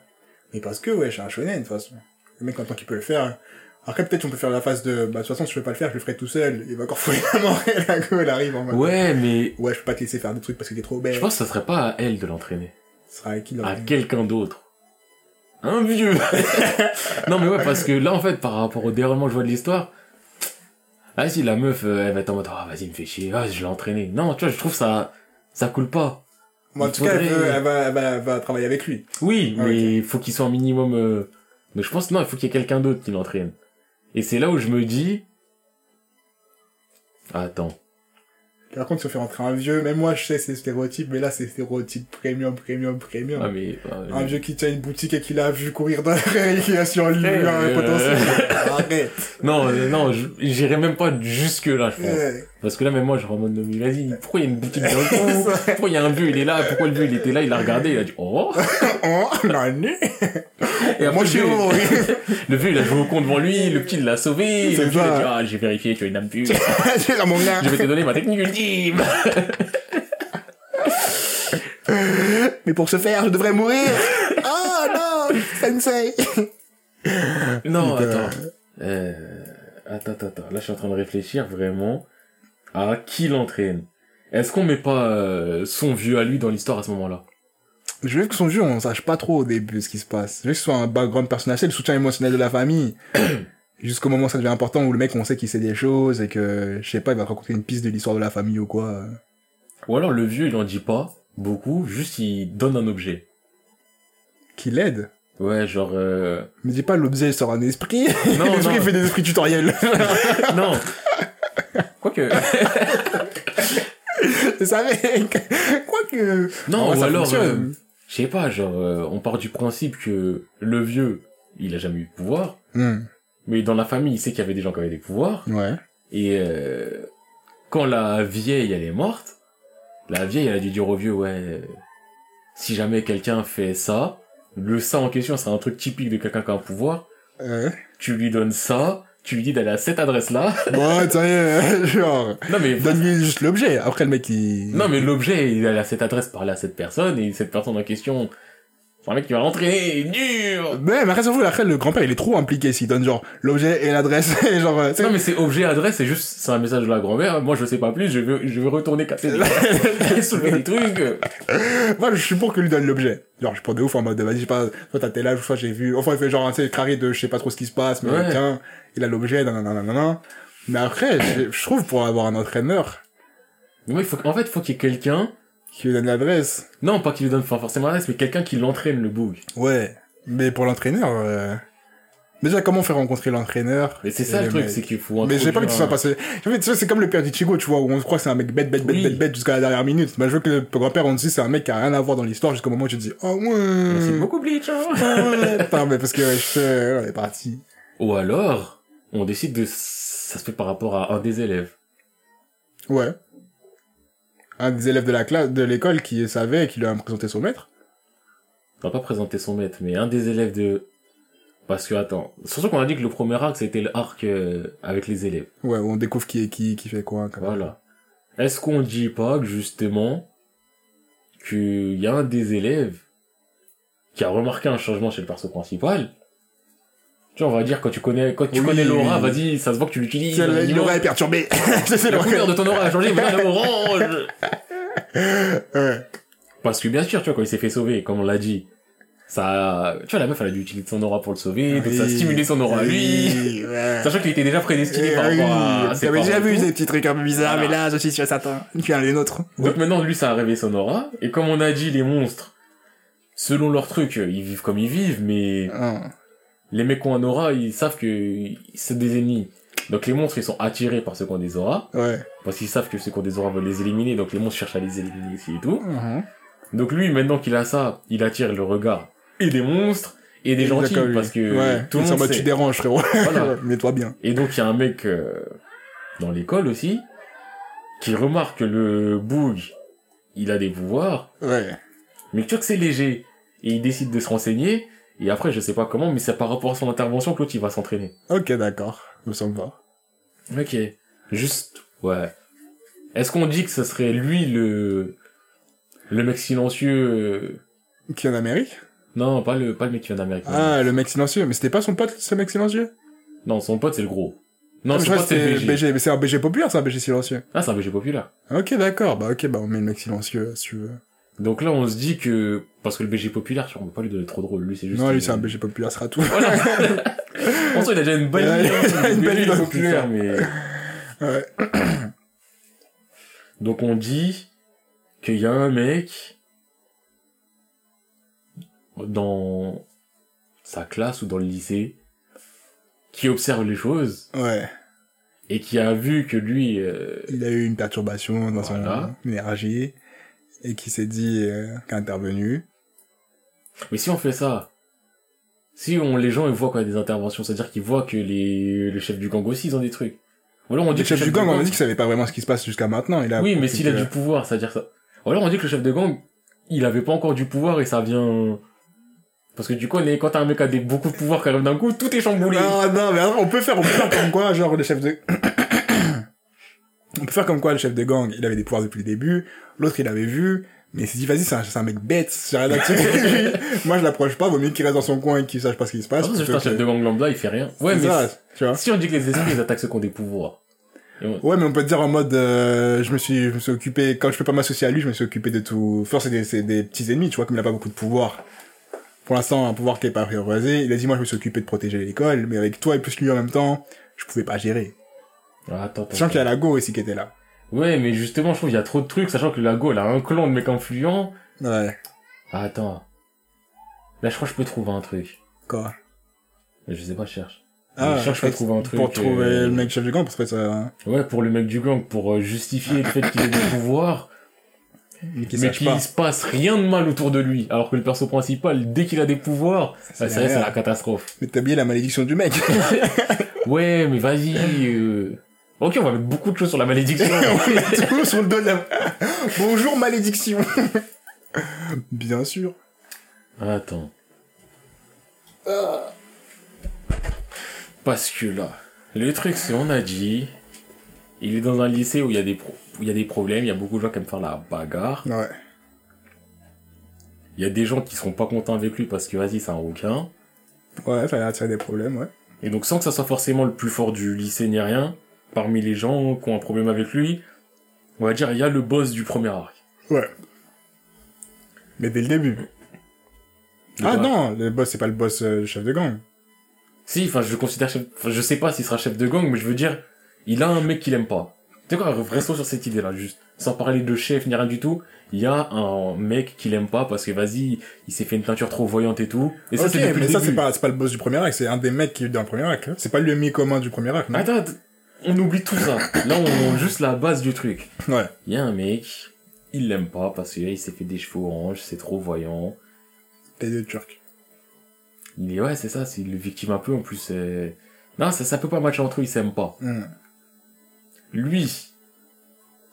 Mais parce que, ouais, je suis un shonen, de toute façon. Le mec, maintenant qu'il peut le faire. Après, peut-être on peut faire la phase de, bah, de toute façon, si je peux pas le faire, je le ferai tout seul. Il va encore fouiller la mort, et la go, elle arrive en mode, Ouais, mais ouais, je peux pas te laisser faire des trucs parce que t'es trop belle. je pense que ça serait pas à elle de l'entraîner. Ce sera avec qui, à quelqu'un d'autre. Un vieux Non mais ouais, parce que là, en fait, par rapport au déroulement que je vois de l'histoire, ah si, la meuf, euh, elle va être en mode, ah vas-y, me fais chier, ah, je l'ai entraîné. Non, tu vois, je trouve ça, ça coule pas. Bon, en tout cas, elle, veut- elle va, elle va, elle va travailler avec lui. Oui, Ah, mais faut qu'il soit un minimum, euh, Donc je pense, non, il faut qu'il y ait quelqu'un d'autre qui l'entraîne. Et c'est là où je me dis... Attends. Par contre, si on fait rentrer un vieux, même moi, je sais, c'est stéréotype, mais là, c'est stéréotype premium, premium, premium. Ah, mais... euh, Un vieux qui tient une boutique et qui l'a vu courir dans la récréation, lui, Eh, un euh, potentiel. Arrête. Non, euh, non, j'irai même pas jusque là, je pense. Parce que là, même moi, je remonte vas-y, pourquoi il y a une boutique dans le Pourquoi il y a un vieux, il est là Pourquoi le vieux, il était là Il a regardé, il a dit, oh Oh, l'année. Et après, Moi, le je suis vieux, le vieux, il a joué au con devant lui, le petit, il l'a sauvé, le vieux, il a dit, ah, j'ai vérifié, tu as une âme pure. Je vais te donner ma technique ultime. Mais pour ce faire, je devrais mourir. Oh non, sensei. Non, attends. Euh, attends, attends, attends. Là, je suis en train de réfléchir vraiment à qui l'entraîne? Est-ce qu'on met pas euh, son vieux à lui dans l'histoire à ce moment-là? Je veux que son jeu, on sache pas trop au début ce qui se passe. Je veux que ce soit un background personnel, c'est le soutien émotionnel de la famille. Jusqu'au moment où ça devient important, où le mec, on sait qu'il sait des choses et que, je sais pas, il va te raconter une piste de l'histoire de la famille ou quoi. Ou alors le vieux, il en dit pas beaucoup, juste il donne un objet. Qui l'aide? Ouais, genre... Euh... Me dis pas l'objet sort un esprit. Non, L'esprit fait des esprits tutoriels. non Quoique... Ça, mec. Quoique. Non, vrai, ou alors... euh, Je sais pas, genre, euh, on part du principe que le vieux, il a jamais eu de pouvoir, Hmm. mais dans la famille, il sait qu'il y avait des gens qui avaient des pouvoirs, Ouais. Et euh, quand la vieille, elle est morte, la vieille, elle a dû dire au vieux, ouais, si jamais quelqu'un fait ça, le ça en question, c'est un truc typique de quelqu'un qui a un pouvoir, Ouais. tu lui donnes ça, tu lui dis d'aller à cette adresse-là. Y est, genre. non mais, Donne-lui juste l'objet. Après, le mec, il... non mais l'objet, il est à cette adresse, parler à cette personne, et cette personne en question, c'est un mec qui va l'entraîner, dur Mais, mais après, surtout, après, le grand-père, il est trop impliqué s'il donne, genre, l'objet et l'adresse, et genre, Non mais c'est objet, adresse, c'est juste, c'est un message de la grand-mère, moi je sais pas plus, je veux, je veux retourner casser des, soulever des trucs. moi, je suis pour que lui donne l'objet. Genre, je prends de ouf en mode, vas-y, je sais pas, toi, t'as tel âge, soit j'ai vu, enfin, il fait genre, sais, carré de, je sais pas trop ce qui se passe, mais Ouais. tiens, il a l'objet, nanana. Mais après, je, je trouve, pour avoir un entraîneur, Mais moi, il faut, en fait, faut qu'il y ait quelqu'un, qui lui donne l'adresse. non, pas qu'il lui donne forcément l'adresse, mais quelqu'un qui l'entraîne, le boug. Ouais. Mais pour l'entraîneur, euh... déjà, comment faire rencontrer l'entraîneur? Mais c'est ça le truc, c'est qu'il faut Mais j'ai pas envie que ce soit passé. En fait, c'est comme le père d'Ichigo, tu vois, où on croit que c'est un mec bête, bête, bête, Oui. bête, bête jusqu'à la dernière minute. Mais je veux que le grand-père, on dit, c'est un mec qui a rien à voir dans l'histoire jusqu'au moment où tu te dis, oh ouais. Merci beaucoup, Bleach, hein. Ah. Putain, mais parce que, je sais, on est parti. Ou alors, on décide de, ça se fait par rapport à un des élèves. Ouais. Un des élèves de la classe, de l'école qui savait et qui lui a présenté son maître. On va pas présenter son maître, mais un des élèves de, parce que, attends, surtout qu'on a dit que le premier arc, c'était le arc euh, avec les élèves. Ouais, où on découvre qui est qui, qui fait quoi, quand. Voilà. Est-ce qu'on dit pas que, justement, qu'il y a un des élèves qui a remarqué un changement chez le perso principal tu vois, on va dire, quand tu connais, quand tu Oui, connais l'aura, oui. vas-y, ça se voit que tu l'utilises. L'aura est perturbée. c'est La couleur de ton aura a changé, est orange. Ouais. Parce que bien sûr, tu vois, quand il s'est fait sauver, comme on l'a dit, ça, tu vois, la meuf, elle a dû utiliser son aura pour le sauver, donc ça a stimulé son aura à lui. Ouais. Sachant qu'il était déjà prédestiné par rapport à ses parents déjà vu des petits trucs un peu bizarres, Voilà. mais là, je suis sûr certain. Puis un des nôtres. Donc maintenant, lui, ça a réveillé son aura. Et comme on a dit, les monstres, selon leur truc, ils vivent comme ils vivent, mais Ah. Les mecs qui ont un aura, ils savent que c'est des ennemis. Donc les monstres, ils sont attirés par ceux qui ont des auras, Ouais. parce qu'ils savent que ceux qui ont des auras veulent les éliminer, donc les monstres cherchent à les éliminer aussi et tout. Mhm. Donc lui, maintenant qu'il a ça, il attire le regard et des monstres et des gentils, D'accord, parce que ouais. tout le monde sait. tu déranges, frérot. Voilà. Mets-toi bien. Et donc il y a un mec euh, dans l'école aussi qui remarque que le boug, il a des pouvoirs, Ouais. mais tu vois que c'est léger. Et il décide de se renseigner, et après je sais pas comment, mais c'est par rapport à son intervention que l'autre il va s'entraîner. Ok, d'accord. Me semble pas. Ok. Juste, ouais. Est-ce qu'on dit que ce serait lui le... Le mec silencieux... euh, Qui est en Amérique? Non, pas le, pas le mec qui vient d'Amérique. Ah, le mec silencieux. Mais c'était pas son pote, ce mec silencieux? Non, son pote c'est le gros. Non, Ah, mais son je crois pote que c'est le BG. BG. Mais c'est un BG populaire, c'est un BG silencieux. Ah, c'est un BG populaire. Ok, d'accord. Bah, ok, bah, on met le mec silencieux, si tu veux. Donc là, on se dit que, parce que le BG populaire, tu vois, on peut pas lui donner trop drôle, lui, c'est juste... Non, lui, c'est un BG populaire, sera tout. Voilà. en soi, il a déjà une belle vie, hein, une le belle vie populaire. mais... Ouais. Donc on dit qu'il y a un mec dans... sa classe ou dans le lycée, qui observe les choses Ouais. et qui a vu que lui, euh, Il a eu une perturbation dans Voilà. son énergie et qui s'est dit euh, qu'intervenu. mais si on fait ça, si on les gens ils voient y a des interventions, c'est-à-dire qu'ils voient que les le chef du gang aussi ils ont des trucs. Ou alors on dit Le que le chef du gang, on a dit qu'il savait pas vraiment ce qui se passe jusqu'à maintenant. Il a Oui, mais s'il a du pouvoir, c'est-à-dire ça. Ou alors on dit que le chef de gang, il avait pas encore du pouvoir et ça vient... Parce que tu connais, quand t'as un mec qui a des, beaucoup de pouvoir qui arrive d'un coup, tout est chamboulé. Non, non, mais on peut faire, on peut faire comme quoi, genre, le chef de... on peut faire comme quoi, le chef de gang, il avait des pouvoirs depuis le début, l'autre, il avait vu, mais il s'est dit, vas-y, c'est un, c'est un mec bête, j'ai rien à tirer. Moi, je l'approche pas, vaut mieux qu'il reste dans son coin et qu'il sache pas ce qui se passe. Parce que plutôt juste un chef que- de gang lambda, il fait rien. Ouais, mais ça, tu vois. si on dit que les esprits, ils attaquent ceux qui ont des pouvoirs. On- Ouais, mais on peut dire en mode, euh, je me suis, je me suis occupé, quand je peux pas m'associer à lui, je me suis occupé de tout. Force, c'est des, c'est des petits ennemis, tu vois, comme il a pas beaucoup de pouvoir. Pour l'instant, un pouvoir qui est pas priorisé. Il a dit, moi, je me suis occupé de protéger l'école, mais avec toi et plus lui en même temps, je pouvais pas gérer. Ah, attends, attends. Sachant qu'il y a la Go aussi qui était là. Ouais, mais justement, je trouve qu'il y a trop de trucs, sachant que la Go, elle a un clan de mecs influents. Ouais. Ah, attends. Là, je crois que je peux trouver un truc. Quoi? Je sais pas, je cherche. Ah, je cherche fait, trouver un truc. Pour trouver euh, le mec chef du gang, pour faire ça, Ouais, pour le mec du gang, pour euh, justifier le fait qu'il ait des pouvoirs. mais qu'il pas. se passe rien de mal autour de lui. Alors que le perso principal, dès qu'il a des pouvoirs, C'est bah, c'est la catastrophe. Mais t'as oublié la malédiction du mec. Ouais, mais vas-y. euh, Ok, on va mettre beaucoup de choses sur la malédiction. On met tout sur le dos de la... Bonjour malédiction. Bien sûr. Attends. Parce que là, le truc, c'est on a dit, il est dans un lycée où il y a des pro- où il y a des problèmes, il y a beaucoup de gens qui aiment faire la bagarre. Ouais. Il y a des gens qui seront pas contents avec lui parce que vas-y, c'est un rouquin. Ouais, ça a attiré des problèmes, ouais. Et donc sans que ça soit forcément le plus fort du lycée ni rien, parmi les gens qui ont un problème avec lui, on va dire il y a le boss du premier arc. Ouais. Mais dès le début. Ah non, le boss, c'est pas le boss euh, le chef de gang. Si, enfin je le considère chef, enfin je sais pas s'il sera chef de gang, mais je veux dire, il a un mec qu'il aime pas. Tu sais quoi, restons sur cette idée-là, juste. Sans parler de chef ni rien du tout, il y a un mec qu'il aime pas parce que vas-y, il s'est fait une teinture trop voyante et tout. Et ça Ok, c'est mais le ça, c'est pas, c'est pas le boss du premier acte, c'est un des mecs qui est dans le premier acte. hein. C'est pas le mi commun du premier acte, non? Attends, on oublie tout ça. Là on a juste la base du truc. Ouais. Il y a un mec, il l'aime pas parce qu'il s'est fait des cheveux orange, c'est trop voyant. Les deux turcs. Il est, ouais, c'est ça, c'est le victime un peu, en plus, c'est... Non, ça, ça peut pas matcher entre eux, ils s'aiment pas. Hmm. Lui,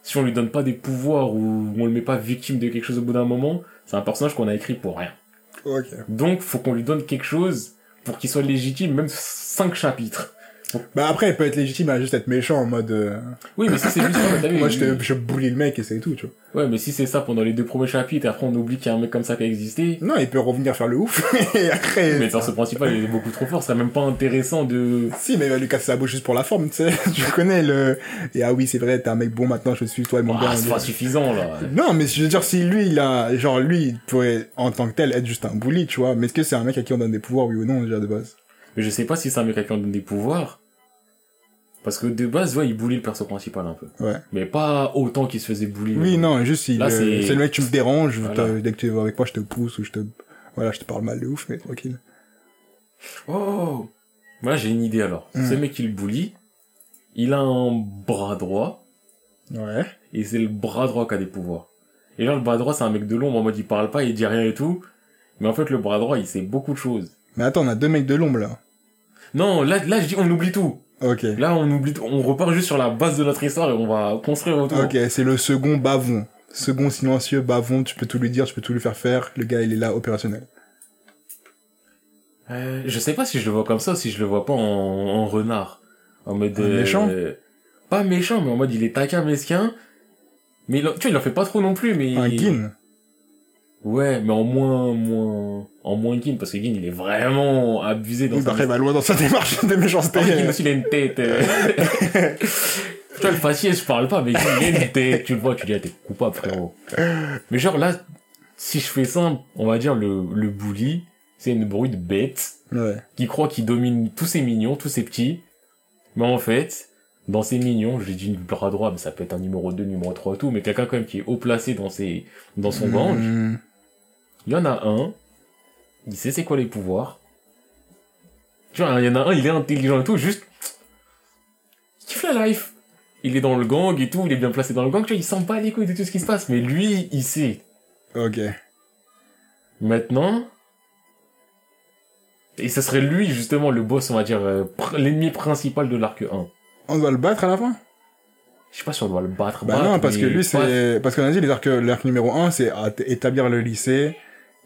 si on lui donne pas des pouvoirs ou on le met pas victime de quelque chose au bout d'un moment, c'est un personnage qu'on a écrit pour rien. Ok. Donc, faut qu'on lui donne quelque chose pour qu'il soit légitime, même cinq chapitres. Bah après, il peut être légitime à juste être méchant en mode... euh, Oui, mais si c'est juste ça, t'as vu, Moi, je, te, je bully le mec et c'est tout, tu vois. Ouais, mais si c'est ça pendant les deux premiers chapitres, et après on oublie qu'il y a un mec comme ça qui a existé, Non, il peut revenir faire le ouf. et après... mais le perso principal il est beaucoup trop fort, c'est même pas intéressant de... Si, mais il va lui casser la bouche juste pour la forme, tu sais. tu connais le... Et ah oui, c'est vrai, t'es un mec bon maintenant, je te suis, toi et mon Ah, gars. c'est pas suffisant, là. Non, mais je veux dire, si lui, il a... Genre, lui, il pourrait, en tant que tel, être juste un bully, tu vois. Mais est-ce que c'est un mec à qui on donne des pouvoirs, oui ou non, déjà, de base? Mais je sais pas si c'est un mec à qui on donne des pouvoirs. Parce que de base, ouais, il bully le perso principal un peu. Ouais. Mais pas autant qu'il se faisait bully. Oui, non, juste, il, Là, euh, c'est- c'est le mec, tu me déranges, Voilà. dès que tu es avec moi, je te pousse, ou je te... Voilà, je te parle mal de ouf, mais tranquille. Oh Moi, j'ai une idée alors. Hmm. Ce mec, il bully. Il a un bras droit. Ouais. Et c'est le bras droit qui a des pouvoirs. Et là, le bras droit, c'est un mec de l'ombre. En mode, il parle pas, il dit rien et tout. Mais en fait, le bras droit, il sait beaucoup de choses. Mais attends, on a deux mecs de l'ombre, là. Non, là, là, je dis, on oublie tout. Ok. Là, on oublie. On repart juste sur la base de notre histoire et on va construire autour. Ok, c'est le second bavon. Second silencieux, bavon, tu peux tout lui dire, tu peux tout lui faire faire. Le gars, il est là, opérationnel. Euh, je sais pas si je le vois comme ça, si je le vois pas en, en renard. En mode... Un euh, méchant Pas méchant, mais en mode il est taquin, mesquin. Mais il tu vois, il en fait pas trop non plus, mais... Un Gin. Ouais, mais en moins, moins, en moins Gin, parce que Gin, il est vraiment abusé dans Il sa... très loin dans sa démarche de méchanceté. Ah, Gin aussi, il a une tête. euh. tu vois, le faciès, je parle pas, mais Gin, il a une tête. Tu le vois, tu dis, ah, t'es coupable, frérot. Mais genre, là, si je fais simple, on va dire, le, le bully, c'est une brute bête Ouais. qui croit qu'il domine tous ses mignons, tous ses petits. Mais en fait, dans ses mignons, j'ai dit bras droit, mais ça peut être un numéro 2, numéro 3, tout, mais quelqu'un quand même qui est haut placé dans ses, dans son gange. Il y en a un, il sait c'est quoi les pouvoirs, Tu vois, il y en a un, il est intelligent et tout, juste, il kiffe la life. Il est dans le gang et tout, il est bien placé dans le gang, tu vois, il sent pas les couilles de tout ce qui se passe, mais lui, il sait. Ok. Maintenant, et ce serait lui, justement, le boss, on va dire, euh, pr- l'ennemi principal de l'arc 1. On doit le battre à la fin? Je sais pas si on doit le battre. Bah battre, non, parce que lui, c'est... Parce qu'on a dit, les arcs, l'arc numéro 1, c'est à t- établir le lycée,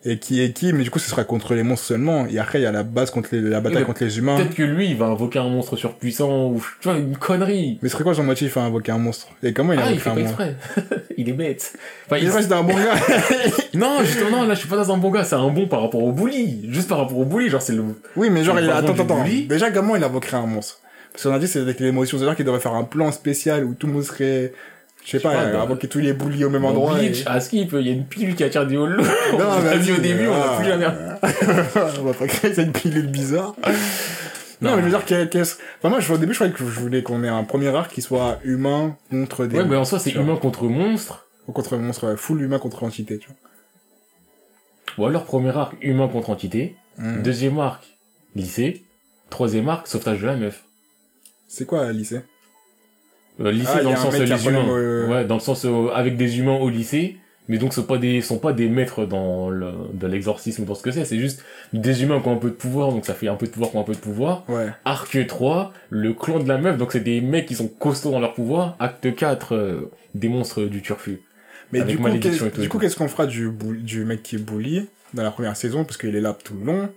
et qui est qui, mais du coup, ce sera contre les monstres seulement. Et après, il y a la base contre les, la bataille contre les humains. Peut-être que lui, il va invoquer un monstre surpuissant, ou, tu vois, une connerie. Mais ce serait quoi son motif à invoquer un monstre Et comment il a Ah, il fait un pas exprès. il est bête. Enfin, Il reste un bon gars Non, justement, là, je suis pas dans un bon gars, c'est un bon par rapport au bully. Juste par rapport au bully, genre, c'est le... Oui, mais genre, il a... Attends, attends, Déjà, comment il invoquerait un monstre Parce qu'on a dit, c'est avec l'émotion. C'est-à-dire qu'il devrait faire un plan spécial où tout le monde serait... Je sais pas, pas, euh, bah- invoquer tous les bullies au même endroit. Bleach, et- à Skip, il y a une pilule qui attire des holos. on Non, l'a vas-y, au début, on ah. l'a plus jamais. on va pas créer cette pilule bizarre. Non, Non. mais je veux dire, qu'est- qu'est-ce... Enfin, moi, je, au début, je croyais que je voulais qu'on ait un premier arc qui soit humain contre des... Ouais, mais en soi, c'est vois. humain contre monstre. Ou contre monstre, full humain contre entité, tu Ou alors, premier arc, humain contre entité. vois. Hmm. Deuxième arc, lycée. Troisième arc, sauvetage de la meuf. C'est quoi, lycée? Euh, lycée Ah, dans le sens les problème, humains. Ouais, dans le sens euh, avec des humains au lycée. Mais donc, ce sont pas des, sont pas des maîtres dans le, de l'exorcisme ou dans ce que c'est. C'est juste des humains qui ont un peu de pouvoir. Donc, ça fait un peu de pouvoir qui ont un peu de pouvoir. Ouais. Arc 3, le clan de la meuf, donc c'est des mecs qui sont costauds dans leur pouvoir. Acte 4, euh, des monstres du turfu. Mais du coup, du qu'est-ce qu'on fera du, du mec qui est bully dans la première saison parce qu'il est là tout le long.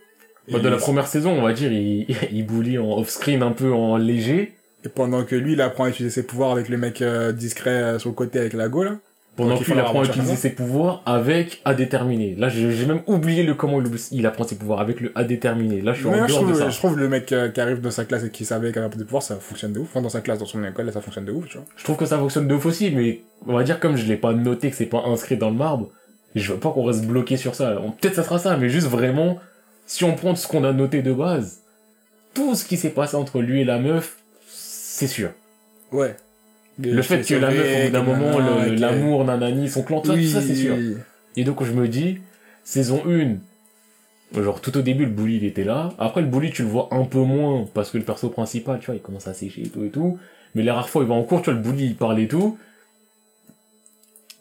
Bah, de la première saison, on va dire, il, il bully en off-screen un peu en léger. Et pendant que lui, il apprend à utiliser ses pouvoirs avec le mec euh, discret euh, sur le côté avec la go, là. Pendant qu'il apprend à utiliser ses pouvoirs avec A déterminé. Là, j'ai j'ai même oublié le comment il, apprend ses pouvoirs avec le A déterminé. Là, je suis en moi, je de trouve, ça. je trouve le mec euh, qui arrive dans sa classe et qui savait qu'il avait des pouvoirs, ça fonctionne de ouf. Enfin, dans sa classe, dans son école, là, ça fonctionne de ouf, tu vois. Je trouve que ça fonctionne de ouf aussi, mais on va dire comme je l'ai pas noté, que c'est pas inscrit dans le marbre, je veux pas qu'on reste bloqué sur ça. Peut-être ça sera ça, mais juste vraiment, si on prend ce qu'on a noté de base, tout ce qui s'est passé entre lui et la meuf, c'est sûr. Ouais. Le fait que la meuf, au bout d'un moment, l'amour, nanani, son clan, tout ça, oui, tout ça, c'est sûr. Et donc, je me dis, saison 1, genre, tout au début, le bully, il était là. Après, le bully, tu le vois un peu moins, parce que le perso principal, tu vois, il commence à sécher et tout et tout. Mais les rares fois, il va en cours, tu vois, le bully, il parle et tout.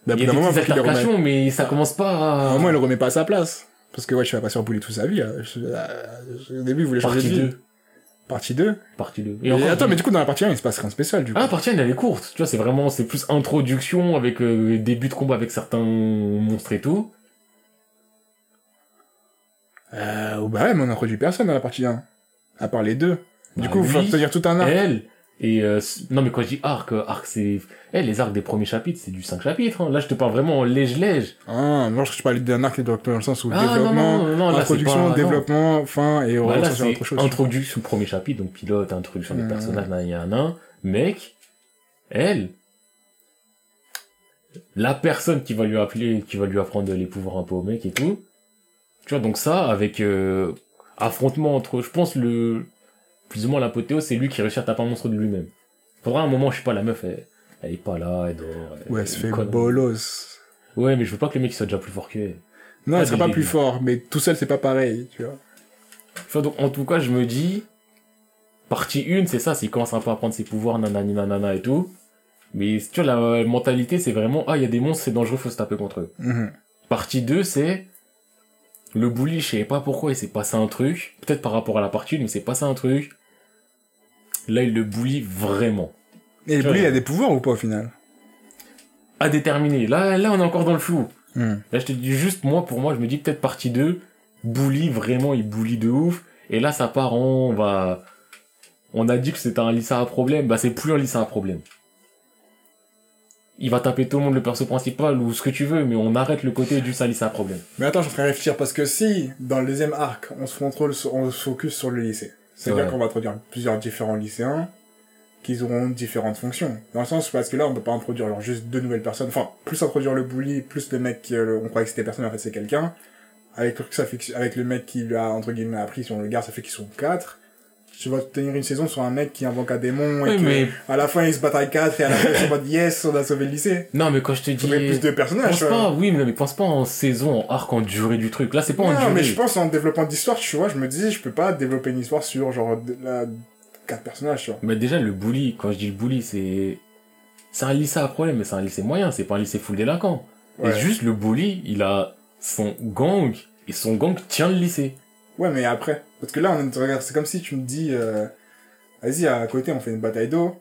Mais Il y a au des moment, petites altercations, mais ça commence pas À un moment, il le remet pas à sa place. Parce que, ouais, je vais pas sur bully toute sa vie. hein. Je- euh, Au début, il voulait changer Partie de vie. 2. Partie 2. Partie 2. Et, attends, mais du coup, dans la partie 1, il se passe rien de spécial, du coup. Ah, partie 1, elle est courte. Tu vois, c'est vraiment, c'est plus introduction avec euh, début de combat avec certains monstres et tout. Euh, bah ouais, mais on introduit personne dans la partie 1. À part les deux. Du Bah coup, il faut dire tout un arc. Elle, et euh, non mais quand je dis arc, euh, arc c'est... Eh, les arcs des premiers chapitres, c'est du 5 chapitres. hein. Là, je te parle vraiment en léger-léger. Ah, moi, je parlais d'un arc dans le sens où Ah, non, développement, non, non, non, là, introduction, pas- non. développement, fin, et on Bah, là, autre chose. introduction, premier chapitre, donc pilote, introduction des Mhm. personnages, nan, nan, nan. Mec, elle, la personne qui va lui appeler, qui va lui apprendre les pouvoirs un peu au mec et tout. Tu vois, donc ça, avec euh, affrontement entre, je pense, le plus ou moins l'apothéose, c'est lui qui réussit à taper un monstre de lui-même. Faudra un moment, je sais pas, la meuf, elle, elle est pas là, elle dort. elle- Ouais, elle se fait conne. bolos. Ouais, mais je veux pas que le mec il soit déjà plus fort que elle. Non, Pas sera dès pas plus fort, mais tout seul, c'est pas pareil, tu vois. Enfin, donc, en tout cas, je me dis, partie 1, c'est ça, c'est il commence un peu à prendre ses pouvoirs, nanani, nanana et tout. Mais, tu vois, la mentalité, c'est vraiment, ah, il y a des monstres, c'est dangereux, faut se taper contre eux. Mhm. Partie 2, c'est, le bully, je sais pas pourquoi il s'est passé un truc, peut-être par rapport à la partie 1, mais c'est passé un truc. Là, il le bully vraiment. Et le bully, a des pouvoirs ou pas, au final? À déterminer. Là, là, on est encore dans le flou. Mhm. Là, je te dis juste, moi, pour moi, je me dis peut-être partie 2, bully, vraiment, il bully de ouf. Et là, ça part en, on va, on a dit que c'était un lycée à problème, bah, c'est plus un lycée à problème. Il va taper tout le monde, le perso principal, ou ce que tu veux, mais on arrête le côté du lycée à problème. Mais attends, je de réfléchir, parce que si, dans le deuxième arc, on se contrôle, on se focus sur le lycée. C'est-à-dire Ouais. qu'on va introduire plusieurs différents lycéens, qui auront différentes fonctions. Dans le sens, parce que là, on peut pas introduire genre, juste deux nouvelles personnes, enfin, plus introduire le bully, plus le mec qui, euh, on croyait que c'était personne, en fait, c'est quelqu'un. Avec le, ça fait que- avec le mec qui lui a, entre guillemets, appris, si on le garde, ça fait qu'ils sont quatre. Tu vas tenir une saison sur un mec qui invoque un démon et Oui, que, mais- à la fin il se bat à 4 et à la fin ils sont en mode yes, on a sauvé le lycée. Non, mais quand je te dis... plus de personnages. Pense pas, oui, mais, mais pense pas en saison, en arc, en durée du truc. Là, c'est pas en Non, durée. mais je pense en développement d'histoire, tu vois, je me dis, je peux pas développer une histoire sur genre la, quatre personnages, tu vois. Mais déjà, le bully, quand je dis le bully, c'est... C'est un lycée à problème, mais c'est un lycée moyen, c'est pas un lycée full délinquant. Ouais. Et juste le bully, il a son gang, et son gang tient le lycée. Ouais, mais après. Parce que là, on est- regarde, c'est comme si tu me dis, euh, vas-y, à côté, on fait une bataille d'eau.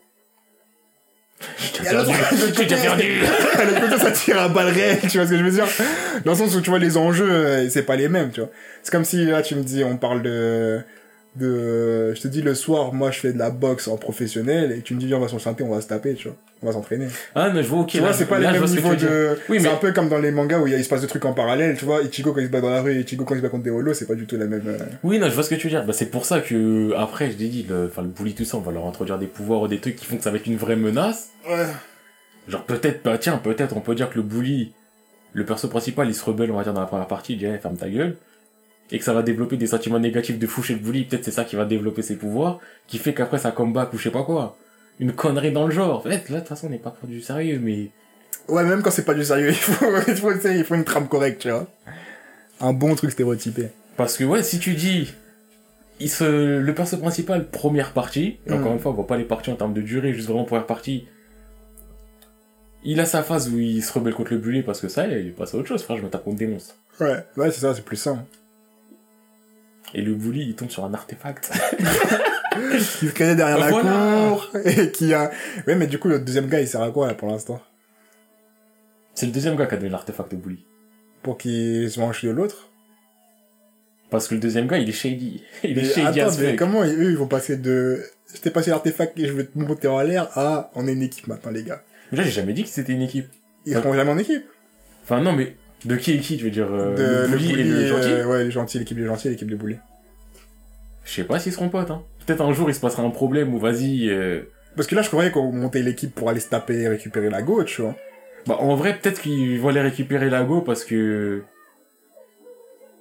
À l'autre- perdu. déjà côté- perdu. À l'autre côté, ça tire à balles réelles, tu vois ce que je veux dire? Dans le sens où, tu vois, les enjeux, euh, c'est pas les mêmes, tu vois. C'est comme si, là, tu me dis, on parle de... de... Je te dis, le soir, moi, je fais de la boxe en professionnel, et tu me dis, viens, on va sur le synthé, on va se taper, tu vois. On va s'entraîner. Ah, mais je vois, ok. tu vois, c'est pas là, les mêmes niveaux de... Oui, c'est mais- un peu comme dans les mangas où il, y a, il se passe des trucs en parallèle, tu vois. Ichigo quand il se bat dans la rue et Ichigo quand il se bat contre des holos, c'est pas du tout la même... euh, Oui, non, je vois ce que tu veux dire. Bah, c'est pour ça que, après, je t'ai dit, le, enfin, le bully, tout ça, on va leur introduire des pouvoirs ou des trucs qui font que ça va être une vraie menace. Ouais. Genre, peut-être, bah, tiens, peut-être, on peut dire que le bully, le perso principal, il se rebelle, on va dire, dans la première partie, il dit, Eh, ferme ta gueule. Et que ça va développer des sentiments négatifs de fou chez le bully. Peut-être c'est ça qui va développer ses pouvoirs, qui fait qu'après ça comeback ou je sais pas quoi. Une connerie dans le genre. En fait, là, de toute façon, on n'est pas pour du sérieux, mais... Ouais, même quand c'est pas du sérieux, il faut, il faut, il une trame correcte, tu vois. Un bon truc stéréotypé. Parce que ouais, si tu dis, il se, le perso principal, première partie, et Mm. encore une fois, on voit pas les parties en termes de durée, juste vraiment première partie, il a sa phase où il se rebelle contre le bully parce que ça, il est passé à autre chose, frère, je me tape contre des monstres. Ouais, ouais, c'est ça, c'est plus ça. Et le bully, il tombe sur un artefact. Qui se crée derrière la Voilà. cour, et qui a... Ouais, mais du coup, le deuxième gars, il sert à quoi, là, pour l'instant? C'est le deuxième gars qui a donné l'artefact au bully. Pour qu'il se mange de l'autre? Parce que le deuxième gars, il est shady. Il est shady Attends, mais comment eux, ils vont passer de... Je t'ai passé l'artefact et je vais te monter en l'air à... On est une équipe maintenant, les gars. Mais là, j'ai jamais dit que c'était une équipe. Ils Ouais. seront jamais en équipe. Enfin, non, mais de qui est qui, tu veux dire, euh, de, le bully et le gentil euh, ouais, le gentil, l'équipe des gentils et l'équipe des boulets. Je sais pas s'ils seront potes, hein. Peut-être un jour, il se passera un problème où, vas-y, euh, Parce que là, je croyais qu'on montait l'équipe pour aller se taper et récupérer la go, tu vois. Bah, en vrai, peut-être qu'ils vont aller récupérer la go parce que...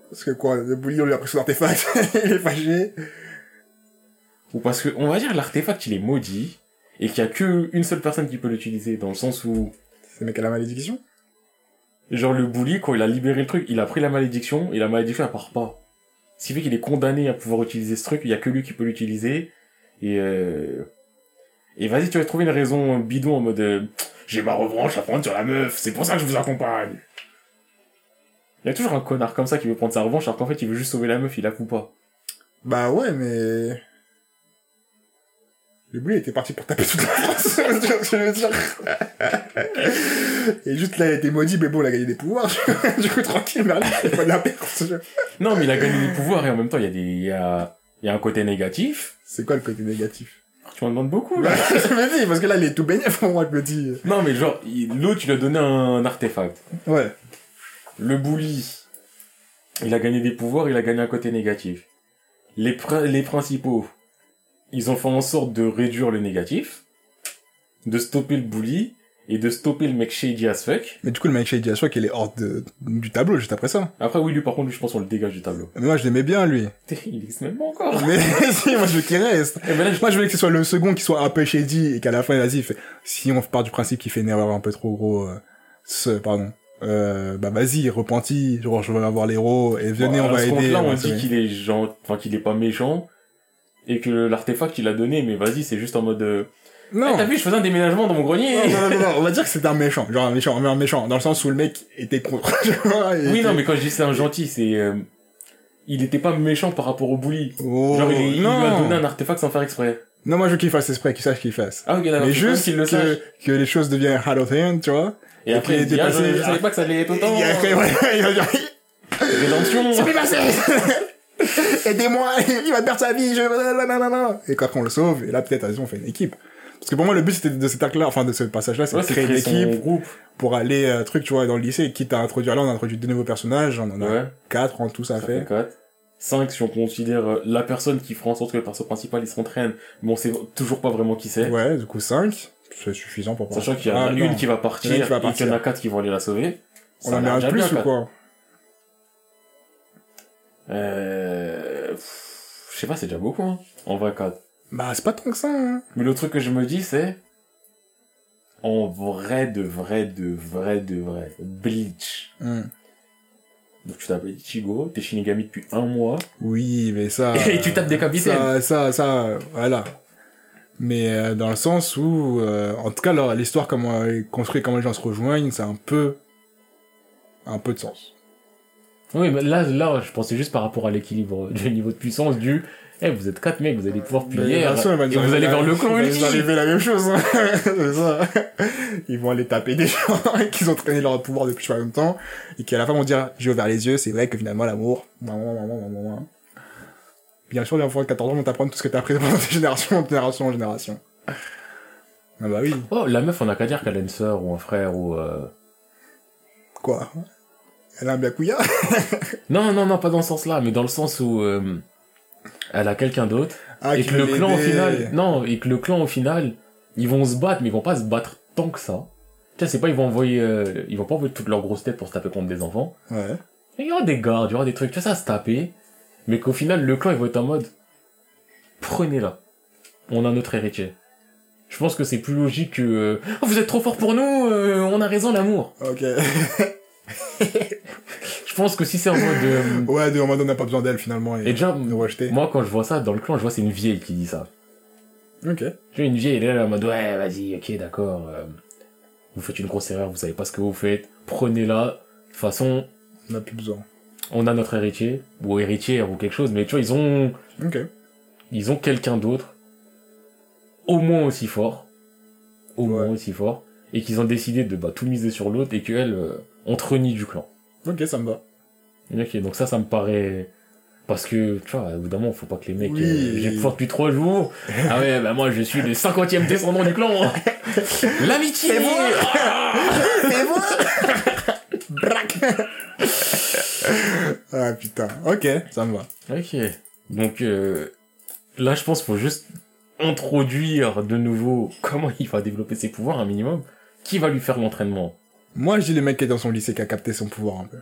Parce que quoi, le bully, on lui a pris son artefact, il est fâché. Ou parce que, on va dire, l'artefact, il est maudit, et qu'il y a que une seule personne qui peut l'utiliser, dans le sens où, C'est le mec à la malédiction genre, le bully, quand il a libéré le truc, il a pris la malédiction, et la malédiction, elle part pas. Ce qui fait qu'il est condamné à pouvoir utiliser ce truc, il y a que lui qui peut l'utiliser, et euh... Et vas-y, tu vas trouver une raison bidon en mode, euh, j'ai ma revanche à prendre sur la meuf, c'est pour ça que je vous accompagne. Il y a toujours un connard comme ça qui veut prendre sa revanche, alors qu'en fait, il veut juste sauver la meuf, il la coupe pas. Bah ouais, mais... Le bully était parti pour taper toute la France. Je veux dire Et juste là, il a été maudit, mais bon, il a gagné des pouvoirs. du coup, tranquille, Merlin, c'est pas de la perte. Non, mais il a gagné des pouvoirs et en même temps, il y a des, il y a, il y a un côté négatif. C'est quoi le côté négatif? Tu m'en demandes beaucoup, Bah, là. je me dis, parce que là, il est tout baigné pour moi, je me dis. Non, mais genre, il- l'autre, il a donné un artefact. Ouais. Le bully, il a gagné des pouvoirs, il a gagné un côté négatif. Les, prin- les principaux, ils ont fait en sorte de réduire le négatif, de stopper le bully, et de stopper le mec shady as fuck. Mais du coup, le mec Shady Aswa, qu'il est hors de, du tableau juste après ça. Après, oui, lui, par contre, lui, je pense qu'on le dégage du tableau. Mais moi, je l'aimais bien, lui. Il existe même pas encore. Mais si, moi, je veux qu'il reste. Et ben là, je- Moi, je voulais que ce soit le second qui soit un peu shady et qu'à la fin, vas-y, il fait... si on part du principe qu'il fait une erreur un peu trop gros, euh, ce, pardon, euh, bah vas-y, repenti, genre je veux avoir l'héros et venez, on Bon, va aider. compte-là, on dit qu'il est genre, enfin, qu'il est pas méchant, et que l'artefact il a donné, mais vas-y, c'est juste en mode, euh, Non. Eh, t'as vu, je faisais un déménagement dans mon grenier. Non, non, non, non, on va dire que c'était un méchant, genre un méchant, mais un méchant, dans le sens où le mec était contre, oui, non, mais quand je dis c'est un gentil, c'est, euh, il était pas méchant par rapport au bully. Oh, genre, il, il lui a donné un artefact sans faire exprès. Non, moi je veux qu'il fasse exprès, qu'il sache qu'il fasse. Ah, ok, d'accord. mais juste qu'il le sache. que, que les choses deviennent hand, tu vois. Et après, qu'il il dit, ah, je, dépassé- je savais pas que ça allait être autant. Et après, ouais, il va dire, Rédemption. C'est passé Aidez-moi, il va perdre sa vie, je... Et quand on le sauve, et là peut-être, vas-y, on fait une équipe. Parce que pour moi, le but c'était de cet arc-là, enfin de ce passage-là, c'est Ouais, de créer une équipe groupe. pour aller, euh, truc, tu vois, dans le lycée, quitte à introduire là, on a introduit deux nouveaux personnages, on en a Ouais. quatre en tout, ça, Ça fait. fait 4. 5 si on considère euh, la personne qui fera en sorte que le perso principal il s'entraîne. Bon, c'est toujours pas vraiment qui c'est. Ouais, du coup, cinq. C'est suffisant pour Sachant qu'il y en Ah, a une qui va partir, a qui va et qu'il y en a partir. 4 qui vont aller la sauver. On en a met un de plus ou quatre. quoi? Euh... Je sais pas, c'est déjà beaucoup, hein. En vrai, 4. Bah, c'est pas tant que ça, hein. Mais le truc que je me dis, c'est... En vrai, de vrai, de vrai, de vrai. Bleach. Hmm. Donc tu t'appelles Ichigo, t'es Shinigami depuis un mois. Oui, mais ça... Et tu tapes des capitaines. Ça, ça, ça, voilà. Mais euh, dans le sens où, euh, en tout cas, l'histoire, comment elle est construite, comment les gens se rejoignent, c'est un peu... un peu de sens. Oui, mais là, là, je pensais juste par rapport à l'équilibre du niveau de puissance du... Eh, vous êtes quatre mecs, vous allez pouvoir plier. de Et vous allez vers la- le clan il va nous ultime. arriver la même chose. hein. C'est ça. Ils vont aller taper des gens qui ont traîné leur pouvoir depuis pas longtemps et qui à la fin vont dire j'ai ouvert les yeux, c'est vrai que finalement l'amour. Bien sûr, les enfants de 14 ans vont t'apprendre tout ce que t'as appris pendant de génération en génération en génération. Ah bah oui. Oh, la meuf, on a qu'à dire qu'elle a une sœur ou un frère ou... euh, Quoi? Elle a un Byakuya Non, non, non, pas dans ce sens-là, mais dans le sens où... euh, Elle a quelqu'un d'autre. ah, et que le clan au final... Non, et que le clan au final... Ils vont se battre, mais ils vont pas se battre tant que ça. Tu sais, c'est pas ils vont envoyer... euh, Ils vont pas envoyer toutes leurs grosses têtes pour se taper contre des enfants. Ouais. Il y aura des gardes, il y aura des trucs, tu sais, ça se taper. Mais qu'au final, le clan, il va être en mode, prenez-la. On a notre héritier. Je pense que c'est plus logique que, euh, Oh, vous êtes trop fort pour nous, euh, on a raison, l'amour. Ok. Je pense que si c'est en mode, euh, ouais, de en mode on n'a pas besoin d'elle finalement et, et déjà, nous rejeter. moi, quand je vois ça dans le clan, je vois c'est une vieille qui dit ça. Ok. Tu vois, une vieille, elle est là en mode, ouais, vas-y, ok, d'accord, euh, vous faites une grosse erreur, vous savez pas ce que vous faites, prenez-la. De toute façon, On n'a plus besoin. on a notre héritier, ou héritière, ou quelque chose, mais tu vois, ils ont, Ok. ils ont quelqu'un d'autre, au moins aussi fort, au moins aussi fort, et qu'ils ont décidé de bah, tout miser sur l'autre et qu'elle, euh, on te renie du clan. Ok, ça me va. Ok, donc ça, ça me paraît... Parce que, tu vois, évidemment, faut pas que les mecs... Oui. euh, J'ai pouvoir depuis trois jours. ah ouais, bah moi, je suis le cinquantième descendant du clan. hein. L'amitié Et moi Ah Et moi Braque Ah putain. Ok, ça me va. Ok. Donc, euh, là, je pense qu'il faut juste introduire de nouveau comment il va développer ses pouvoirs, un minimum. Qui va lui faire l'entraînement? Moi, je dis le mec qui est dans son lycée qui a capté son pouvoir un peu.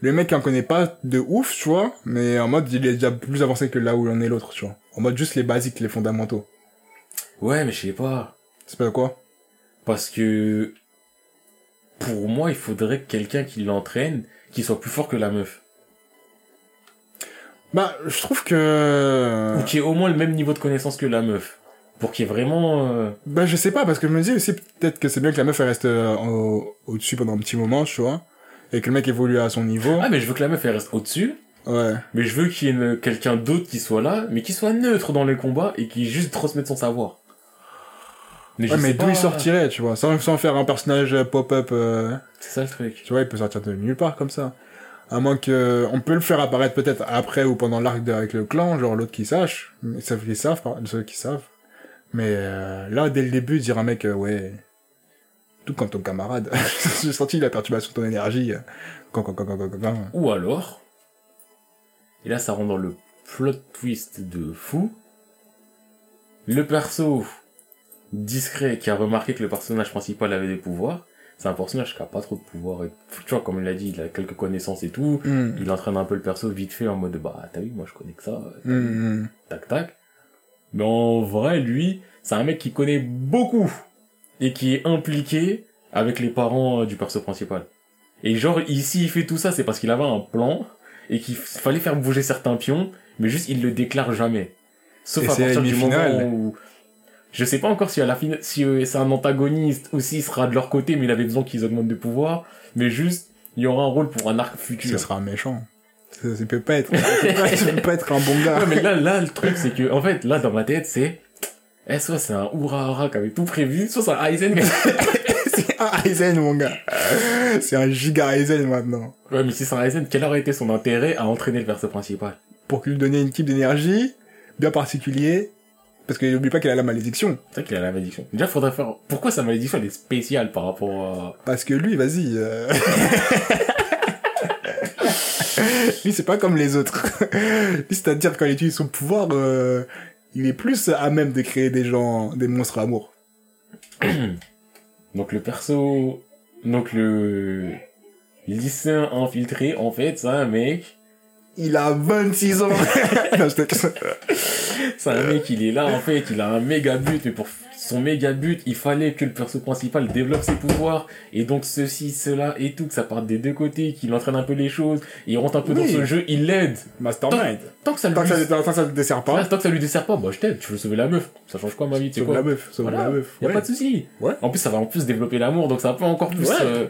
Le mec qui en connaît pas de ouf, tu vois, mais en mode il est déjà plus avancé que là où en est l'autre, tu vois. En mode juste les basiques, les fondamentaux. Ouais, mais je sais pas. C'est pas quoi? Parce que... Pour moi, il faudrait que quelqu'un qui l'entraîne, qui soit plus fort que la meuf. Bah, je trouve que... Ou qui ait au moins le même niveau de connaissance que la meuf. Pour qu'il y ait vraiment... euh, Bah, je sais pas, parce que je me dis aussi peut-être que c'est bien que la meuf elle reste euh, au- au-dessus pendant un petit moment, tu vois. Et que le mec évolue à son niveau. Ah, mais je veux que la meuf, elle reste au-dessus. Ouais. Mais je veux qu'il y ait une- quelqu'un d'autre qui soit là, mais qui soit neutre dans les combats et qui juste transmette son savoir. Mais Ouais, mais d'où pas- il sortirait, tu vois, sans, sans faire un personnage euh, pop-up, euh, C'est ça le truc. tu vois, il peut sortir de nulle part comme ça. À moins que, on peut le faire apparaître peut-être après ou pendant l'arc de- avec le clan, genre l'autre qui sache, mais ça, ils savent, par- ceux qui savent. Mais euh, là, dès le début, dire un mec, euh, ouais, tout comme ton camarade, j'ai senti la perturbation de ton énergie, quand, quand, quand, quand, quand, quand. Ou alors, et là ça rentre dans le plot twist de fou, le perso discret qui a remarqué que le personnage principal avait des pouvoirs, c'est un personnage qui a pas trop de pouvoirs. Et, tu vois, comme il l'a dit, il a quelques connaissances et tout. Hmm. Il entraîne un peu le perso vite fait en mode, bah t'as vu, moi je connais que ça, Hmm, hmm. tac tac. Mais en vrai, lui, c'est un mec qui connaît beaucoup et qui est impliqué avec les parents euh, du perso principal. Et genre, ici, il fait tout ça, c'est parce qu'il avait un plan et qu'il fallait faire bouger certains pions, mais juste, il le déclare jamais. Sauf Et à partir du moment où... Je sais pas encore si à la fin, si euh, c'est un antagoniste ou s'il sera de leur côté, mais il avait besoin qu'ils augmentent de pouvoir, mais juste, il y aura un rôle pour un arc futur. Ce sera un méchant. Ça, ça peut pas être, ça peut pas, ça peut pas être un bon gars. Ouais, mais là, là, le truc, c'est que, en fait, là, dans ma tête, c'est, eh, soit c'est un Urahara qui avait tout prévu, soit c'est un Aizen. c'est un Aizen, mon gars. C'est un giga Aizen maintenant. ouais, mais si c'est un Aizen, quel aurait été son intérêt à entraîner le perso principal? Pour lui donner une type d'énergie bien particulier. Parce qu'il n'oublie pas qu'il a la malédiction. C'est vrai qu'il a la malédiction. Déjà, faudrait faire, pourquoi sa malédiction, elle est spéciale par rapport à, Parce que lui, vas-y. euh, lui, c'est pas comme les autres. c'est-à-dire quand il utilise son pouvoir, euh, il est plus à même de créer des gens, des monstres amour. donc le perso, donc le lycéen infiltré, en fait, c'est un mec il a 26 ans. C'est un mec, il est là, en fait, il a un méga but, mais pour son méga but, il fallait que le perso principal développe ses pouvoirs, et donc ceci, cela, et tout, que ça parte des deux côtés, qu'il entraîne un peu les choses, il rentre un peu dans ce jeu, il l'aide. Mastermind. Tant que ça lui, Tant que ça, tant que ça dessert pas, Ouais, tant que ça lui dessert pas, bah je t'aide, tu veux sauver la meuf. Ça change quoi ma vie, tu sais sauve quoi la meuf, sauve Voilà, la meuf. y a Ouais. pas de souci. Ouais. En plus, ça va en plus développer l'amour, donc ça va encore plus. Ouais. euh,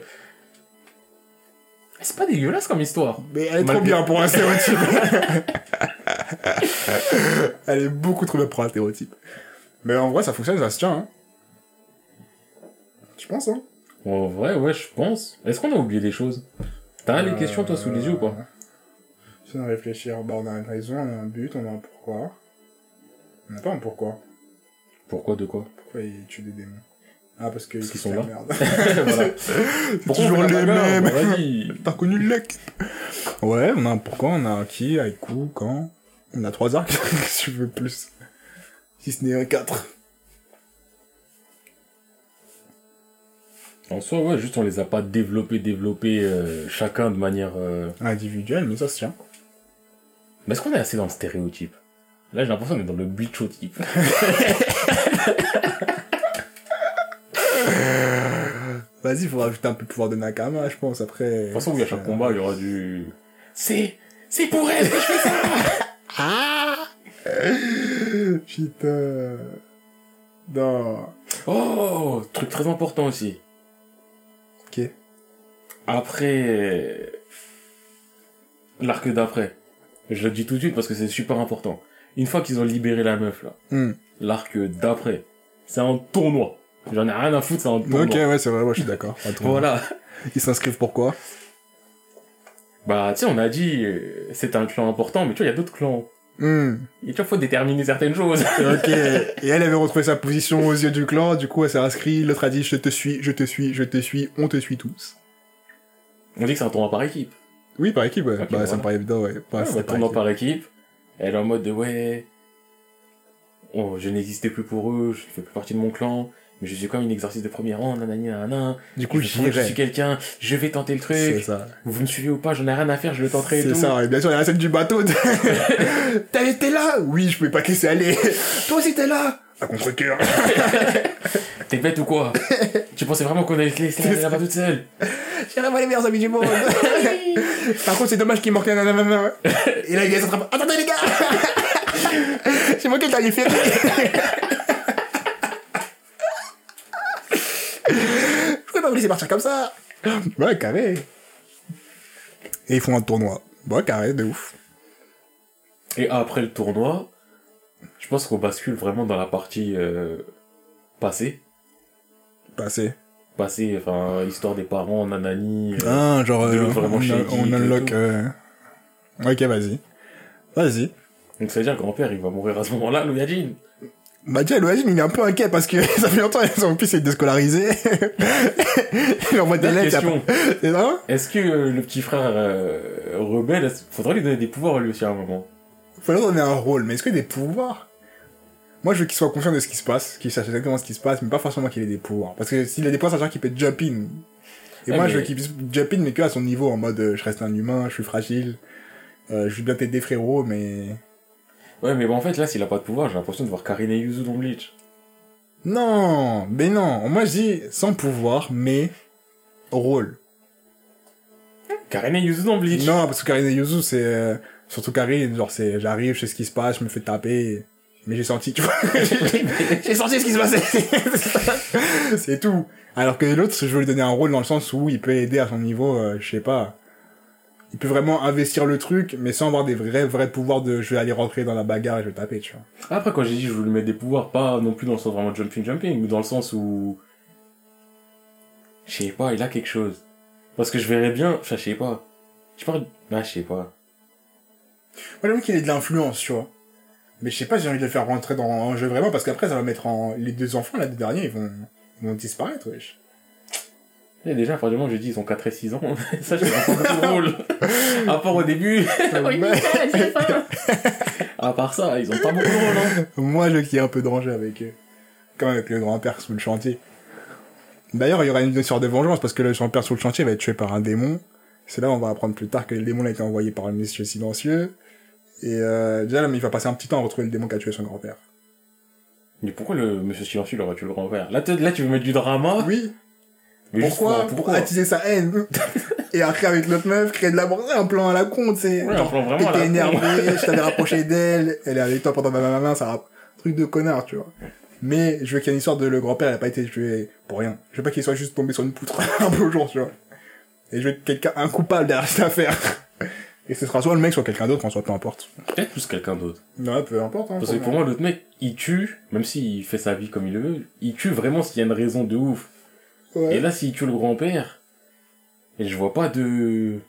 C'est pas dégueulasse comme histoire. Mais elle est trop bien pour un stéréotype. elle est beaucoup trop bien pour un stéréotype. Mais en vrai, ça fonctionne, ça se tient. Hein. Je pense, hein? En vrai, ouais, je pense. Est-ce qu'on a oublié des choses? T'as les questions, toi, sous les yeux ou pas? Si on réfléchir, bah, on a une raison, on a un but, on a un pourquoi. On n'a pas un pourquoi. Pourquoi, de quoi? Pourquoi ils tuent des démons? Ah, parce qu'ils sont là. merde. Voilà. Pourquoi toujours les mêmes. Bah. T'as connu le lac Ouais, on a un pourquoi, on a un qui, coup, quand. On a trois arcs, si tu veux plus? Si ce n'est un quatre. En soi, ouais, juste on les a pas développés, développés euh, chacun de manière. euh, Individuel, mais ça se tient. Mais est-ce qu'on est assez dans le stéréotype? Là, j'ai l'impression qu'on est dans le bichotype. Vas-y, faut rajouter un peu de pouvoir de Nakama, je pense, après. De toute façon, oui, à chaque combat, il y aura du. C'est. C'est pour elle que je fais ça Ah Putain. Non. Oh Truc très important aussi. Ok. Après. L'arc d'après. Je le dis tout de suite parce que c'est super important. Une fois qu'ils ont libéré la meuf, là, Hmm. l'arc d'après, c'est un tournoi. J'en ai rien à foutre, c'est un tournoi. Ok, ouais, c'est vrai, moi je suis d'accord. Voilà. Ils s'inscrivent pourquoi Bah, tu sais, on a dit, euh, c'est un clan important, mais tu vois, il y a d'autres clans. Hmm. Et tu vois, faut déterminer certaines choses. Ok. Et elle avait retrouvé sa position aux yeux du clan, du coup elle s'est inscrite, l'autre a dit je te suis, je te suis, je te suis, on te suit tous. on dit que c'est un tournoi par équipe. Oui, par équipe, ouais. Ok, bah, ça me paraît évident, ouais. Bah, Ouais, c'est un par tournoi équipe. par équipe. Elle est en mode de, ouais, oh, je n'existais plus pour eux, je fais plus partie de mon clan, mais je suis comme une exercice de premier rang, nanani, nanana. Du coup, je, je suis quelqu'un, je vais tenter le C'est truc. ça. Vous me suivez ou pas, j'en ai rien à faire, je le tenterai et C'est ça, et bien sûr, il y a la scène du bateau. de- T'as été là? Oui, je pouvais pas laisser aller. Toi aussi, t'es là? À contre-cœur. T'es bête ou quoi? Tu pensais vraiment qu'on allait te laisser aller là-bas toute seule? J'ai vraiment les meilleurs amis du monde. Par contre, c'est dommage qu'il manque un nanana. Et là, il est en train de... Attendez, les gars J'ai manqué le dernier ferry. Je pouvais pas vous laisser partir comme ça. Ouais, carré. Et ils font un tournoi. Ouais, carré, de ouf. Et après le tournoi, je pense qu'on bascule vraiment dans la partie euh, passée. Passé. Passée, enfin, histoire des parents, nanani. euh, Ah, genre, euh, vraiment on, unlock... euh, Ok, vas-y. Vas-y. Donc ça veut dire que grand-père, il va mourir à ce moment-là, le Yajin. Bah déjà, le Hajim, il est un peu inquiet parce que ça fait longtemps son fils est déscolarisé. il envoie des lettres. C'est ça Est-ce que euh, le petit frère euh, rebelle, faudrait lui donner des pouvoirs lui aussi à un moment? Faut leur donner un rôle, mais est-ce qu'il a des pouvoirs? Moi, je veux qu'il soit conscient de ce qui se passe, qu'il sache exactement ce qui se passe, mais pas forcément qu'il ait des pouvoirs. Parce que s'il a des pouvoirs, ça veut dire qu'il peut jump in. Et moi, je veux qu'il puisse jump in, mais que à son niveau, en mode, euh, je reste un humain, je suis fragile, euh, je vais bien t'aider, frérot, mais... Ouais, mais bon, en fait, là, s'il a pas de pouvoir, j'ai l'impression de voir Karine et Yuzu dans Bleach. Non, mais non. Moi, je dis sans pouvoir, mais rôle. Karine et Yuzu dans Bleach Non, parce que Karine et Yuzu, c'est... euh, surtout Karine, genre, c'est... J'arrive, je sais ce qui se passe, je me fais taper... Mais j'ai senti, tu vois. j'ai senti ce qui se passait. c'est tout. Alors que l'autre, je veux lui donner un rôle dans le sens où il peut aider à son niveau, euh, je sais pas. Il peut vraiment investir le truc, mais sans avoir des vrais, vrais pouvoirs de je vais aller rentrer dans la bagarre et je vais taper, tu vois. Après, quand j'ai dit je veux lui mettre des pouvoirs, pas non plus dans le sens vraiment jumping jumping, mais dans le sens où... Je sais pas, il a quelque chose. Parce que je verrais bien... Enfin, je sais pas. Je parle... Ah, je sais pas. Moi, j'avoue qu'il ait de l'influence, tu vois. Mais je sais pas si j'ai envie de le faire rentrer dans un jeu vraiment, parce qu'après, ça va mettre en... Les deux enfants, là, des derniers, ils vont, ils vont disparaître, wesh. Et déjà, franchement, j'ai dit, ils ont 4 et 6 ans. Ça, je pas beaucoup drôle. À part au début. Oui, c'est ça. à part ça, ils ont pas beaucoup de rôle, hein. Moi, je veux qu'il y ait un peu de danger avec eux. Comme avec le grand-père sous le chantier. D'ailleurs, il y aura une sorte de vengeance, parce que le grand-père sous le chantier va être tué par un démon. C'est là où on va apprendre plus tard que le démon a été envoyé par un monsieur silencieux. Et euh, déjà, là, mais il va passer un petit temps à retrouver le démon qui a tué son grand-père. Mais pourquoi le monsieur silencieux il aurait tué le grand-père là, tu veux mettre du drama? Oui, pourquoi, pour- pourquoi? attiser sa haine Et après, avec l'autre meuf, créer de la un plan à la con, tu sais. Ouais, un plan vraiment T'étais énervé, je t'avais rapproché d'elle, elle est avec toi pendant ma main, ça rap- Truc de connard, tu vois. Mais je veux qu'il y ait une histoire de le grand-père, il a pas été tué pour rien. Je veux pas qu'il soit juste tombé sur une poutre un beau jour, tu vois. Et je veux quelqu'un, un coupable derrière cette affaire. Et ce sera soit le mec, soit quelqu'un d'autre, en soit peu importe. Peut-être plus quelqu'un d'autre. Ouais, peu importe, hein. Parce que pour moi, l'autre mec, il tue, même s'il fait sa vie comme il le veut, il tue vraiment s'il y a une raison de ouf. Ouais. Et là, s'il tue le grand-père, et je vois pas de...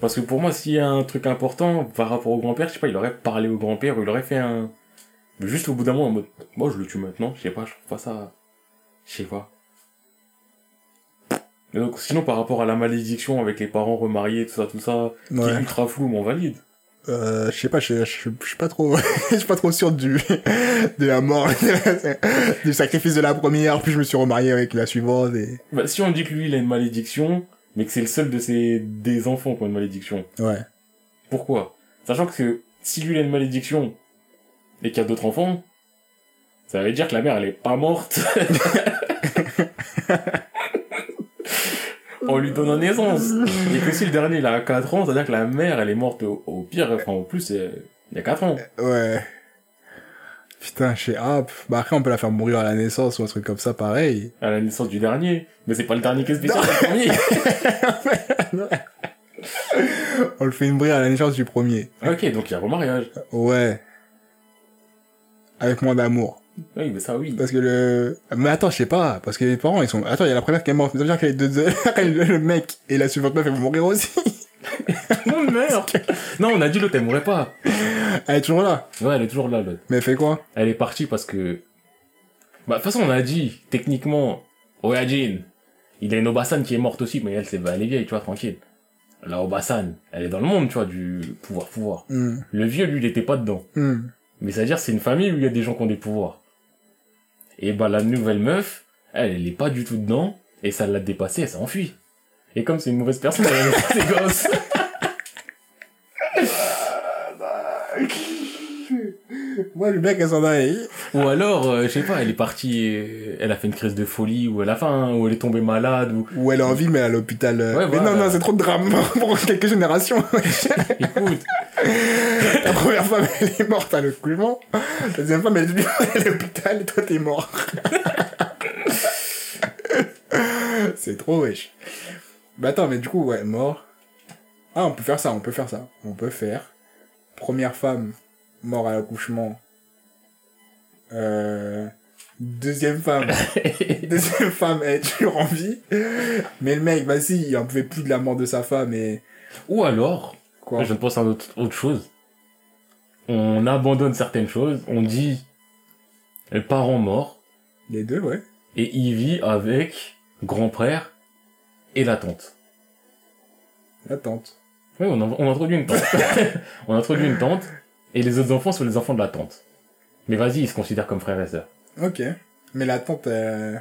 Parce que pour moi, s'il y a un truc important par rapport au grand-père, je sais pas, il aurait parlé au grand-père, ou il aurait fait un... Mais juste au bout d'un moment, en mode, moi je le tue maintenant, je sais pas, je trouve pas ça... Je sais pas. Et donc, sinon, par rapport à la malédiction avec les parents remariés, tout ça, tout ça, qui Ouais. est ultra flou, mais on valide. Euh, je sais pas, je, suis pas trop, je suis pas trop sûr du, de la mort, du sacrifice de la première, puis je me suis remarié avec la suivante et, Bah, si on dit que lui, il a une malédiction, mais que c'est le seul de ses des enfants qui ont une malédiction, ouais. pourquoi? Sachant que si lui, il a une malédiction et qu'il y a d'autres enfants, ça veut dire que la mère, elle est pas morte. On lui donne naissance. Et que si le dernier, il a 4 ans, ça veut dire que la mère, elle est morte au, au pire, enfin, au plus, euh, il y a 4 ans. Ouais. Putain, je sais, ah, bah après on peut la faire mourir à la naissance ou un truc comme ça, pareil. À la naissance du dernier. Mais c'est pas le dernier qui est spécial, c'est le premier. On le fait mourir à la naissance du premier. ok, donc il y a remariage. Ouais. Avec moins d'amour. Oui, mais ça, oui. Parce que le... Mais attends, je sais pas, parce que les parents, ils sont... Attends, il y a la première qui est morte, mais ça veut dire que les deux... le le mec et la suivante meuf, elles vont mourir aussi. Mon mère Non, on a dit l'autre, elle mourrait pas. Elle est toujours là. Ouais, elle est toujours là, l'autre. Mais elle fait quoi? Elle est partie parce que... Bah, de toute façon, on a dit, techniquement, Oyajin, il a une Obasan qui est morte aussi, mais elle, c'est, bah, elle est vieille, tu vois, tranquille. La Obasan, elle est dans le monde, tu vois, du pouvoir-pouvoir. Hmm. Le vieux, lui, il était pas dedans. Hmm. Mais c'est-à-dire, c'est une famille où il y a des gens qui ont des pouvoirs. Et bah, la nouvelle meuf, elle, elle est pas du tout dedans, et ça l'a dépassée, elle s'est enfuie. Et comme c'est une mauvaise personne, elle a ses gosses. Moi, le mec, elle s'en aille. Ou alors, euh, je sais pas, elle est partie, euh, elle a fait une crise de folie, ou elle a faim, ou elle est tombée malade, ou... Ou elle est en vie, mais à l'hôpital. euh. Ouais, mais voilà. non, non, c'est trop de drame pour quelques générations. Écoute, La première femme, elle est morte à l'accouchement. La deuxième femme, elle est elle est à l'hôpital et toi, t'es mort. c'est trop wesh. Bah attends, mais du coup, ouais, mort. Ah, on peut faire ça, on peut faire ça. On peut faire. Première femme, mort à l'accouchement. Euh... Deuxième femme. Deuxième femme, est toujours en vie. Mais le mec, vas-y, il en pouvait plus de la mort de sa femme et... ou alors, Quoi je ne pense à autre, autre chose. On abandonne certaines choses, on dit, le parent mort, Les deux, ouais. et il vit avec grand-père et la tante. La tante. Oui, on, a- on introduit une tante. on introduit une tante, et les autres enfants sont les enfants de la tante. Mais vas-y, ils se considèrent comme frères et sœurs. Ok. Mais la tante, euh...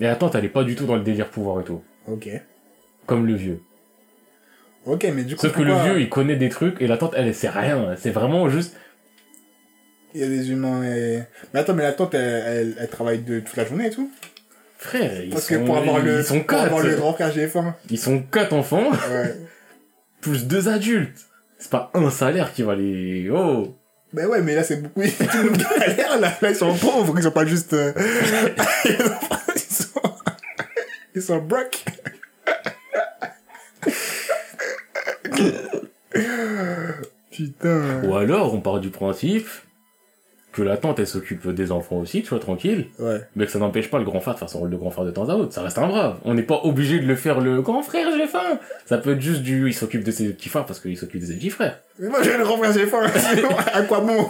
Et la tante, elle est pas du tout dans le délire pouvoir et tout. Ok. Comme le vieux. Ok, mais du coup, Sauf que le vieux, il connaît des trucs, et la tante, elle, elle sait rien. C'est vraiment juste, il y a des humains et... Mais attends, mais la tante, elle, elle, elle travaille de toute la journée et tout frère, ils Parce sont, que pour avoir le, ils sont pour avoir le quatre. grand frère GF1. Ils sont quatre enfants, Ouais. plus deux adultes. C'est pas un salaire qui va les, oh. ben ouais, mais là, c'est beaucoup... Tout le monde galère, là. Là, ils sont pauvres, ils sont pas juste... euh, ils sont... Ils sont broke. Putain. Ou alors, on part du principe que la tante, elle s'occupe des enfants aussi, tu vois, tranquille. Ouais. Mais que ça n'empêche pas le grand frère de faire son rôle de grand frère de temps à autre. Ça reste un brave. On n'est pas obligé de le faire le grand frère, j'ai faim. Ça peut être juste du, il s'occupe de ses petits frères parce qu'il s'occupe de ses petits frères. Mais moi, j'ai le grand frère GF1. sinon, à quoi bon?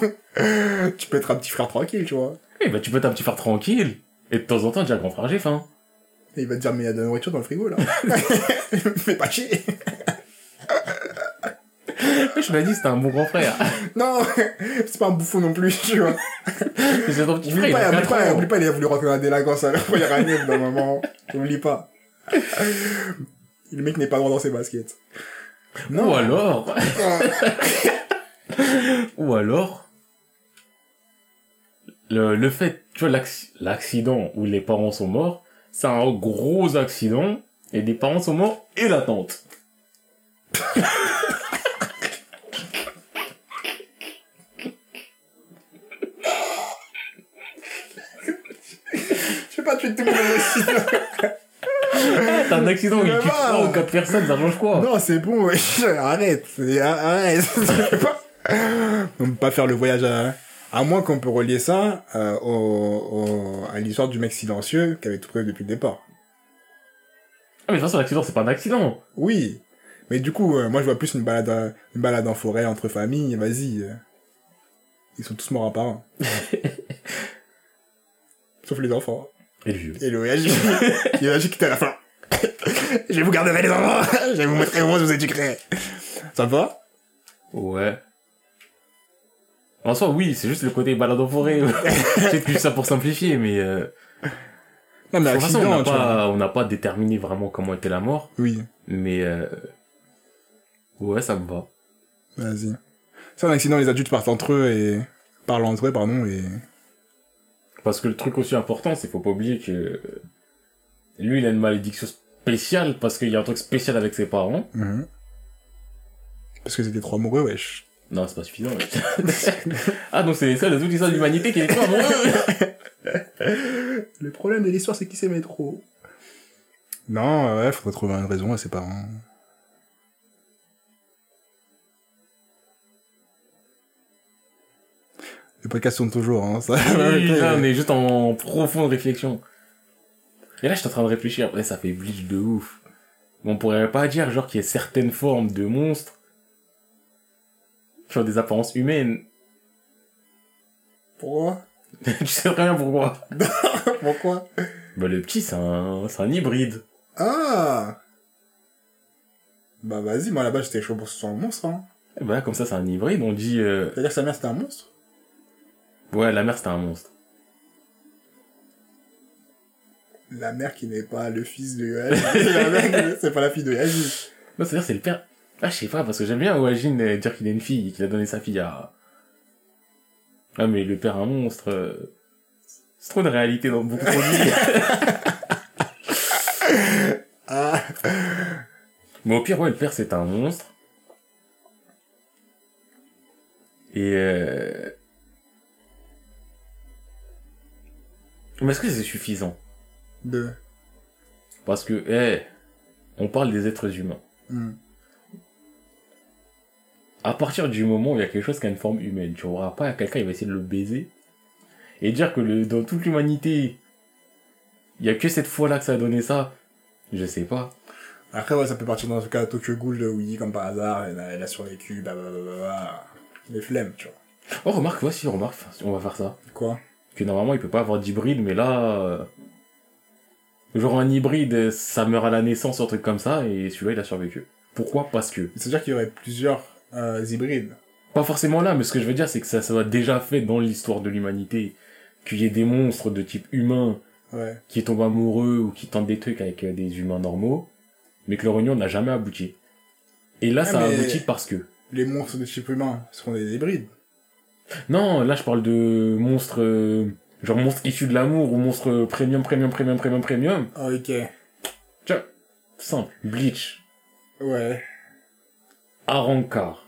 Tu peux être un petit frère tranquille, tu vois. Eh ben, tu peux être un petit frère tranquille. Et de temps en temps, dire grand frère, j'ai faim. Et il va te dire, mais il y a de la nourriture dans le frigo, là. Fais pas chier. Je l'ai dit, c'était un bon grand frère. Non, c'est pas un bouffon non plus, tu vois. c'est ton petit frère, Oublie il pas, a oublie 4 pas, oublie pas, il a voulu dans la délinquance à la première année, d'un moment. Oublie pas. Le mec n'est pas droit dans ses baskets. Ou alors, ou alors, le, le fait, tu vois, l'acc- l'accident où les parents sont morts, c'est un gros accident, et les parents sont morts, et la tante. pas tuer tout le monde aussi. T'as un accident où il tue va. 3 ou 4 personnes, ça change quoi Non, c'est bon, wesh. arrête, arrête. On peut pas faire le voyage à... À moins qu'on peut relier ça euh, au, au- à l'histoire du mec silencieux qui avait tout prévu depuis le départ. Ah, mais de toute façon, l'accident, c'est pas un accident. Oui, mais du coup, euh, moi je vois plus une balade, une balade en forêt entre familles, vas-y. euh. Ils sont tous morts en parents. Sauf les enfants. Et le vieux. Et le voyage, il y a qui était à la fin. je vais vous garder les enfants, je vais vous montrer comment je vous éduquerai. Ça va? Ouais. En soi, oui, c'est juste le côté balade en forêt. Peut-être que ça pour simplifier, mais euh, Non mais de toute façon, on n'a pas, on n'a pas déterminé vraiment comment était la mort, Oui, mais euh, ouais, ça me va. vas-y. C'est un accident, les adultes partent entre eux et parlent entre eux, pardon, et Parce que le truc aussi important, c'est faut pas oublier que lui, il a une malédiction spéciale parce qu'il y a un truc spécial avec ses parents. Mhm. parce que c'était trop amoureux, wesh. Non, c'est pas suffisant. ouais. ah, donc c'est les seuls l'histoire de l'humanité qui est trop amoureux. Le problème de l'histoire, c'est qu'il s'aimait trop. Non, ouais, faudrait trouver une raison à ses parents. Les podcasts tournent toujours, hein, ça. Oui, là, on est juste en profonde réflexion. Et là, je suis en train de réfléchir. Ouais, ça fait bleach de ouf. On pourrait pas dire, genre, qu'il y a certaines formes de monstres qui ont des apparences humaines. Pourquoi? Tu sais très bien pourquoi. Pourquoi? Bah, le petit, c'est un, c'est un hybride. Ah Bah vas-y, moi là-bas j'étais chaud pour ce monstre, hein. Et bah, comme ça, c'est un hybride. On dit, euh, C'est-à-dire que sa mère c'était un monstre? Ouais, la mère, c'était un monstre. La mère qui n'est pas le fils de Yoann. la mère qui- c'est pas la fille de Yaji. Non, c'est-à-dire, c'est le père. Ah, je sais pas, parce que j'aime bien Wajin euh, dire qu'il a une fille et qu'il a donné sa fille à. Ah, mais le père un monstre. euh, C'est trop de réalité dans beaucoup de vies. Ah Mais au pire, ouais, le père, c'est un monstre. Et euh... Mais est-ce que c'est suffisant De. Parce que, eh, on parle des êtres humains. Hmm. À partir du moment où il y a quelque chose qui a une forme humaine, tu vois pas quelqu'un, il va essayer de le baiser. Et dire que le, dans toute l'humanité, il y a que cette fois-là que ça a donné ça, je sais pas. Après, ouais, ça peut partir dans ce cas Tokyo Ghoul de oui, comme par hasard, elle a, elle a survécu, blablabla. Les flemmes, tu vois. Oh, remarque, voici, remarque, on va faire ça. Quoi? Que normalement il peut pas avoir d'hybride, mais là, euh, genre un hybride, ça meurt à la naissance, un truc comme ça, et celui-là il a survécu. Pourquoi? Parce que, C'est-à-dire qu'il y aurait plusieurs euh, hybrides. pas forcément là, mais ce que je veux dire c'est que ça, ça doit déjà fait dans l'histoire de l'humanité, qu'il y ait des monstres de type humain Ouais. qui tombent amoureux ou qui tentent des trucs avec euh, des humains normaux, mais que leur union n'a jamais abouti. Et là, Ah, ça a abouti parce que. Les monstres de type humain seront des hybrides. Non, là je parle de monstres, euh, genre monstres issus de l'amour ou monstres premium, premium, premium, premium, premium. Ah, ok. Tiens, simple, Bleach, Ouais. Arankar,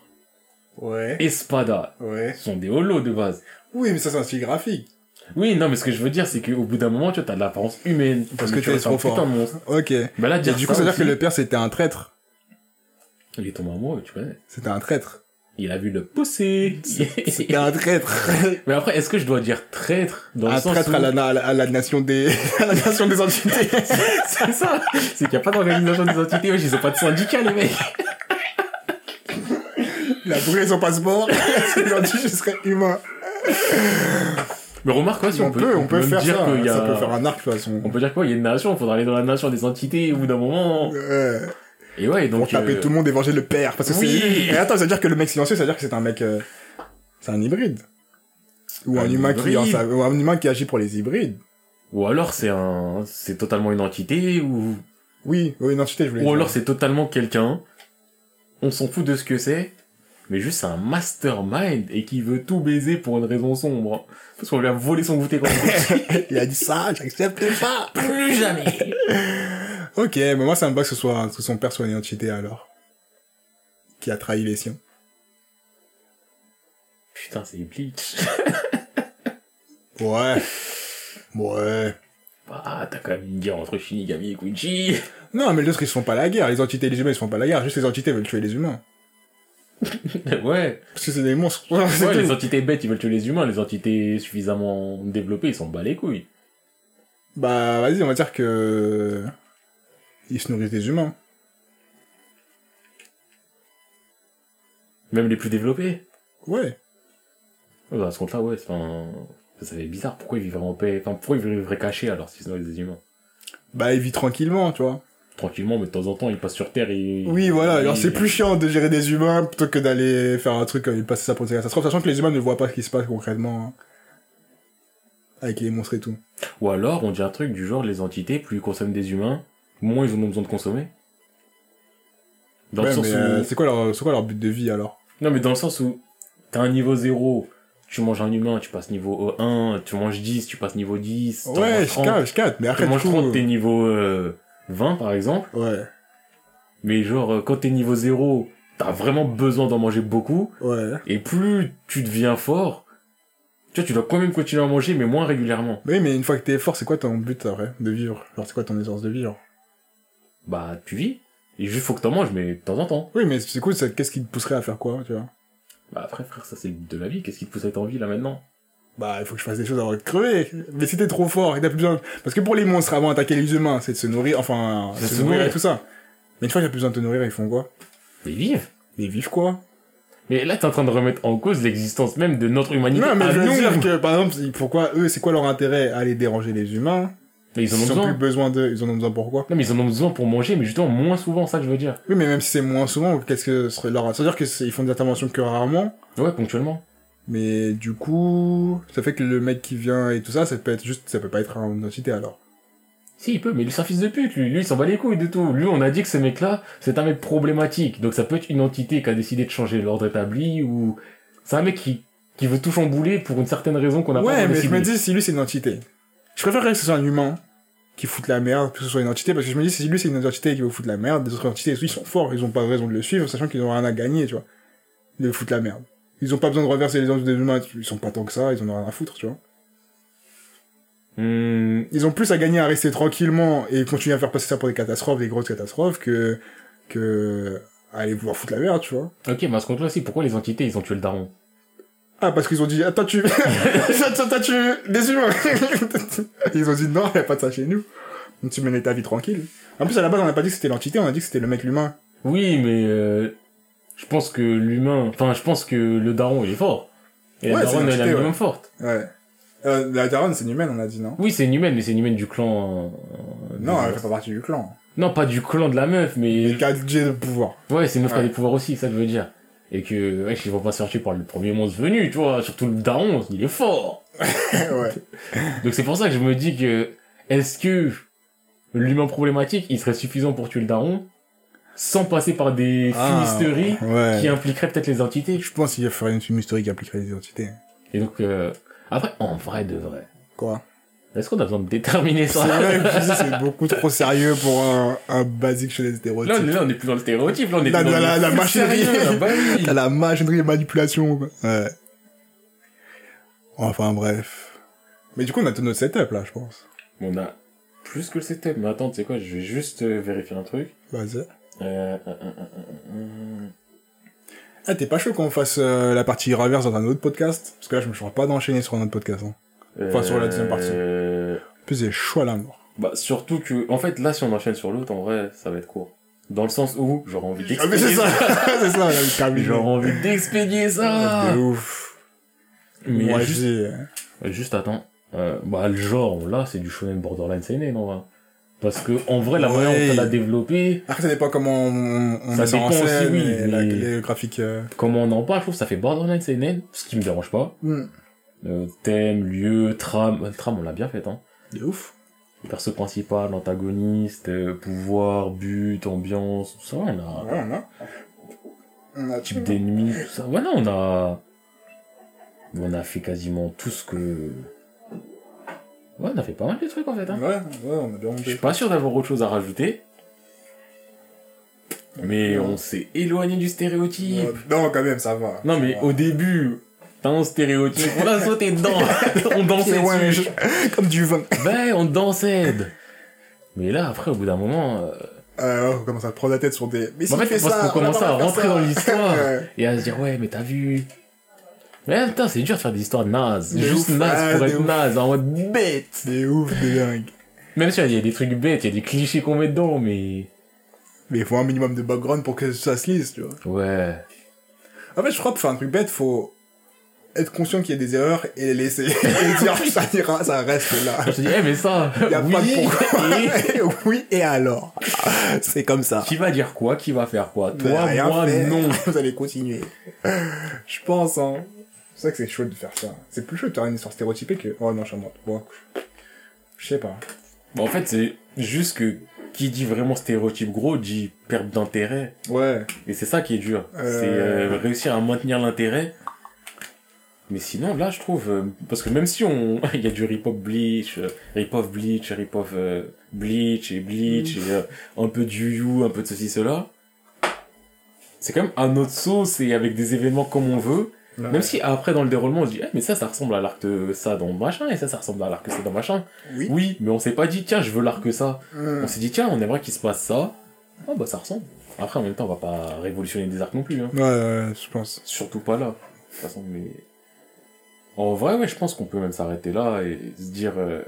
Ouais. Espada, Ouais. ce sont des holos de base. Oui, mais ça c'est un style graphique. Oui, non, mais ce que je veux dire, c'est qu'au bout d'un moment, tu vois, t'as de l'apparence humaine. Parce que tu t'es trop putain fort. de monstre. Ok. Bah là, Et du coup, ça veut dire que le père c'était un traître. Il est tombé amoureux, tu connais. C'était un traître. Il a vu le pousser. C'était un traître. mais après, est-ce que je dois dire traître dans le un sens traître où... à la, à la, à la nation des, à la nation des entités. C'est ça C'est qu'il n'y a pas d'organisation des entités, ils ont pas de syndicat, les mecs Il a brûlé son passeport. Il a dit je serais humain. Mais remarque, quoi, si on, on, peut, on peut faire dire ça. qu'il y a... Ça peut faire un arc de toute façon. On peut dire quoi Il y a une nation, il faudra aller dans la nation des entités au bout d'un moment. Ouais. Et ouais, donc... pour taper euh, tout le monde et venger le père. Parce que Oui. c'est. Et attends, ça veut dire que le mec silencieux, ça veut dire que c'est un mec. euh, C'est un hybride. Ou un, Un humain qui, hybride. en sa- ou un humain qui agit pour les hybrides. Ou alors c'est un, c'est totalement une entité ou Oui, oui, une entité, je voulais Ou dire. alors c'est totalement quelqu'un, on s'en fout de ce que c'est, mais juste c'est un mastermind et qui veut tout baiser pour une raison sombre. Parce qu'on lui a volé son goûter quand. Il a dit ça, j'accepte pas. Plus jamais Ok, mais moi ça me va que ce soit, que son père soit une entité alors. Qui a trahi les siens. Putain, c'est Bleach. Ouais. Ouais. Ah, t'as quand même une guerre entre Shinigami et Quincy. Non, mais les autres ils se font pas la guerre. Les entités et les humains ils se font pas la guerre. Juste les entités veulent tuer les humains. ouais. Parce que c'est des monstres. Ouais, les entités bêtes, ils veulent tuer les humains. Les entités suffisamment développées, ils s'en bat les couilles. Bah, vas-y, on va dire que... Ils se nourrissent des humains. Même les plus développés. Ouais. Ouais, bah, à ce compte-là, ouais, c'est ça fait bizarre. Pourquoi ils vivraient en paix? Enfin, pourquoi ils vivraient cachés alors s'ils se nourrissent des humains? Bah, ils vivent tranquillement, tu vois. Tranquillement, mais de temps en temps, ils passent sur Terre et... Oui, voilà. Alors, c'est plus chiant de gérer des humains plutôt que d'aller faire un truc et passer ça pour des catastrophes, sachant que les humains ne voient pas ce qui se passe concrètement hein, avec les monstres et tout. Ou alors, on dit un truc du genre, les entités, plus ils consomment des humains, moins ils en ont besoin de consommer. Dans Ouais, le sens mais où... euh, c'est quoi leur, c'est quoi leur but de vie alors? Non, mais dans le sens où t'as un niveau 0, tu manges un humain, tu passes niveau 1, tu manges 10, tu passes niveau 10, t'en Ouais, je 30, capte, je capte. Mais tu après, du manges coup, 30, t'es niveau euh, 20 par exemple. ouais, Mais genre, euh, quand t'es niveau 0, t'as vraiment besoin d'en manger beaucoup. ouais. Et plus tu deviens fort, tu vois, tu dois quand même continuer à manger, mais moins régulièrement. Oui, mais une fois que t'es fort, c'est quoi ton but après de vivre? Genre, c'est quoi ton essence de vivre? Bah, tu vis. Et juste faut que t'en manges, mais de temps en temps. Oui, mais c'est cool, c'est- qu'est-ce qui te pousserait à faire quoi, tu vois? Bah après, frère, ça c'est de la vie. Qu'est-ce qui te pousse à être en vie là maintenant? Bah, il faut que je fasse des choses avant de crever. Mais si t'es trop fort et t'as plus besoin... Parce que pour les monstres, avant d'attaquer les humains, c'est de se nourrir, enfin, se, se nourrir et tout ça. Mais une fois qu'il y a plus besoin de te nourrir, ils font quoi? Ils vivent. Ils vivent quoi? Mais là, t'es en train de remettre en cause l'existence même de notre humanité. Non, mais à je veux nous. dire que, par exemple, pourquoi eux, c'est quoi leur intérêt à aller déranger les humains? Ils en ont Ils ont besoin. plus besoin d'eux, ils en ont besoin pourquoi Non, mais ils en ont besoin pour manger, mais justement moins souvent, ça que je veux dire. Oui, mais même si c'est moins souvent, qu'est-ce que serait leur... C'est-à-dire qu'ils font des interventions que rarement, Ouais, ponctuellement. mais du coup, ça fait que le mec qui vient et tout ça, ça peut être juste, ça peut pas être une entité alors. Si, il peut, mais lui, c'est un fils de pute, lui. Lui, il s'en bat les couilles de tout. Lui, on a dit que ce mec-là, c'est un mec problématique. Donc ça peut être une entité qui a décidé de changer l'ordre établi, ou... C'est un mec qui, qui veut tout chambouler pour une certaine raison qu'on n'a pas Ouais, mais je me dis, si lui c'est une entité, je préférerais que ce soit un humain qui foute la merde, que ce soit une entité, parce que je me dis, si lui c'est une entité qui veut foutre la merde, les autres entités, ils sont forts, ils ont pas de raison de le suivre, sachant qu'ils ont rien à gagner, tu vois. De foutre la merde. Ils ont pas besoin de reverser les ordres des humains, ils sont pas tant que ça, ils en ont rien à foutre, tu vois. Hmm, Ils ont plus à gagner à rester tranquillement et continuer à faire passer ça pour des catastrophes, des grosses catastrophes, que, que, à aller pouvoir foutre la merde, tu vois. Ok, mais à ce compte-là aussi, pourquoi les entités, ils ont tué le daron? Ah, parce qu'ils ont dit, attends, tu, attends, tué des humains. Ils ont dit, non, y a pas de ça chez nous. Donc, tu menais ta vie tranquille. En plus, à la base, on n'a pas dit que c'était l'entité, on a dit que c'était le mec l'humain. Oui, mais euh, je pense que l'humain... Enfin, je pense que le daron, il est fort. Et Ouais, la daronne, elle est ouais. forte. Ouais. Euh, la daronne, c'est une humaine, on a dit, non? Oui, c'est une humaine, mais c'est une humaine du clan... euh, Non, de- elle fait pas partie du clan. Non, pas du clan de la meuf, mais... Et 4 G de pouvoir. Ouais, c'est une meuf qui a des pouvoirs aussi, ça que je veux dire. Et que, ouais, ils vont pas se faire tuer par le premier monstre venu, tu vois. Surtout le daron, il est fort. ouais. Donc c'est pour ça que je me dis que, est-ce que l'humain problématique, il serait suffisant pour tuer le daron, sans passer par des fumisteries Ah, ouais. qui impliqueraient peut-être les entités? Je pense qu'il ferait une film historique qui appliquerait les identités. Et donc, euh, après, en vrai de vrai, Quoi? Est-ce qu'on a besoin de déterminer ça c'est beaucoup trop sérieux pour un, un basique chez les stéréotypes. Là, on est, là, on est plus dans le stéréotype, là, on est Là, dans la- le la- la machinerie. sérieux, bah oui. T'as la machinerie de manipulation. Ouais. Enfin, bref. Mais du coup, on a tout notre setup, là, je pense. On a plus que le setup, mais attends, tu sais quoi, je vais juste euh, vérifier un truc. Vas-y. Euh, euh, euh. Ah, t'es pas chaud qu'on fasse la partie reverse dans un autre podcast? Parce que là, je me sens pas d'enchaîner sur un autre podcast. Hein. Enfin, sur la deuxième partie. Euh, En plus, c'est chaud à la mort. Bah, surtout que, en fait, là, si on enchaîne sur l'autre, en vrai, ça va être court. Dans le sens où, j'aurais envie Ah, d'expédier c'est ça. C'est ça. J'aurais envie d'expédier ça. De ouf. Mais Moi, juste, juste attends. Euh, bah, le genre, là, c'est du shonen borderline seinen, en vrai. Parce que, en vrai, la manière Ouais. dont elle a développé, Après, ça dépend comment on, on Ça met ça en dépend aussi, oui, la- les graphiques... euh, comment on en parle, je trouve que ça fait borderline seinen, ce qui me dérange pas. hmm, Euh, thème, lieu, trame, euh, trame, on l'a bien fait, hein. De ouf. perso principal, antagoniste, euh, pouvoir, but, ambiance, tout ça, on a Ouais, on a. On a type d'ennemi, tout ça. Ouais, non, on a, on a fait quasiment tout ce que, ouais, on a fait pas mal de trucs en fait. Hein. Ouais, ouais, on a bien Je suis monté. pas sûr d'avoir autre chose à rajouter. Mais on s'est éloigné du stéréotype. Non, quand même, ça va. Non, mais au début, un stéréotype, on a sauté dedans, on dansait Ouais, dessus. je- Comme du vin. Ben, on dansait. Mais là, après, au bout d'un moment, euh, Euh, on commence à te prendre la tête sur des. Mais en fait, fait parce ça, on va commençait à pas rentrer ça. dans l'histoire et à se dire, ouais, mais t'as vu. Mais putain, c'est dur de faire des histoires nazes. Juste ouf. naze Ah, pour être naze, en mode bête. C'est ouf, de dingue. Même si il y a des trucs bêtes, il y a des clichés qu'on met dedans, mais. Mais il faut un minimum de background pour que ça se lise, tu vois. Ouais. En fait, je crois que pour faire un truc bête, faut être conscient qu'il y a des erreurs et les laisser. et dire, ça ira, ça reste là. Je te dis, eh, mais ça, Y a oui, pas de pourquoi. et- oui, et alors? C'est comme ça. Qui va dire quoi Qui va faire quoi? Toi, rien moi, non. Vous allez continuer. Je pense, hein. C'est ça que c'est chaud de faire ça. C'est plus chaud de faire une histoire stéréotypée que... Oh non, je suis. Bon, je sais pas. Bon, en fait, c'est juste que qui dit vraiment stéréotype gros dit perte d'intérêt. Ouais. Et c'est ça qui est dur. Euh. C'est euh, réussir à maintenir l'intérêt. Mais sinon, là, je trouve... euh, parce que même si on... Il y a du rip-off Bleach, euh, rip-off Bleach, rip-off euh, Bleach et Bleach, et euh, un peu du You, un peu de ceci, cela. C'est quand même à notre sauce et avec des événements comme on veut. Même si après, dans le déroulement, on se dit, eh, mais ça, ça ressemble à l'arc de ça dans machin, et ça, ça ressemble à l'arc que ça dans machin. Oui. Oui, mais on s'est pas dit, tiens, je veux l'arc que ça. On s'est dit, tiens, on aimerait qu'il se passe ça. Ah bah ça ressemble. Après, en même temps, on va pas révolutionner des arcs non plus. Hein. Ouais, ouais, je pense. Surtout pas là. De toute façon, mais... En vrai, ouais, je pense qu'on peut même s'arrêter là et se dire... Euh...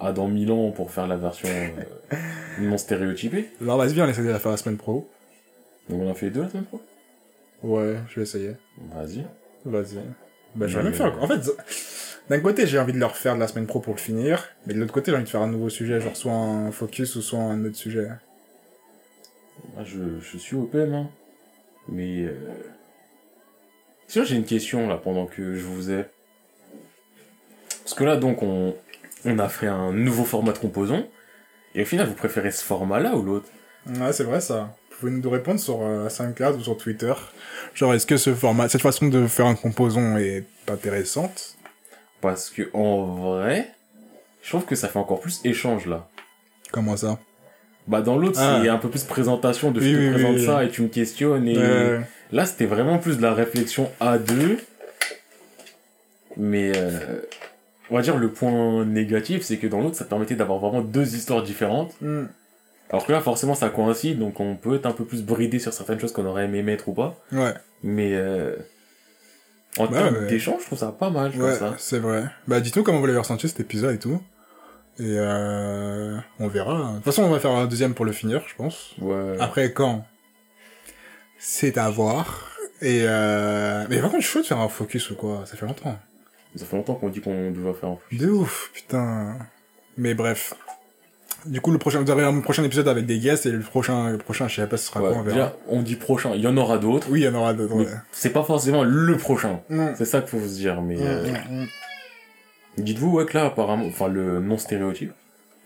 Ah, dans 1000 ans, pour faire la version euh, non stéréotypée. Alors vas-y, viens, on essaie de la faire la semaine pro. Donc on a fait deux la semaine pro? Ouais, je vais essayer. Vas-y. Vas-y. Bah, je vais même faire... En fait, d'un côté, j'ai envie de le refaire de la semaine pro pour le finir, mais de l'autre côté, j'ai envie de faire un nouveau sujet, genre soit un focus ou soit un autre sujet. Moi, je, je suis open, hein. Mais... Euh... Sinon, j'ai une question, là, pendant que je vous ai. Parce que là, donc, on, on a fait un nouveau format de composant. Et au final, vous préférez ce format-là ou l'autre? Ouais, c'est vrai ça. Vous pouvez nous répondre sur euh, SoundCloud ou sur Twitter. Genre, est-ce que ce format, cette façon de faire un composant est intéressante? Parce que, en vrai, je trouve que ça fait encore plus échange, là. Comment ça? Bah, dans l'autre, Ah. c'est un peu plus présentation de je Oui, te oui, présente oui, ça et tu me questionnes. Et Euh, là, c'était vraiment plus de la réflexion à deux. Mais, euh, on va dire le point négatif, c'est que dans l'autre, ça permettait d'avoir vraiment deux histoires différentes. hmm, Alors que là, forcément, ça coïncide, donc on peut être un peu plus bridé sur certaines choses qu'on aurait aimé mettre ou pas. Ouais, Mais, euh, en Ouais, termes ouais. d'échange, je trouve ça pas mal, ouais, c'est vrai. Bah, dites-nous comment vous l'avez ressenti cet épisode et tout. Et euh, on verra. De toute façon, on va faire un deuxième pour le finir, je pense. Ouais. Après, quand? C'est à voir. Et euh... Mais par contre, je suis chaud de faire un focus ou quoi? Ça fait longtemps. Ça fait longtemps qu'on dit qu'on devait faire un De ouf, putain. Mais bref. Du coup, le prochain, vous aurez un prochain épisode avec des guests et le prochain, le prochain, je sais pas ce sera Ouais, quoi, on verra. déjà, on dit prochain, il y en aura d'autres. Oui, il y en aura d'autres. ouais. C'est pas forcément le prochain. Mm. C'est ça qu'il faut se dire, mais... Mm, euh, mm. Dites-vous, ouais, que là, apparemment, enfin, le non-stéréotype.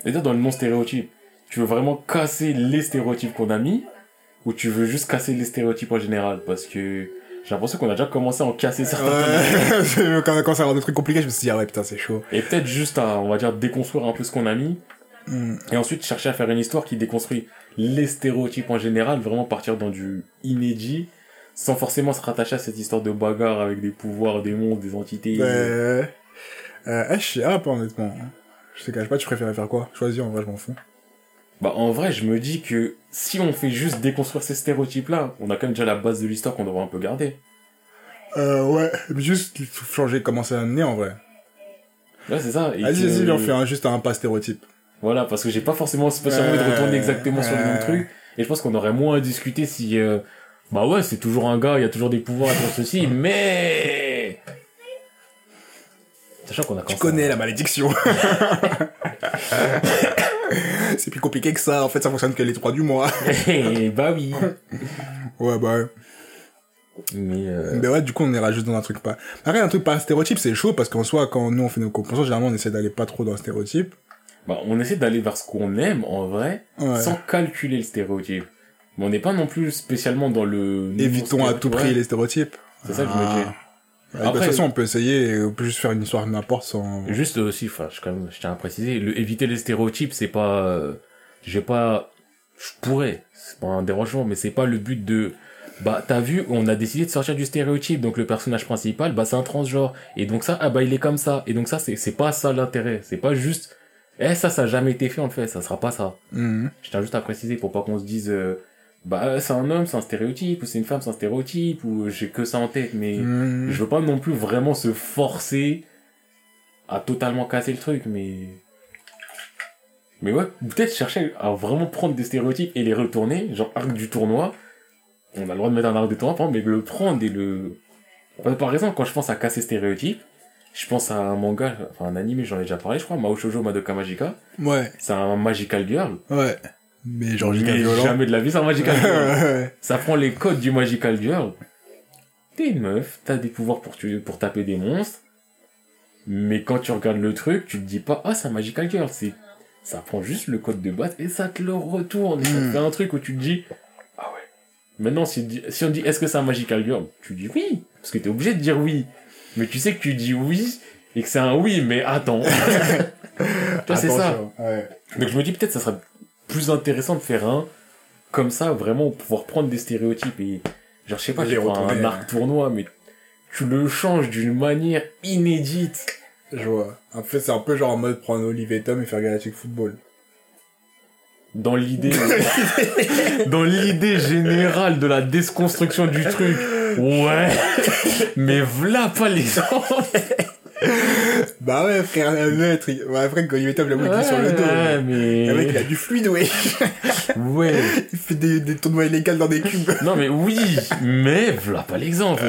Et là, dans le non-stéréotype, tu veux vraiment casser les stéréotypes qu'on a mis, ou tu veux juste casser les stéréotypes en général Parce que j'ai l'impression qu'on a déjà commencé à en casser certains. Ouais, quand on a commencé à avoir des trucs compliqués, je me suis dit, ah ouais, putain, c'est chaud. Et peut-être juste à, on va dire, déconstruire un peu ce qu'on a mis, Mm. et ensuite chercher à faire une histoire qui déconstruit les stéréotypes en général, vraiment partir dans du inédit, sans forcément se rattacher à cette histoire de bagarre avec des pouvoirs, des monstres, des entités. Euh, euh, eh, je sais pas, honnêtement. Je te cache pas, tu préférais faire quoi? Choisir, en vrai, je m'en fous. Bah en vrai, je me dis que si on fait juste déconstruire ces stéréotypes-là, on a quand même déjà la base de l'histoire qu'on devrait un peu garder. Euh, ouais, juste il faut changer comment c'est amené, en vrai. Là, c'est ça. et Vas-y, vas-y, viens, on fait un, juste un pas stéréotype. Voilà, parce que j'ai pas forcément spécialement envie de retourner exactement sur le même Ouais. truc. Et je pense qu'on aurait moins à discuter si... euh, Bah ouais, c'est toujours un gars, il y a toujours des pouvoirs, toujours ceci, mais... Sachant qu'on a Tu connais la malédiction. c'est plus compliqué que ça. En fait, ça fonctionne que les trois du mois. à- bah oui. Ouais, bah ouais. Mais... euh, Mais ouais, du coup, on ira juste dans un truc pas. Après, un truc pas stéréotype, c'est chaud parce qu'en soi, quand nous on fait nos compositions, généralement on essaie d'aller pas trop dans le stéréotype. bah, on essaie d'aller vers ce qu'on aime, en vrai, Ouais. sans calculer le stéréotype. Mais on n'est pas non plus spécialement dans le... Évitons à tout prix les stéréotypes. C'est ça que je me dis. Ah. Ouais, de Après- toute façon, on peut essayer, et on peut juste faire une histoire n'importe sans... Juste aussi, enfin, je, quand même, je tiens à préciser, le, éviter les stéréotypes, c'est pas, euh, j'ai pas, je pourrais, c'est pas un dérangement, mais c'est pas le but de, bah, t'as vu, on a décidé de sortir du stéréotype, donc le personnage principal, bah, c'est un transgenre, et donc ça, ah bah, il est comme ça, et donc ça, c'est, c'est pas ça l'intérêt, c'est pas juste, eh, ça, ça a jamais été fait, le fait, ça sera pas ça. Mhm. Je tiens juste à préciser pour pas qu'on se dise, euh, bah, c'est un homme, c'est un stéréotype, ou c'est une femme, c'est un stéréotype, ou j'ai que ça en tête, mais, Mhm. je veux pas non plus vraiment se forcer à totalement casser le truc, mais... Mais ouais, peut-être chercher à vraiment prendre des stéréotypes et les retourner, genre arc du tournoi. On a le droit de mettre un arc du tournoi, par exemple, mais le prendre et le... Par par exemple, quand je pense à casser stéréotypes, je pense à un manga, enfin un anime, j'en ai déjà parlé, je crois, Mao Shoujo Madoka Magica. Ouais, C'est un magical girl. ouais. Mais genre, mais violent. jamais de la vie, un magical girl. Ouais. Ça prend les codes du Magical Girl. T'es une meuf, t'as des pouvoirs pour, tuer, pour taper des monstres. Mais quand tu regardes le truc, tu te dis pas, ah, c'est un Magical Girl. C'est, ça prend juste le code de base et ça te le retourne. Et ça te Hmm. fait un truc où tu te dis, ah ouais. Maintenant, si, si on dit, est-ce que c'est un Magical Girl? Tu dis oui. Parce que t'es obligé de dire oui. Mais tu sais que tu dis oui et que c'est un oui, mais attends. Tu vois, c'est ça. Ouais. Donc je me dis peut-être ça serait plus intéressant de faire un comme ça, vraiment pouvoir prendre des stéréotypes et genre je sais pas, tu prends un arc tournoi, mais tu le changes d'une manière inédite. Je vois. En fait, c'est un peu genre en mode prendre Olivier Tom et faire Galactic Football. Dans l'idée, dans l'idée générale de la déconstruction du truc, ouais, mais v'là pas les gens. Bah ouais, frère, le maître, il- ouais, frère, quand Olivier Tom l'a bloqué sur le dos. Ouais, Le mec, il a mais du fluide, ouais. ouais. Il fait des, des tournois illégaux dans des cubes. Non mais oui, mais voilà pas l'exemple.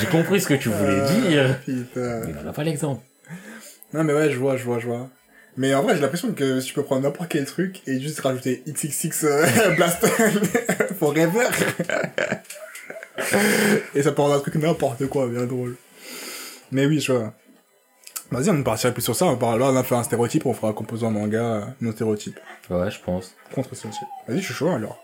J'ai compris ce que tu voulais dire, Putain. mais voilà pas l'exemple. Non, mais ouais, je vois, je vois, je vois. Mais en vrai, j'ai l'impression que je peux prendre n'importe quel truc et juste rajouter XXX euh, Blast Forever. et ça peut rendre un truc n'importe quoi, bien drôle. Mais oui, je vois. Vas-y, on partirait plus sur ça. On parle là, on a fait un stéréotype, on fera un composant manga, euh, non stéréotype. Ouais, je pense. Contre stéréotype. Vas-y, je suis chaud alors.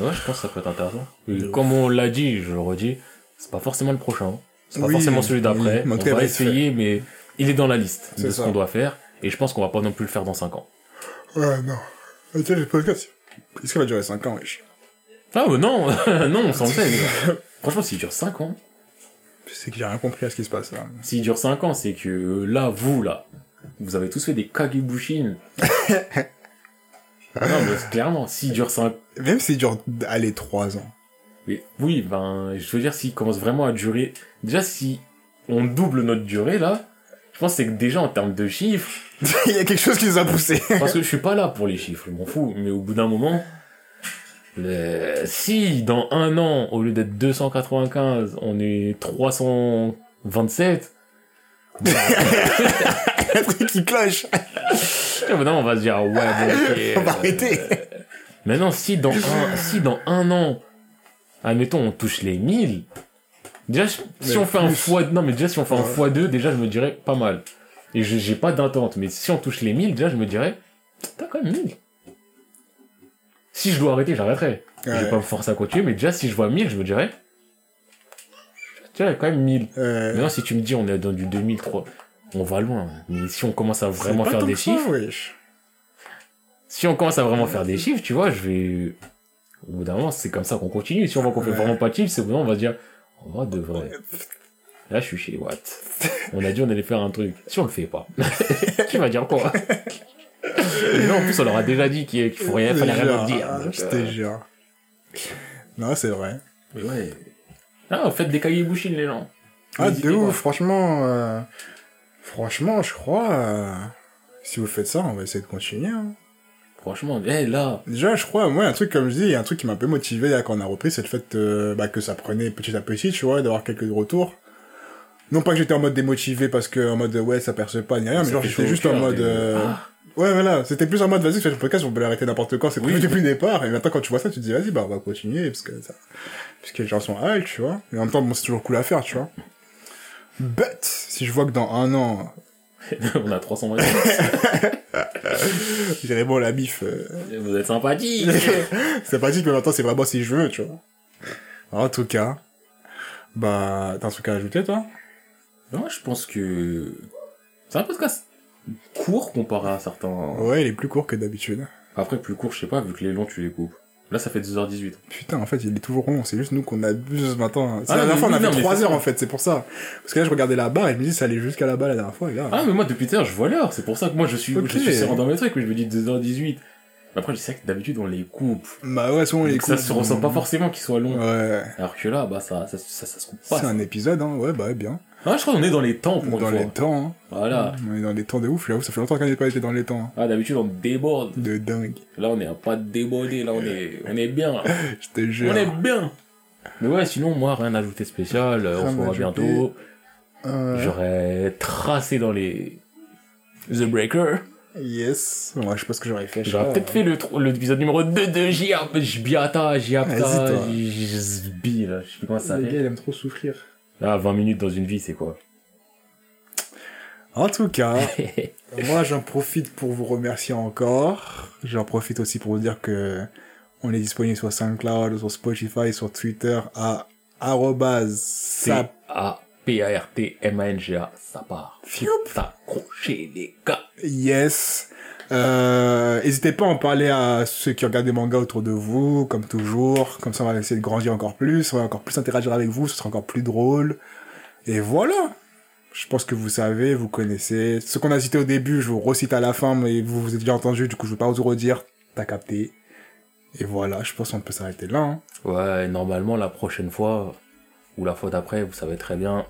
Ouais, je pense que ça peut être intéressant. Et comme on l'a dit, je le redis, c'est pas forcément le prochain. C'est pas Oui, forcément celui d'après. oui, on va essayer, mais il est dans la liste de C'est ce ça. qu'on doit faire. Et je pense qu'on va pas non plus le faire dans 5 ans. Ouais, non. Tiens, le podcast. Est-ce qu'il va durer 5 ans, wesh? Ah mais non, non, on s'en fait. Franchement, s'il dure 5 ans, C'est que j'ai rien compris à ce qui se passe là. s'il dure 5 ans, c'est que euh, là, vous, là, vous avez tous fait des kagebushin. non, mais clairement, s'il dure 5 Même s'il dure, allez, 3 ans. Mais oui, ben, je veux dire, s'il commence vraiment à durer, déjà, si on double notre durée, là, je pense que c'est que déjà, en termes de chiffres, Il y a quelque chose qui nous a poussé. parce que je suis pas là pour les chiffres, je m'en fous, mais au bout d'un moment, le- si dans un an, au lieu d'être 295, on est 327, Un truc qui cloche. non, on va se dire, ouais, bon, ok, On va euh, arrêter. Maintenant, si dans un, si dans un an, admettons, on touche les 1000, déjà, si Mais on fait un fois, non, mais déjà, si on fait un fois 2, déjà, je me dirais pas mal. Et je- j'ai pas d'attente, mais si on touche les 1000, déjà, je me dirais, t'as quand même 1000. Si je dois arrêter, j'arrêterai. Je vais Ouais. pas me forcer à continuer, mais déjà, si je vois 1000, je me dirais, tu vois, il y a quand même 1000. Euh, Maintenant, si tu me dis, on est dans du 2003, on va loin. Mais si on commence à vraiment faire des ça, chiffres, wesh. si on commence à vraiment faire des chiffres, tu vois, je vais. Au bout d'un moment, c'est comme ça qu'on continue. Si on voit qu'on fait Ouais. vraiment pas de chiffres, c'est au bout d'un moment, on va dire, on va de vrai. Là, je suis chez Watt. On a dit on allait faire un truc. Si on le fait pas, qui va dire quoi? Et non, en plus, on leur a déjà dit qu'il faut rien, fallait rien leur dire. Donc, Je te jure. Non, c'est vrai. mais ouais. Ah, faites des cahiers bouchines, les gens. Ah, de ouf, franchement, euh, franchement, je crois, euh, si vous faites ça, on va essayer de continuer, hein. Franchement, eh, là. Déjà, je crois, moi, un truc, comme je dis, un truc qui m'a un peu motivé là, quand on a repris, c'est le fait euh, bah, que ça prenait petit à petit, tu vois, d'avoir quelques retours. Non pas que j'étais en mode démotivé parce que, en mode, ouais, ça perce pas ni rien, mais genre, j'étais juste en mode, mais- euh, Ah. ouais, voilà, c'était plus en mode, vas-y, fais le podcast, on peut l'arrêter n'importe quand, c'est Oui. prévu depuis le départ, et maintenant, quand tu vois ça, tu te dis, vas-y, bah, on va continuer, parce que ça, parce que les gens sont hype, tu vois. Et en même temps, bon, c'est toujours cool à faire, tu vois. But, si je vois que dans un an, On a 300 moyens. J'irais bon, la bif, euh, Vous êtes sympathique. c'est pas dit que maintenant c'est vraiment si je veux, tu vois. En tout cas, bah, t'as un truc à ajouter, toi? Moi, je pense que c'est un podcast court comparé à certains. Ouais, il est plus court que d'habitude. Après, plus court, je sais pas, vu que les longs, tu les coupes. Là, ça fait 2h18. Putain, en fait, il est toujours long. C'est juste nous qu'on abuse maintenant. C'est Ah, la dernière fois, on a fait non, mais 3 c'est heures, en fait. C'est pour ça. Parce que là, je regardais la barre et je me dis, ça allait jusqu'à là-bas la dernière fois. Et là, Ah, mais moi, depuis tout à l'heure, je vois l'heure. C'est pour ça que moi, je suis, Ok. je suis dans mes trucs, mais je me dis 2h18. Mais après, je sais que d'habitude, on les coupe. bah ouais, souvent, les Donc, ça se ressent pas forcément qu'ils soient longs. Ouais. Alors que là, bah, ça, ça, ça, ça se coupe C'est pas. un épisode, hein. Ouais, bah, bien. Ah, je crois qu'on est dans les temps pour Dans une les fois. temps, hein. Voilà. On est dans les temps de ouf. Là, ça fait longtemps qu'on n'a pas été dans les temps. hein. Ah, d'habitude, on déborde. De dingue. Là, on est à pas déborder. Là, on est, on est bien. Je te jure. On est bien. Mais ouais, sinon, moi, rien à ajouter spécial. Rien On se ajouter. bientôt. Euh, J'aurais tracé dans les The Breaker. Yes. Moi, je sais pas ce que j'aurais fait. J'aurais peut-être fait le l'épisode numéro 2 de Jia- Jbiata, Jiapta. Jzbi, là. Je sais plus comment ça Le gars, s'appelle. il aime trop souffrir. Là, 20 minutes dans une vie, c'est quoi? En tout cas, moi j'en profite pour vous remercier encore. J'en profite aussi pour vous dire que on est disponible sur SoundCloud, sur Spotify, sur Twitter à sap. A-P-A-R-T-M-A-N-G-A, ça part. Fioup. T'accrocher, les gars. Yes. Euh, n'hésitez pas à en parler à ceux qui regardent des mangas autour de vous, comme toujours. Comme ça, on va essayer de grandir encore plus. On va encore plus interagir avec vous. Ce sera encore plus drôle. Et voilà. Je pense que vous savez, vous connaissez. Ce qu'on a cité au début, je vous recite à la fin, mais vous vous avez déjà entendu. Du coup, je ne vais pas vous redire. T'as capté. Et voilà, je pense qu'on peut s'arrêter là. hein. Ouais, normalement, la prochaine fois, ou la fois d'après, vous savez très bien,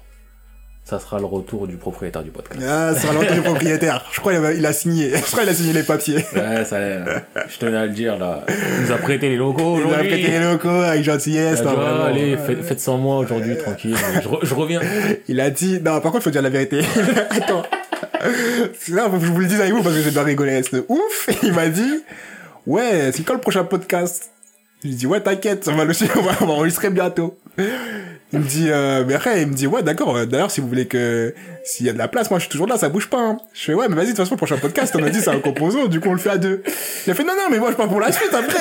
ça sera le retour du propriétaire du podcast. Ah, ça sera l'entretien du propriétaire. Je crois qu'il a, il a signé. Je crois qu'il a signé les papiers. Ouais, ça, je tenais à le dire, là. Il nous a prêté les locaux Il a aujourd'hui. prêté les locaux avec gentillesse. Il a là, ah, allez, faites, faites sans moi aujourd'hui, tranquille. Je, re- je reviens. Il a dit, non, par contre, faut dire la vérité. Attends. Là, faut que je vous le dise avec vous parce que j'ai bien rigolé. C'est ouf. Il m'a dit, ouais, c'est quand le prochain podcast? Je lui dis, ouais, t'inquiète, on va le va, on va enregistrer bientôt. Il me dit, euh, mais après, il me dit, ouais, d'accord, euh, d'ailleurs, si vous voulez que, s'il y a de la place, moi, je suis toujours là, ça bouge pas, hein. Je fais, ouais, mais vas-y, de toute façon, le prochain podcast, on a dit, c'est un composant, du coup, on le fait à deux. Il a fait, non, non, mais moi, je pars pour la suite, après.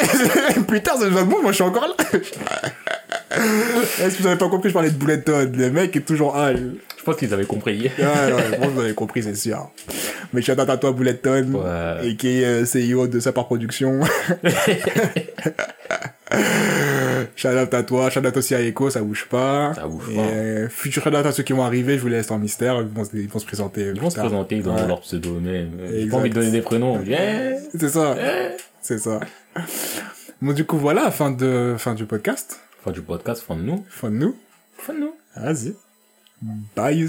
Putain, c'est besoin de moi, moi, je suis encore là. Est-ce que vous avez pas compris, je parlais de Bullet Todd, le mec est toujours, ah, Je pense qu'ils avaient compris. Ouais, ouais, bon, vous avez compris, c'est sûr. Mais shout out à toi, Bulleton, Ouais. et qui est euh, CEO de Sapar Production. out à toi, out aussi à Echo, ça bouge pas. Ça bouge et, pas. euh, futur shout out à ceux qui vont arriver, je vous laisse en mystère, ils vont, se- ils vont se présenter. Ils vont se présenter, ils donnent Ouais. leur pseudo, mais j'ai pas envie de donner des prénoms. Yeah. C'est ça. C'est ça. Bon, du coup, voilà, fin de, fin du podcast. Fin du podcast, fin de nous. Fin de nous. Fin de nous. Vas-y. Bye.